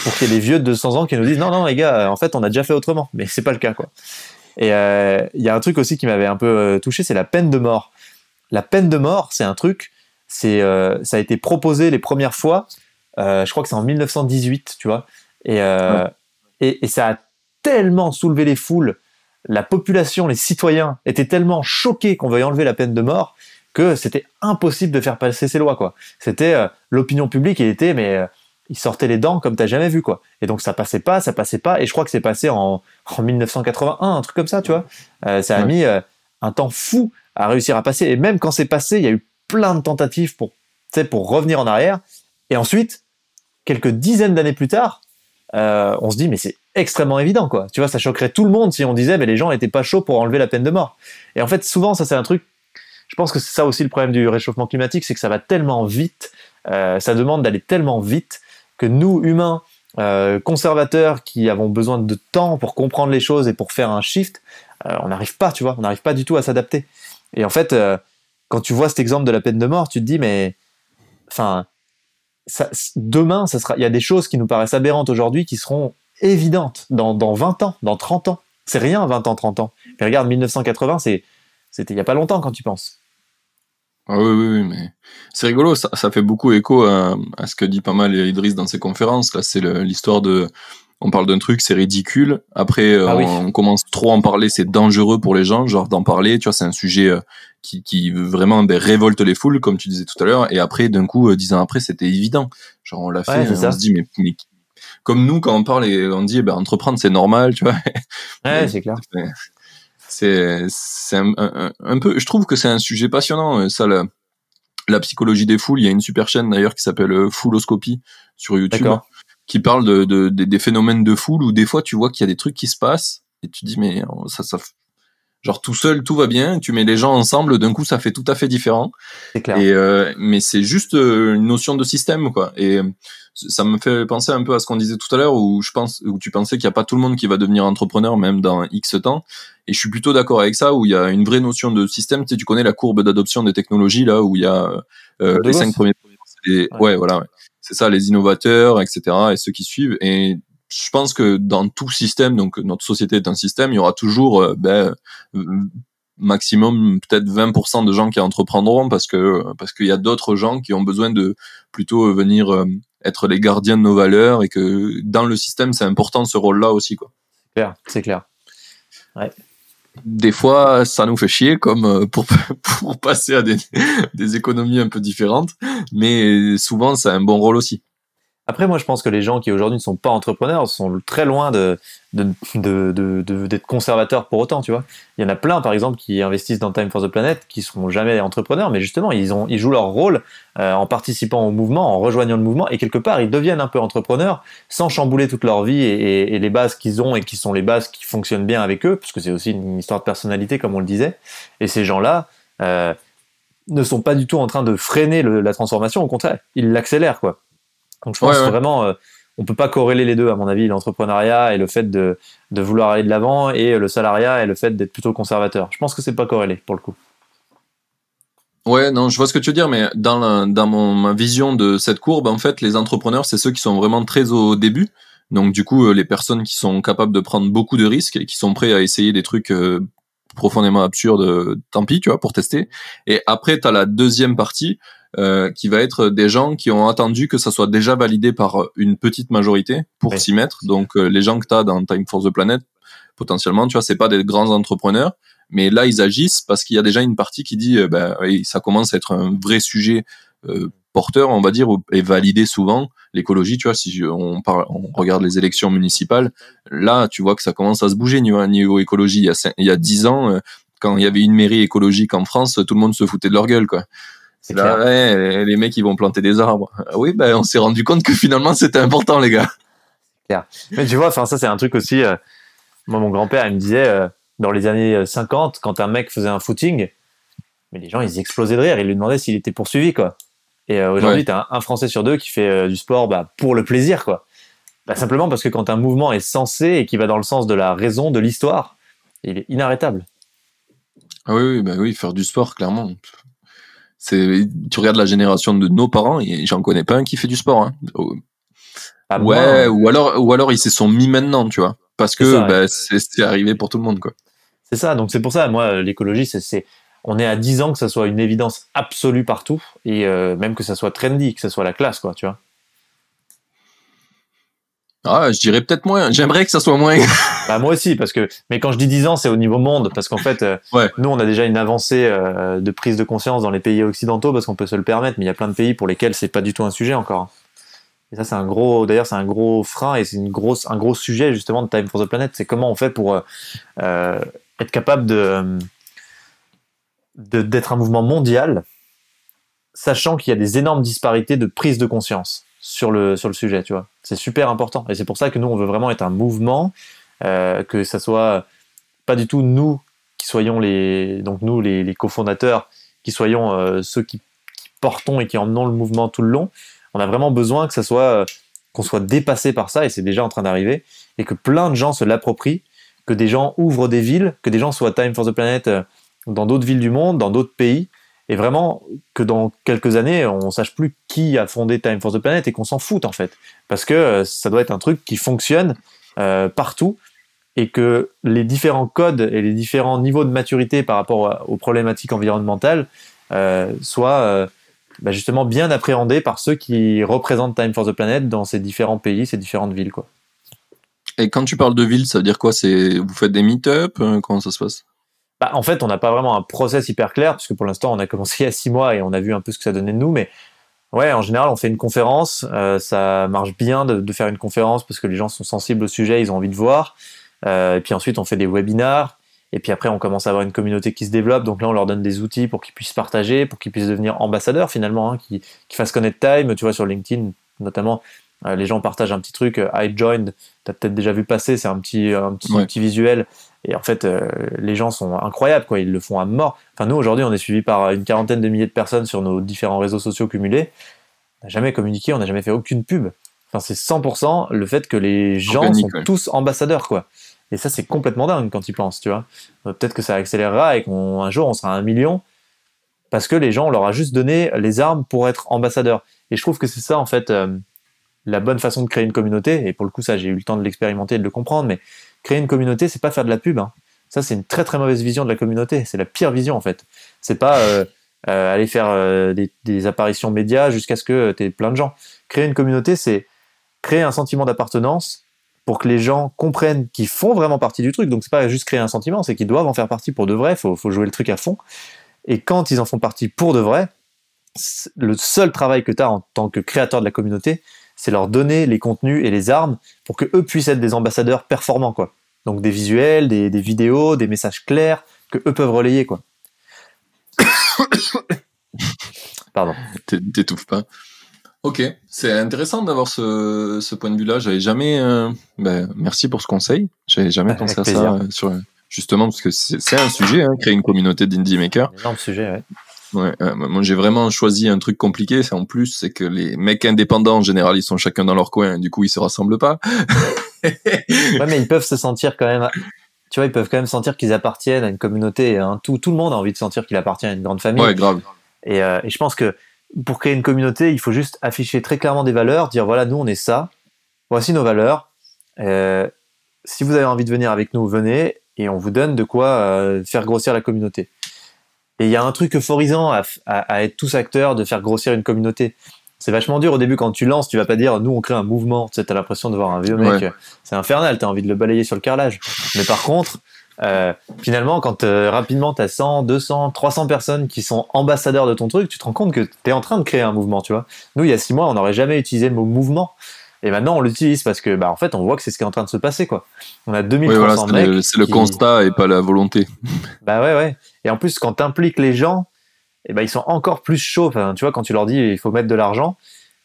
pour qu'il y ait des vieux de 200 ans qui nous disent non, non, les gars, en fait, on a déjà fait autrement. Mais c'est pas le cas, quoi. Et euh, il y a un truc aussi qui m'avait un peu euh, touché, c'est la peine de mort. La peine de mort, c'est un truc, c'est, euh, ça a été proposé les premières fois, je crois que c'est en 1918, tu vois. Et, et, et, ça a tellement soulevé les foules, la population, les citoyens étaient tellement choqués qu'on veuille enlever la peine de mort que c'était impossible de faire passer ces lois, quoi. C'était l'opinion publique, et était, mais il sortait les dents comme t'as jamais vu quoi. Et donc ça passait pas, ça passait pas. Et je crois que c'est passé en, en 1981, un truc comme ça, tu vois. Euh, ça a mis euh, un temps fou à réussir à passer. Et même quand c'est passé, il y a eu plein de tentatives pour, pour revenir en arrière. Et ensuite, quelques dizaines d'années plus tard, euh, on se dit mais c'est extrêmement évident quoi. Tu vois, ça choquerait tout le monde si on disait mais les gens n'étaient pas chauds pour enlever la peine de mort. Et en fait, souvent ça c'est un truc. Je pense que c'est ça aussi le problème du réchauffement climatique, c'est que ça va tellement vite, ça demande d'aller tellement vite que nous, humains, euh, conservateurs, qui avons besoin de temps pour comprendre les choses et pour faire un shift, euh, on n'arrive pas, tu vois, on n'arrive pas du tout à s'adapter. Et en fait, euh, quand tu vois cet exemple de la peine de mort, tu te dis, mais, enfin, demain, ça sera, il y a des choses qui nous paraissent aberrantes aujourd'hui qui seront évidentes dans, dans 20 ans, dans 30 ans. C'est rien, 20 ans, 30 ans. Mais regarde, 1980, c'est, c'était il n'y a pas longtemps quand tu penses. Ah oui, oui, oui, mais c'est rigolo, ça, fait beaucoup écho à, à, ce que dit pas mal Idriss dans ses conférences. Là, c'est l'histoire de, on parle d'un truc, c'est ridicule. Après, euh, ah on, commence trop à en parler, c'est dangereux pour les gens, genre d'en parler. Tu vois, c'est un sujet euh, qui, qui vraiment ben, révolte les foules, comme tu disais tout à l'heure. Et après, d'un coup, euh, dix ans après, c'était évident. Genre, on l'a fait, on se dit, mais, mais, comme nous, quand on parle et on dit, eh ben, entreprendre, c'est normal, tu vois. Ouais, c'est clair. c'est c'est un, un, un, peu. Je trouve que c'est un sujet passionnant. Ça, la, la psychologie des foules. Il y a une super chaîne d'ailleurs qui s'appelle Fouloscopie sur YouTube, qui parle de, de, des phénomènes de foule où des fois tu vois qu'il y a des trucs qui se passent et tu dis mais ça ça genre tout seul tout va bien, tu mets les gens ensemble, d'un coup ça fait tout à fait différent. C'est clair. Et euh, mais c'est juste euh, une notion de système quoi. Et ça me fait penser un peu à ce qu'on disait tout à l'heure où je pense où tu pensais qu'il n'y a pas tout le monde qui va devenir entrepreneur même dans X temps. Et je suis plutôt d'accord avec ça où il y a une vraie notion de système. Tu sais, tu connais la courbe d'adoption des technologies là où il y a euh, les cinq premiers. ouais. ouais. voilà. Ouais. C'est ça, les innovateurs, etc. et ceux qui suivent. Et je pense que dans tout système, donc notre société est un système, il y aura toujours euh, ben, maximum peut-être 20% de gens qui entreprendront parce que parce qu'il y a d'autres gens qui ont besoin de plutôt venir euh, être les gardiens de nos valeurs et que dans le système c'est important ce rôle-là aussi quoi. C'est clair, c'est clair. Ouais. Des fois, ça nous fait chier, comme euh, pour, pour passer à des, des économies un peu différentes, mais souvent, c'est un bon rôle aussi. Après, moi, je pense que les gens qui aujourd'hui ne sont pas entrepreneurs sont très loin de, de, de, d'être conservateurs pour autant, tu vois. Il y en a plein, par exemple, qui investissent dans Time for the Planet, qui seront jamais entrepreneurs, mais justement, ils, ont, ils jouent leur rôle euh, en participant au mouvement, en rejoignant le mouvement, et quelque part, ils deviennent un peu entrepreneurs sans chambouler toute leur vie et, et, les bases qu'ils ont et qui sont les bases qui fonctionnent bien avec eux, parce que c'est aussi une histoire de personnalité, comme on le disait. Et ces gens-là euh, ne sont pas du tout en train de freiner le, la transformation, au contraire, ils l'accélèrent, quoi. Donc je pense vraiment, euh, on peut pas corréler les deux, à mon avis, l'entrepreneuriat et le fait de, de vouloir aller de l'avant et le salariat et le fait d'être plutôt conservateur. Je pense que c'est pas corrélé pour le coup. Ouais, non, je vois ce que tu veux dire, mais dans, la, dans mon, ma vision de cette courbe, en fait, les entrepreneurs, c'est ceux qui sont vraiment très au début. Donc, du coup, euh, les personnes qui sont capables de prendre beaucoup de risques et qui sont prêts à essayer des trucs euh, profondément absurdes, tant pis, tu vois, pour tester. Et après, tu as la deuxième partie euh, qui va être des gens qui ont attendu que ça soit déjà validé par une petite majorité pour s'y mettre. Donc euh, les gens que tu as dans Time for the Planet, potentiellement, tu vois, c'est pas des grands entrepreneurs, mais là ils agissent parce qu'il y a déjà une partie qui dit, euh, ben, ça commence à être un vrai sujet porteur, on va dire, et validé souvent. L'écologie, tu vois, si on, parle, on regarde les élections municipales, là, tu vois que ça commence à se bouger niveau, niveau écologie. Il y a, il y a 10 ans, quand il y avait une mairie écologique en France, tout le monde se foutait de leur gueule, quoi. Là, ouais, les mecs, ils vont planter des arbres. Ah oui, ben, on s'est rendu compte que finalement, c'était important, les gars. Clair. Mais tu vois, ça, c'est un truc aussi. Euh, moi, mon grand-père, il me disait, euh, dans les années 50, quand un mec faisait un footing, mais les gens, ils explosaient de rire. Ils lui demandaient s'il était poursuivi, quoi. Et euh, aujourd'hui, tu as un, Français sur deux qui fait du sport bah, pour le plaisir, quoi. Bah, simplement parce que quand un mouvement est sensé et qui va dans le sens de la raison, de l'histoire, il est inarrêtable. Ah oui, oui, bah oui, faire du sport, clairement. C'est, tu regardes la génération de nos parents et j'en connais pas un qui fait du sport. Hein. Ah, ouais, ou alors, ou alors ils se sont mis maintenant, tu vois, parce que bah, c'est arrivé pour tout le monde, quoi. C'est ça. Donc c'est pour ça, moi, l'écologie, c'est, on est à 10 ans que ça soit une évidence absolue partout et euh, même que ça soit trendy, que ça soit la classe, quoi, tu vois. Ah, je dirais peut-être moins. J'aimerais que ça soit moins. bah, moi aussi, parce que. Mais quand je dis 10 ans, c'est au niveau monde, parce qu'en fait, euh, nous, on a déjà une avancée euh, de prise de conscience dans les pays occidentaux, parce qu'on peut se le permettre, mais il y a plein de pays pour lesquels c'est pas du tout un sujet encore. Et ça, c'est un gros. D'ailleurs, c'est un gros frein et c'est une grosse, un gros sujet justement de Time for the Planet. C'est comment on fait pour euh, être capable de d'être un mouvement mondial, sachant qu'il y a des énormes disparités de prise de conscience sur le, sur le sujet, tu vois. C'est super important. Et c'est pour ça que nous, on veut vraiment être un mouvement, euh, que ça soit pas du tout nous qui soyons les, donc nous, les, cofondateurs, qui soyons euh, ceux qui, portons et qui emmenons le mouvement tout le long. On a vraiment besoin que ça soit, euh, qu'on soit dépassé par ça, et c'est déjà en train d'arriver, et que plein de gens se l'approprient, que des gens ouvrent des villes, que des gens soient Time for the Planet dans d'autres villes du monde, dans d'autres pays, et vraiment que dans quelques années, on sache plus qui a fondé Time for the Planet et qu'on s'en foute en fait, parce que euh, ça doit être un truc qui fonctionne euh, partout et que les différents codes et les différents niveaux de maturité par rapport aux problématiques environnementales euh, soient bah justement bien appréhendés par ceux qui représentent Time for the Planet dans ces différents pays, ces différentes villes quoi. Et quand tu parles de villes, ça veut dire quoi? Vous faites des meet-up Comment ça se passe? Bah, en fait, on n'a pas vraiment un process hyper clair, parce que pour l'instant, on a commencé il y a six mois et on a vu un peu ce que ça donnait de nous, mais ouais, en général, on fait une conférence, euh, ça marche bien de, de, faire une conférence parce que les gens sont sensibles au sujet, ils ont envie de voir, euh, et puis ensuite, on fait des webinars, Et puis après, on commence à avoir une communauté qui se développe. Donc là, on leur donne des outils pour qu'ils puissent partager, pour qu'ils puissent devenir ambassadeurs finalement, hein, qui, qui fassent connaître Time. Tu vois, sur LinkedIn, notamment, euh, les gens partagent un petit truc. I joined, tu as peut-être déjà vu passer, c'est un petit, un petit Ouais. visuel. Et en fait, euh, les gens sont incroyables, quoi. Ils le font à mort. Enfin, nous, aujourd'hui, on est suivi par une quarantaine de milliers de personnes sur nos différents réseaux sociaux cumulés. On n'a jamais communiqué, on n'a jamais fait aucune pub. Enfin, c'est 100% le fait que les gens Organique, sont ouais. tous ambassadeurs, quoi. Et ça, c'est complètement dingue quand ils pensent, tu vois. Euh, Peut-être que ça accélérera et qu'un jour, on sera à un million parce que les gens, on leur a juste donné les armes pour être ambassadeurs. Et je trouve que c'est ça, en fait, euh, la bonne façon de créer une communauté. Et pour le coup, ça, j'ai eu le temps de l'expérimenter et de le comprendre. Mais créer une communauté, c'est pas faire de la pub. hein. Ça, c'est une très très mauvaise vision de la communauté. C'est la pire vision, en fait. C'est pas euh, euh, aller faire euh, des, apparitions médias jusqu'à ce que tu aies plein de gens. Créer une communauté, c'est créer un sentiment d'appartenance pour que les gens comprennent qu'ils font vraiment partie du truc. Donc c'est pas juste créer un sentiment, c'est qu'ils doivent en faire partie pour de vrai. Faut, faut jouer le truc à fond. Et quand ils en font partie pour de vrai, le seul travail que tu as en tant que créateur de la communauté, c'est leur donner les contenus et les armes pour que eux puissent être des ambassadeurs performants, quoi. Donc des visuels, des, des vidéos, des messages clairs que eux peuvent relayer, quoi. Pardon. T'é- T'étouffes pas. Ok, c'est intéressant d'avoir ce, ce point de vue-là. J'avais jamais. euh, ben, merci pour ce conseil. J'avais jamais Avec pensé à ça euh, sur justement parce que c'est un sujet, hein, créer une communauté d'indie makers. Un énorme sujet, ouais. Ouais, euh, moi j'ai vraiment choisi un truc compliqué. C'est en plus, c'est que les mecs indépendants en général, ils sont chacun dans leur coin. Du coup, ils se rassemblent pas. Ouais, mais ils peuvent se sentir quand même. Tu vois, ils peuvent quand même sentir qu'ils appartiennent à une communauté. hein. Tout, tout le monde a envie de sentir qu'il appartient à une grande famille. ouais, grave. Et, euh, et je pense que pour créer une communauté, il faut juste afficher très clairement des valeurs, dire voilà, nous on est ça, voici nos valeurs. Euh, si vous avez envie de venir avec nous, venez et on vous donne de quoi euh, faire grossir la communauté. Et il y a un truc euphorisant à, f- à- à être tous acteurs, de faire grossir une communauté. C'est vachement dur au début quand tu lances, tu vas pas dire nous on crée un mouvement, tu sais, t'as l'impression de voir un vieux mec, Ouais. c'est infernal, t'as envie de le balayer sur le carrelage. Mais par contre, euh, finalement, quand euh, rapidement tu as 100, 200, 300 personnes qui sont ambassadeurs de ton truc, tu te rends compte que tu es en train de créer un mouvement, tu vois. Nous, il y a six mois, on n'aurait jamais utilisé le mot mouvement. Et maintenant, on l'utilise parce que, bah, en fait, on voit que c'est ce qui est en train de se passer, quoi. On a Oui, 2300 voilà, c'est mecs. le, c'est le constat et pas la volonté. Bah ouais, ouais. Et en plus, quand t'impliques les gens, eh ben, ils sont encore plus chauds. Enfin, tu vois, quand tu leur dis il faut mettre de l'argent,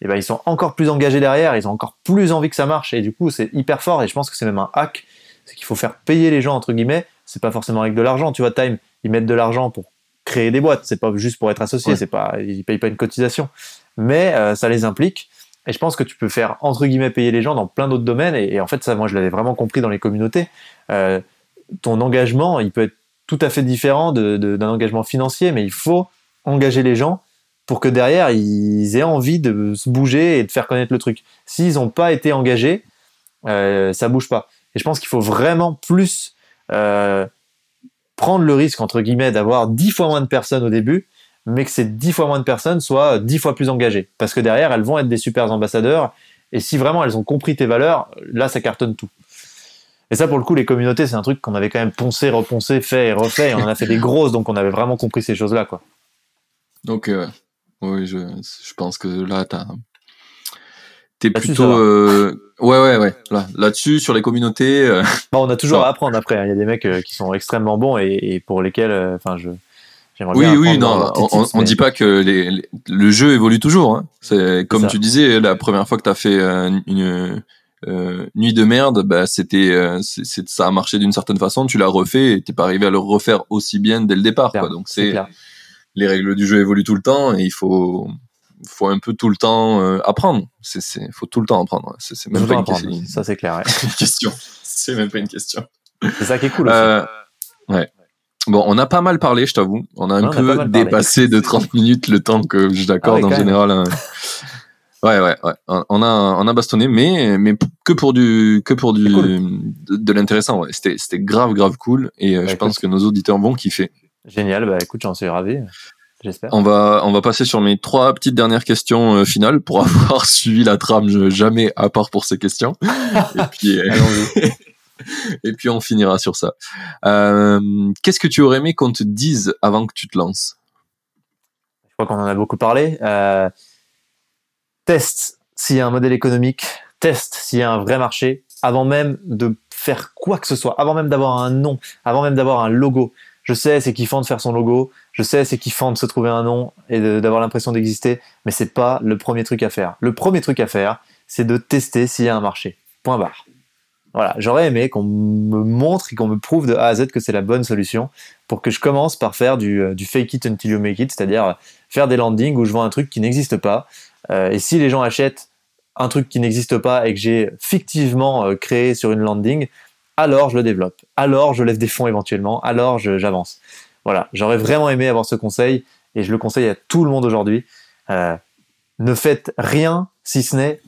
eh ben, ils sont encore plus engagés derrière, ils ont encore plus envie que ça marche. Et du coup, c'est hyper fort. Et je pense que c'est même un hack. C'est qu'il faut faire payer les gens, entre guillemets. C'est pas forcément avec de l'argent. Tu vois, Time, ils mettent de l'argent pour créer des boîtes. C'est pas juste pour être associé. Ouais. C'est pas, ils payent pas une cotisation. Mais euh, ça les implique. Et je pense que tu peux faire, entre guillemets, payer les gens dans plein d'autres domaines. Et, et en fait, ça, moi, je l'avais vraiment compris dans les communautés. Euh, ton engagement, il peut être tout à fait différent d'un engagement financier, mais il faut engager les gens pour que derrière, ils aient envie de se bouger et de faire connaître le truc. S'ils n'ont pas été engagés, euh, ça bouge pas. Et je pense qu'il faut vraiment plus euh, prendre le risque, entre guillemets, d'avoir dix fois moins de personnes au début, mais que ces dix fois moins de personnes soient dix fois plus engagées. Parce que derrière, elles vont être des super ambassadeurs. Et si vraiment elles ont compris tes valeurs, là, ça cartonne tout. Et ça, pour le coup, les communautés, c'est un truc qu'on avait quand même poncé, reponcé, fait et refait. Et on en a fait des grosses, donc on avait vraiment compris ces choses-là, quoi. Donc, euh, oui, je, je pense que là, t'as. T'es plutôt. euh, Ouais, ouais, ouais. Là, là-dessus, sur les communautés. euh, Bon, on a toujours Ça à apprendre après. hein. Il y a des mecs euh, qui sont extrêmement bons et, et pour lesquels, enfin, je. Oui, oui, non, on, tips, on mais- dit pas que les, les- le jeu évolue toujours. Hein. C'est comme ça. tu disais, la première fois que t'as fait euh, une euh, nuit de merde, bah, c'était, euh, ça a marché d'une certaine façon. Tu l'as refait et t'es pas arrivé à le refaire aussi bien dès le départ. Quoi. Donc c'est. Les règles du jeu évoluent tout le temps et il faut, faut un peu tout le temps euh, apprendre. C'est, c'est, faut tout le temps apprendre. C'est, même pas une, apprendre. question- Ça, c'est clair. ouais. une question. C'est même pas une question. C'est ça qui est cool aussi. Euh, ouais. Bon, on a pas mal parlé, je t'avoue. On a un a peu dépassé de 30 minutes le temps que je t'accorde Ah ouais, en général. hein. Ouais, ouais, ouais. On a, on a bastonné, mais, mais que pour du, que pour du, cool. de, de l'intéressant. Ouais. C'était, c'était grave, grave cool. Et euh, Bah, je pense que nos auditeurs vont kiffer. Génial. Bah, écoute, j'en suis ravi. J'espère. On va, on va passer sur mes trois petites dernières questions euh, finales pour avoir suivi la trame jamais à part pour ces questions. et puis, euh, et puis on finira sur ça. Euh, qu'est-ce que tu aurais aimé qu'on te dise avant que tu te lances? Je crois qu'on en a beaucoup parlé. Teste s'il y a un modèle économique, teste s'il y a un vrai marché, avant même de faire quoi que ce soit, avant même d'avoir un nom, avant même d'avoir un logo. Je sais, c'est kiffant de faire son logo. Je sais, c'est kiffant de se trouver un nom et d'avoir l'impression d'exister, mais c'est pas le premier truc à faire. Le premier truc à faire, c'est de tester s'il y a un marché. Point barre. Voilà, j'aurais aimé qu'on me montre et qu'on me prouve de A à Z que c'est la bonne solution pour que je commence par faire du, euh, fake it until you make it, c'est-à-dire faire des landings où je vends un truc qui n'existe pas. Euh, et si les gens achètent un truc qui n'existe pas et que j'ai fictivement euh, créé sur une landing, alors je le développe, alors je lève des fonds éventuellement, alors j'avance. Voilà, j'aurais vraiment aimé avoir ce conseil et je le conseille à tout le monde aujourd'hui. ne faites rien si ce n'est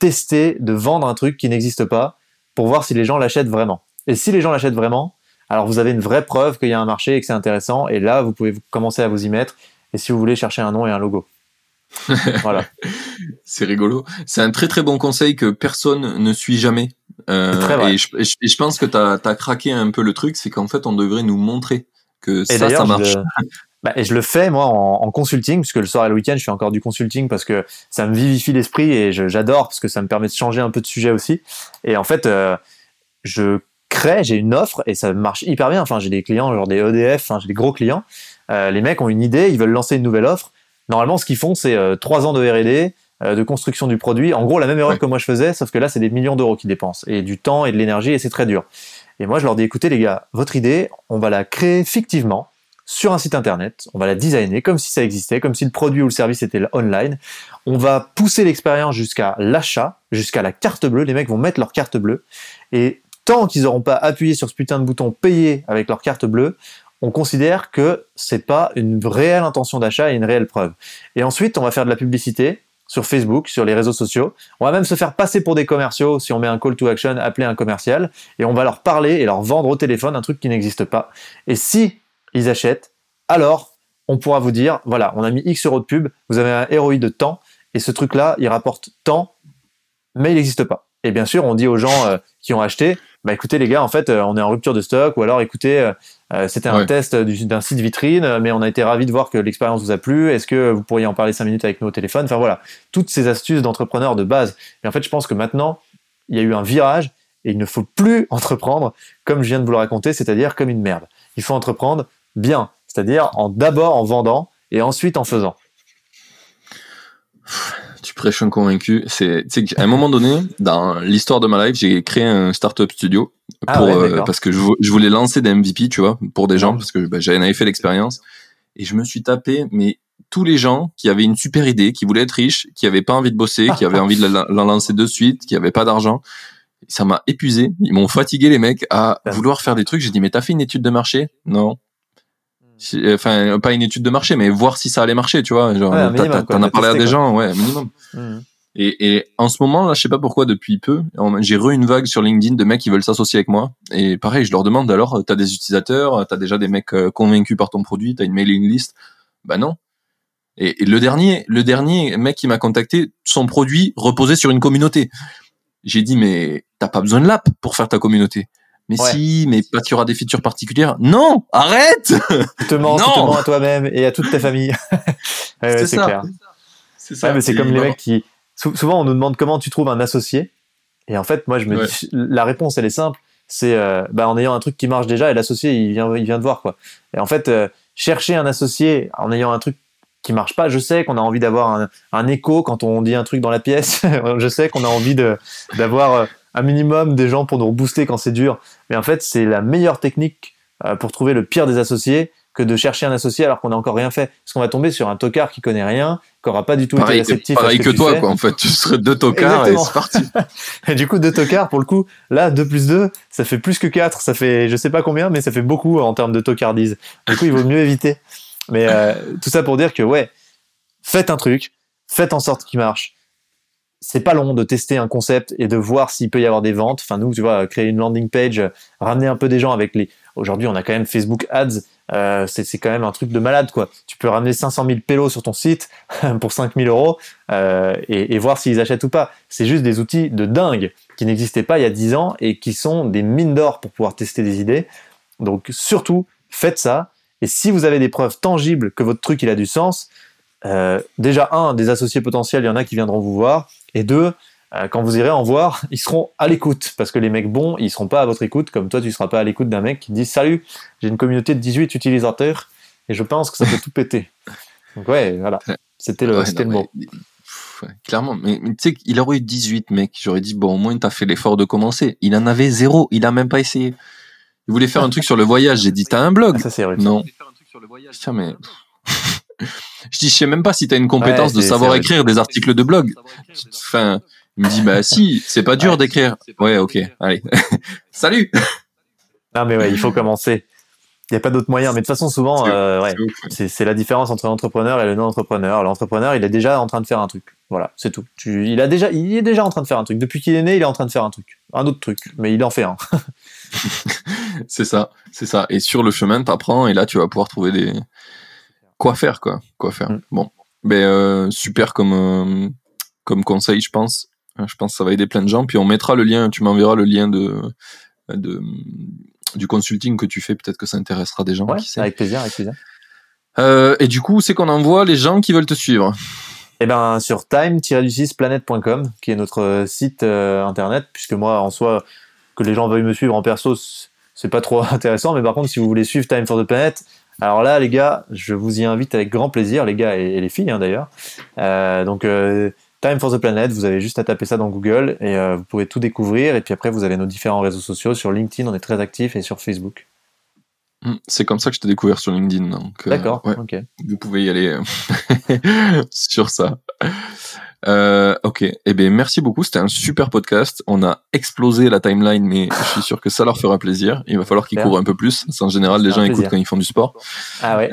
tester de vendre un truc qui n'existe pas pour voir si les gens l'achètent vraiment. Et si les gens l'achètent vraiment, alors vous avez une vraie preuve qu'il y a un marché et que c'est intéressant. Et là, vous pouvez commencer à vous y mettre. Et si vous voulez chercher un nom et un logo. voilà. C'est rigolo. C'est un très très bon conseil que personne ne suit jamais. Euh, et, je, pense que tu as, craqué un peu le truc, c'est qu'en fait on devrait nous montrer que ça, ça marche. Bah, et je le fais moi en, consulting, puisque le soir et le week-end je fais encore du consulting parce que ça me vivifie l'esprit et j'adore parce que ça me permet de changer un peu de sujet aussi. Et en fait, euh, je crée, j'ai une offre et ça marche hyper bien. Enfin, j'ai des clients, genre des EDF, j'ai des gros clients. Euh, les mecs ont une idée, ils veulent lancer une nouvelle offre. Normalement, ce qu'ils font, c'est euh, trois ans de R&D, de construction du produit. En gros, la même erreur que moi je faisais, sauf que là, c'est des millions d'euros qu'ils dépensent et du temps et de l'énergie et c'est très dur. Et moi, je leur dis, écoutez les gars, votre idée, on va la créer fictivement sur un site internet, on va la designer comme si ça existait, comme si le produit ou le service était online. On va pousser l'expérience jusqu'à l'achat, jusqu'à la carte bleue. Les mecs vont mettre leur carte bleue. Et tant qu'ils n'auront pas appuyé sur ce putain de bouton payer avec leur carte bleue, on considère que c'est pas une réelle intention d'achat et une réelle preuve. Et ensuite, on va faire de la publicité sur Facebook, sur les réseaux sociaux. On va même se faire passer pour des commerciaux si on met un call to action, appeler un commercial, et on va leur parler et leur vendre au téléphone un truc qui n'existe pas. Et si ils achètent, alors on pourra vous dire, voilà, on a mis X euros de pub, vous avez un ROI de temps, et ce truc-là, il rapporte tant, mais il n'existe pas. Et bien sûr, on dit aux gens euh, qui ont acheté, bah écoutez les gars, en fait, euh, on est en rupture de stock, ou alors écoutez, euh, c'était un test d'un site vitrine, mais on a été ravis de voir que l'expérience vous a plu. Est-ce que vous pourriez en parler cinq minutes avec nous au téléphone? Enfin voilà, toutes ces astuces d'entrepreneurs de base. Et en fait, je pense que maintenant, il y a eu un virage et il ne faut plus entreprendre comme je viens de vous le raconter, c'est-à-dire comme une merde. Il faut entreprendre bien, c'est-à-dire en d'abord en vendant et ensuite en faisant. Tu prêches un convaincu. C'est, à un moment donné, dans l'histoire de ma life, j'ai créé un startup studio ah pour, euh, parce que je, voulais lancer des MVP, tu vois, pour des gens, parce que bah, j'avais fait l'expérience. Et je me suis tapé, mais tous les gens qui avaient une super idée, qui voulaient être riches, qui avaient pas envie de bosser, qui avaient envie de la, lancer de suite, qui avaient pas d'argent, ça m'a épuisé. Ils m'ont fatigué les mecs à vouloir faire des trucs. J'ai dit mais t'as fait une étude de marché? Non enfin pas une étude de marché mais voir si ça allait marcher tu vois genre t'en as parlé à des gens ouais minimum mmh. et, et en ce moment là je sais pas pourquoi depuis peu j'ai re une vague sur LinkedIn de mecs qui veulent s'associer avec moi. Et pareil je leur demande alors t'as des utilisateurs t'as déjà des mecs euh, convaincus par ton produit t'as une mailing list? Bah non. Et, le dernier le dernier mec qui m'a contacté son produit reposait sur une communauté. J'ai dit mais t'as pas besoin de l'app pour faire ta communauté mais si, mais pas tu auras des features particulières. Non, arrête! Tu te mens, tu te mens à toi-même et à toute ta famille. c'est clair. C'est ça. mais c'est comme les mecs qui. Souvent, on nous demande comment tu trouves un associé. Et en fait, moi, je me dis, la réponse, elle est simple. C'est euh, bah, en ayant un truc qui marche déjà et l'associé, il vient, il vient de voir. quoi. Et en fait, euh, chercher un associé en ayant un truc qui marche pas, je sais qu'on a envie d'avoir un, un, écho quand on dit un truc dans la pièce. je sais qu'on a envie d'avoir euh, un minimum des gens pour nous rebooster quand c'est dur. Mais en fait, c'est la meilleure technique pour trouver le pire des associés que de chercher un associé alors qu'on n'a encore rien fait. Parce qu'on va tomber sur un tocard qui connaît rien, qui aura pas du tout pareil été réceptif. Que, pareil que, toi, quoi. En fait, tu serais deux tocards et c'est parti. et du coup, deux tocards, pour le coup, là, 2 plus 2, ça fait plus que 4. Ça fait, je sais pas combien, mais ça fait beaucoup en termes de tocardise. Du coup, il vaut mieux éviter. Mais euh, tout ça pour dire que, ouais, faites un truc, faites en sorte qu'il marche c'est pas long de tester un concept et de voir s'il peut y avoir des ventes. Enfin, nous, tu vois, créer une landing page, ramener un peu des gens avec les. Aujourd'hui, on a quand même Facebook Ads. Euh, c'est quand même un truc de malade, quoi. Tu peux ramener 500 000 pélos sur ton site pour 5 000 euros euh, et, voir s'ils achètent ou pas. C'est juste des outils de dingue qui n'existaient pas il y a 10 ans et qui sont des mines d'or pour pouvoir tester des idées. Donc, surtout, faites ça. Et si vous avez des preuves tangibles que votre truc il a du sens, euh, déjà un, des associés potentiels, il y en a qui viendront vous voir. Et deux, quand vous irez en voir, ils seront à l'écoute. Parce que les mecs bons, ils seront pas à votre écoute, comme toi, tu seras pas à l'écoute d'un mec qui dit Salut, j'ai une communauté de 18 utilisateurs et je pense que ça peut tout péter. Donc, ouais, voilà. C'était le, Ouais, c'était non, le mot. mais- pff, ouais, clairement, mais, mais tu sais qu'il aurait eu 18 mec. J'aurais dit bon au moins t'as fait l'effort de commencer. Il en avait zéro, il a même pas essayé. Il voulait faire un truc sur le voyage. J'ai dit t'as un blog Ah, ça, c'est rude. Non. Tiens mais je dis je sais même pas si t'as une compétence Ouais, de savoir vrai. écrire des articles de blog. Enfin il me dit bah si c'est pas dur Ouais. d'écrire. Ouais ok allez salut. Non, mais ouais, il faut commencer. Il n'y a pas d'autre moyen. Mais de toute façon, souvent, C'est- euh, ouais, C'est la différence entre l'entrepreneur et le non-entrepreneur. L'entrepreneur, il est déjà en train de faire un truc. Voilà, c'est tout. Tu, il, a déjà, il est déjà en train de faire un truc. Depuis qu'il est né, il est en train de faire un truc. Un autre truc. Mais il en fait un. C'est ça, c'est ça. Et sur le chemin, t'apprends et là, tu vas pouvoir trouver des quoi faire, quoi, quoi faire. Mm. Bon, ben euh, super comme euh, comme conseil, je pense. Euh, Je pense que ça va aider plein de gens. Puis on mettra le lien. Tu m'enverras le lien de de du consulting que tu fais. Peut-être que ça intéressera des gens. Ouais, qui avec plaisir, avec plaisir. Euh, et du coup, c'est qu'on envoie les gens qui veulent te suivre. Eh ben, sur time-du6planète.com, qui est notre site euh, internet, puisque moi, en soi, que les gens veuillent me suivre en perso, c'est pas trop intéressant. Mais par contre, si vous voulez suivre Time for the Planet, alors là, les gars, je vous y invite avec grand plaisir, les gars et, et les filles hein, d'ailleurs. Euh, donc, Time for the Planet, vous avez juste à taper ça dans Google et euh, vous pouvez tout découvrir. Et puis après, vous avez nos différents réseaux sociaux. Sur LinkedIn, on est très actifs et sur Facebook. Mm. C'est comme ça que je t'ai découvert sur LinkedIn. Euh, D'accord, ouais. ok. vous pouvez y aller euh, sur ça. Euh, ok, eh bien merci beaucoup, c'était un super podcast. On a explosé la timeline, mais je suis sûr que ça leur fera plaisir. Il va falloir qu'ils courent un peu plus. C'est en général, les gens écoutent quand ils font du sport. Ah ouais.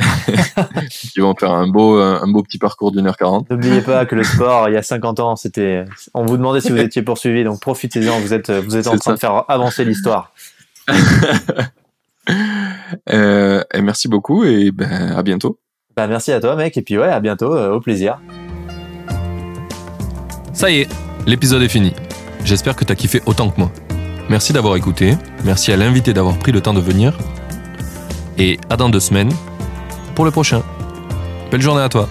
Ils vont faire un beau, euh, un beau petit parcours d'une heure quarante. N'oubliez pas que le sport, il y a 50 ans, c'était. On vous demandait si vous étiez poursuivi, donc profitez-en. Vous êtes, vous êtes en train ça. de faire avancer l'histoire. Euh, et merci beaucoup et ben à bientôt. Bah, merci à toi, mec. Et puis ouais, à bientôt. euh, au plaisir. Ça y est, l'épisode est fini. J'espère que t'as kiffé autant que moi. Merci d'avoir écouté, merci à l'invité d'avoir pris le temps de venir. Et à dans deux semaines pour le prochain. Belle journée à toi.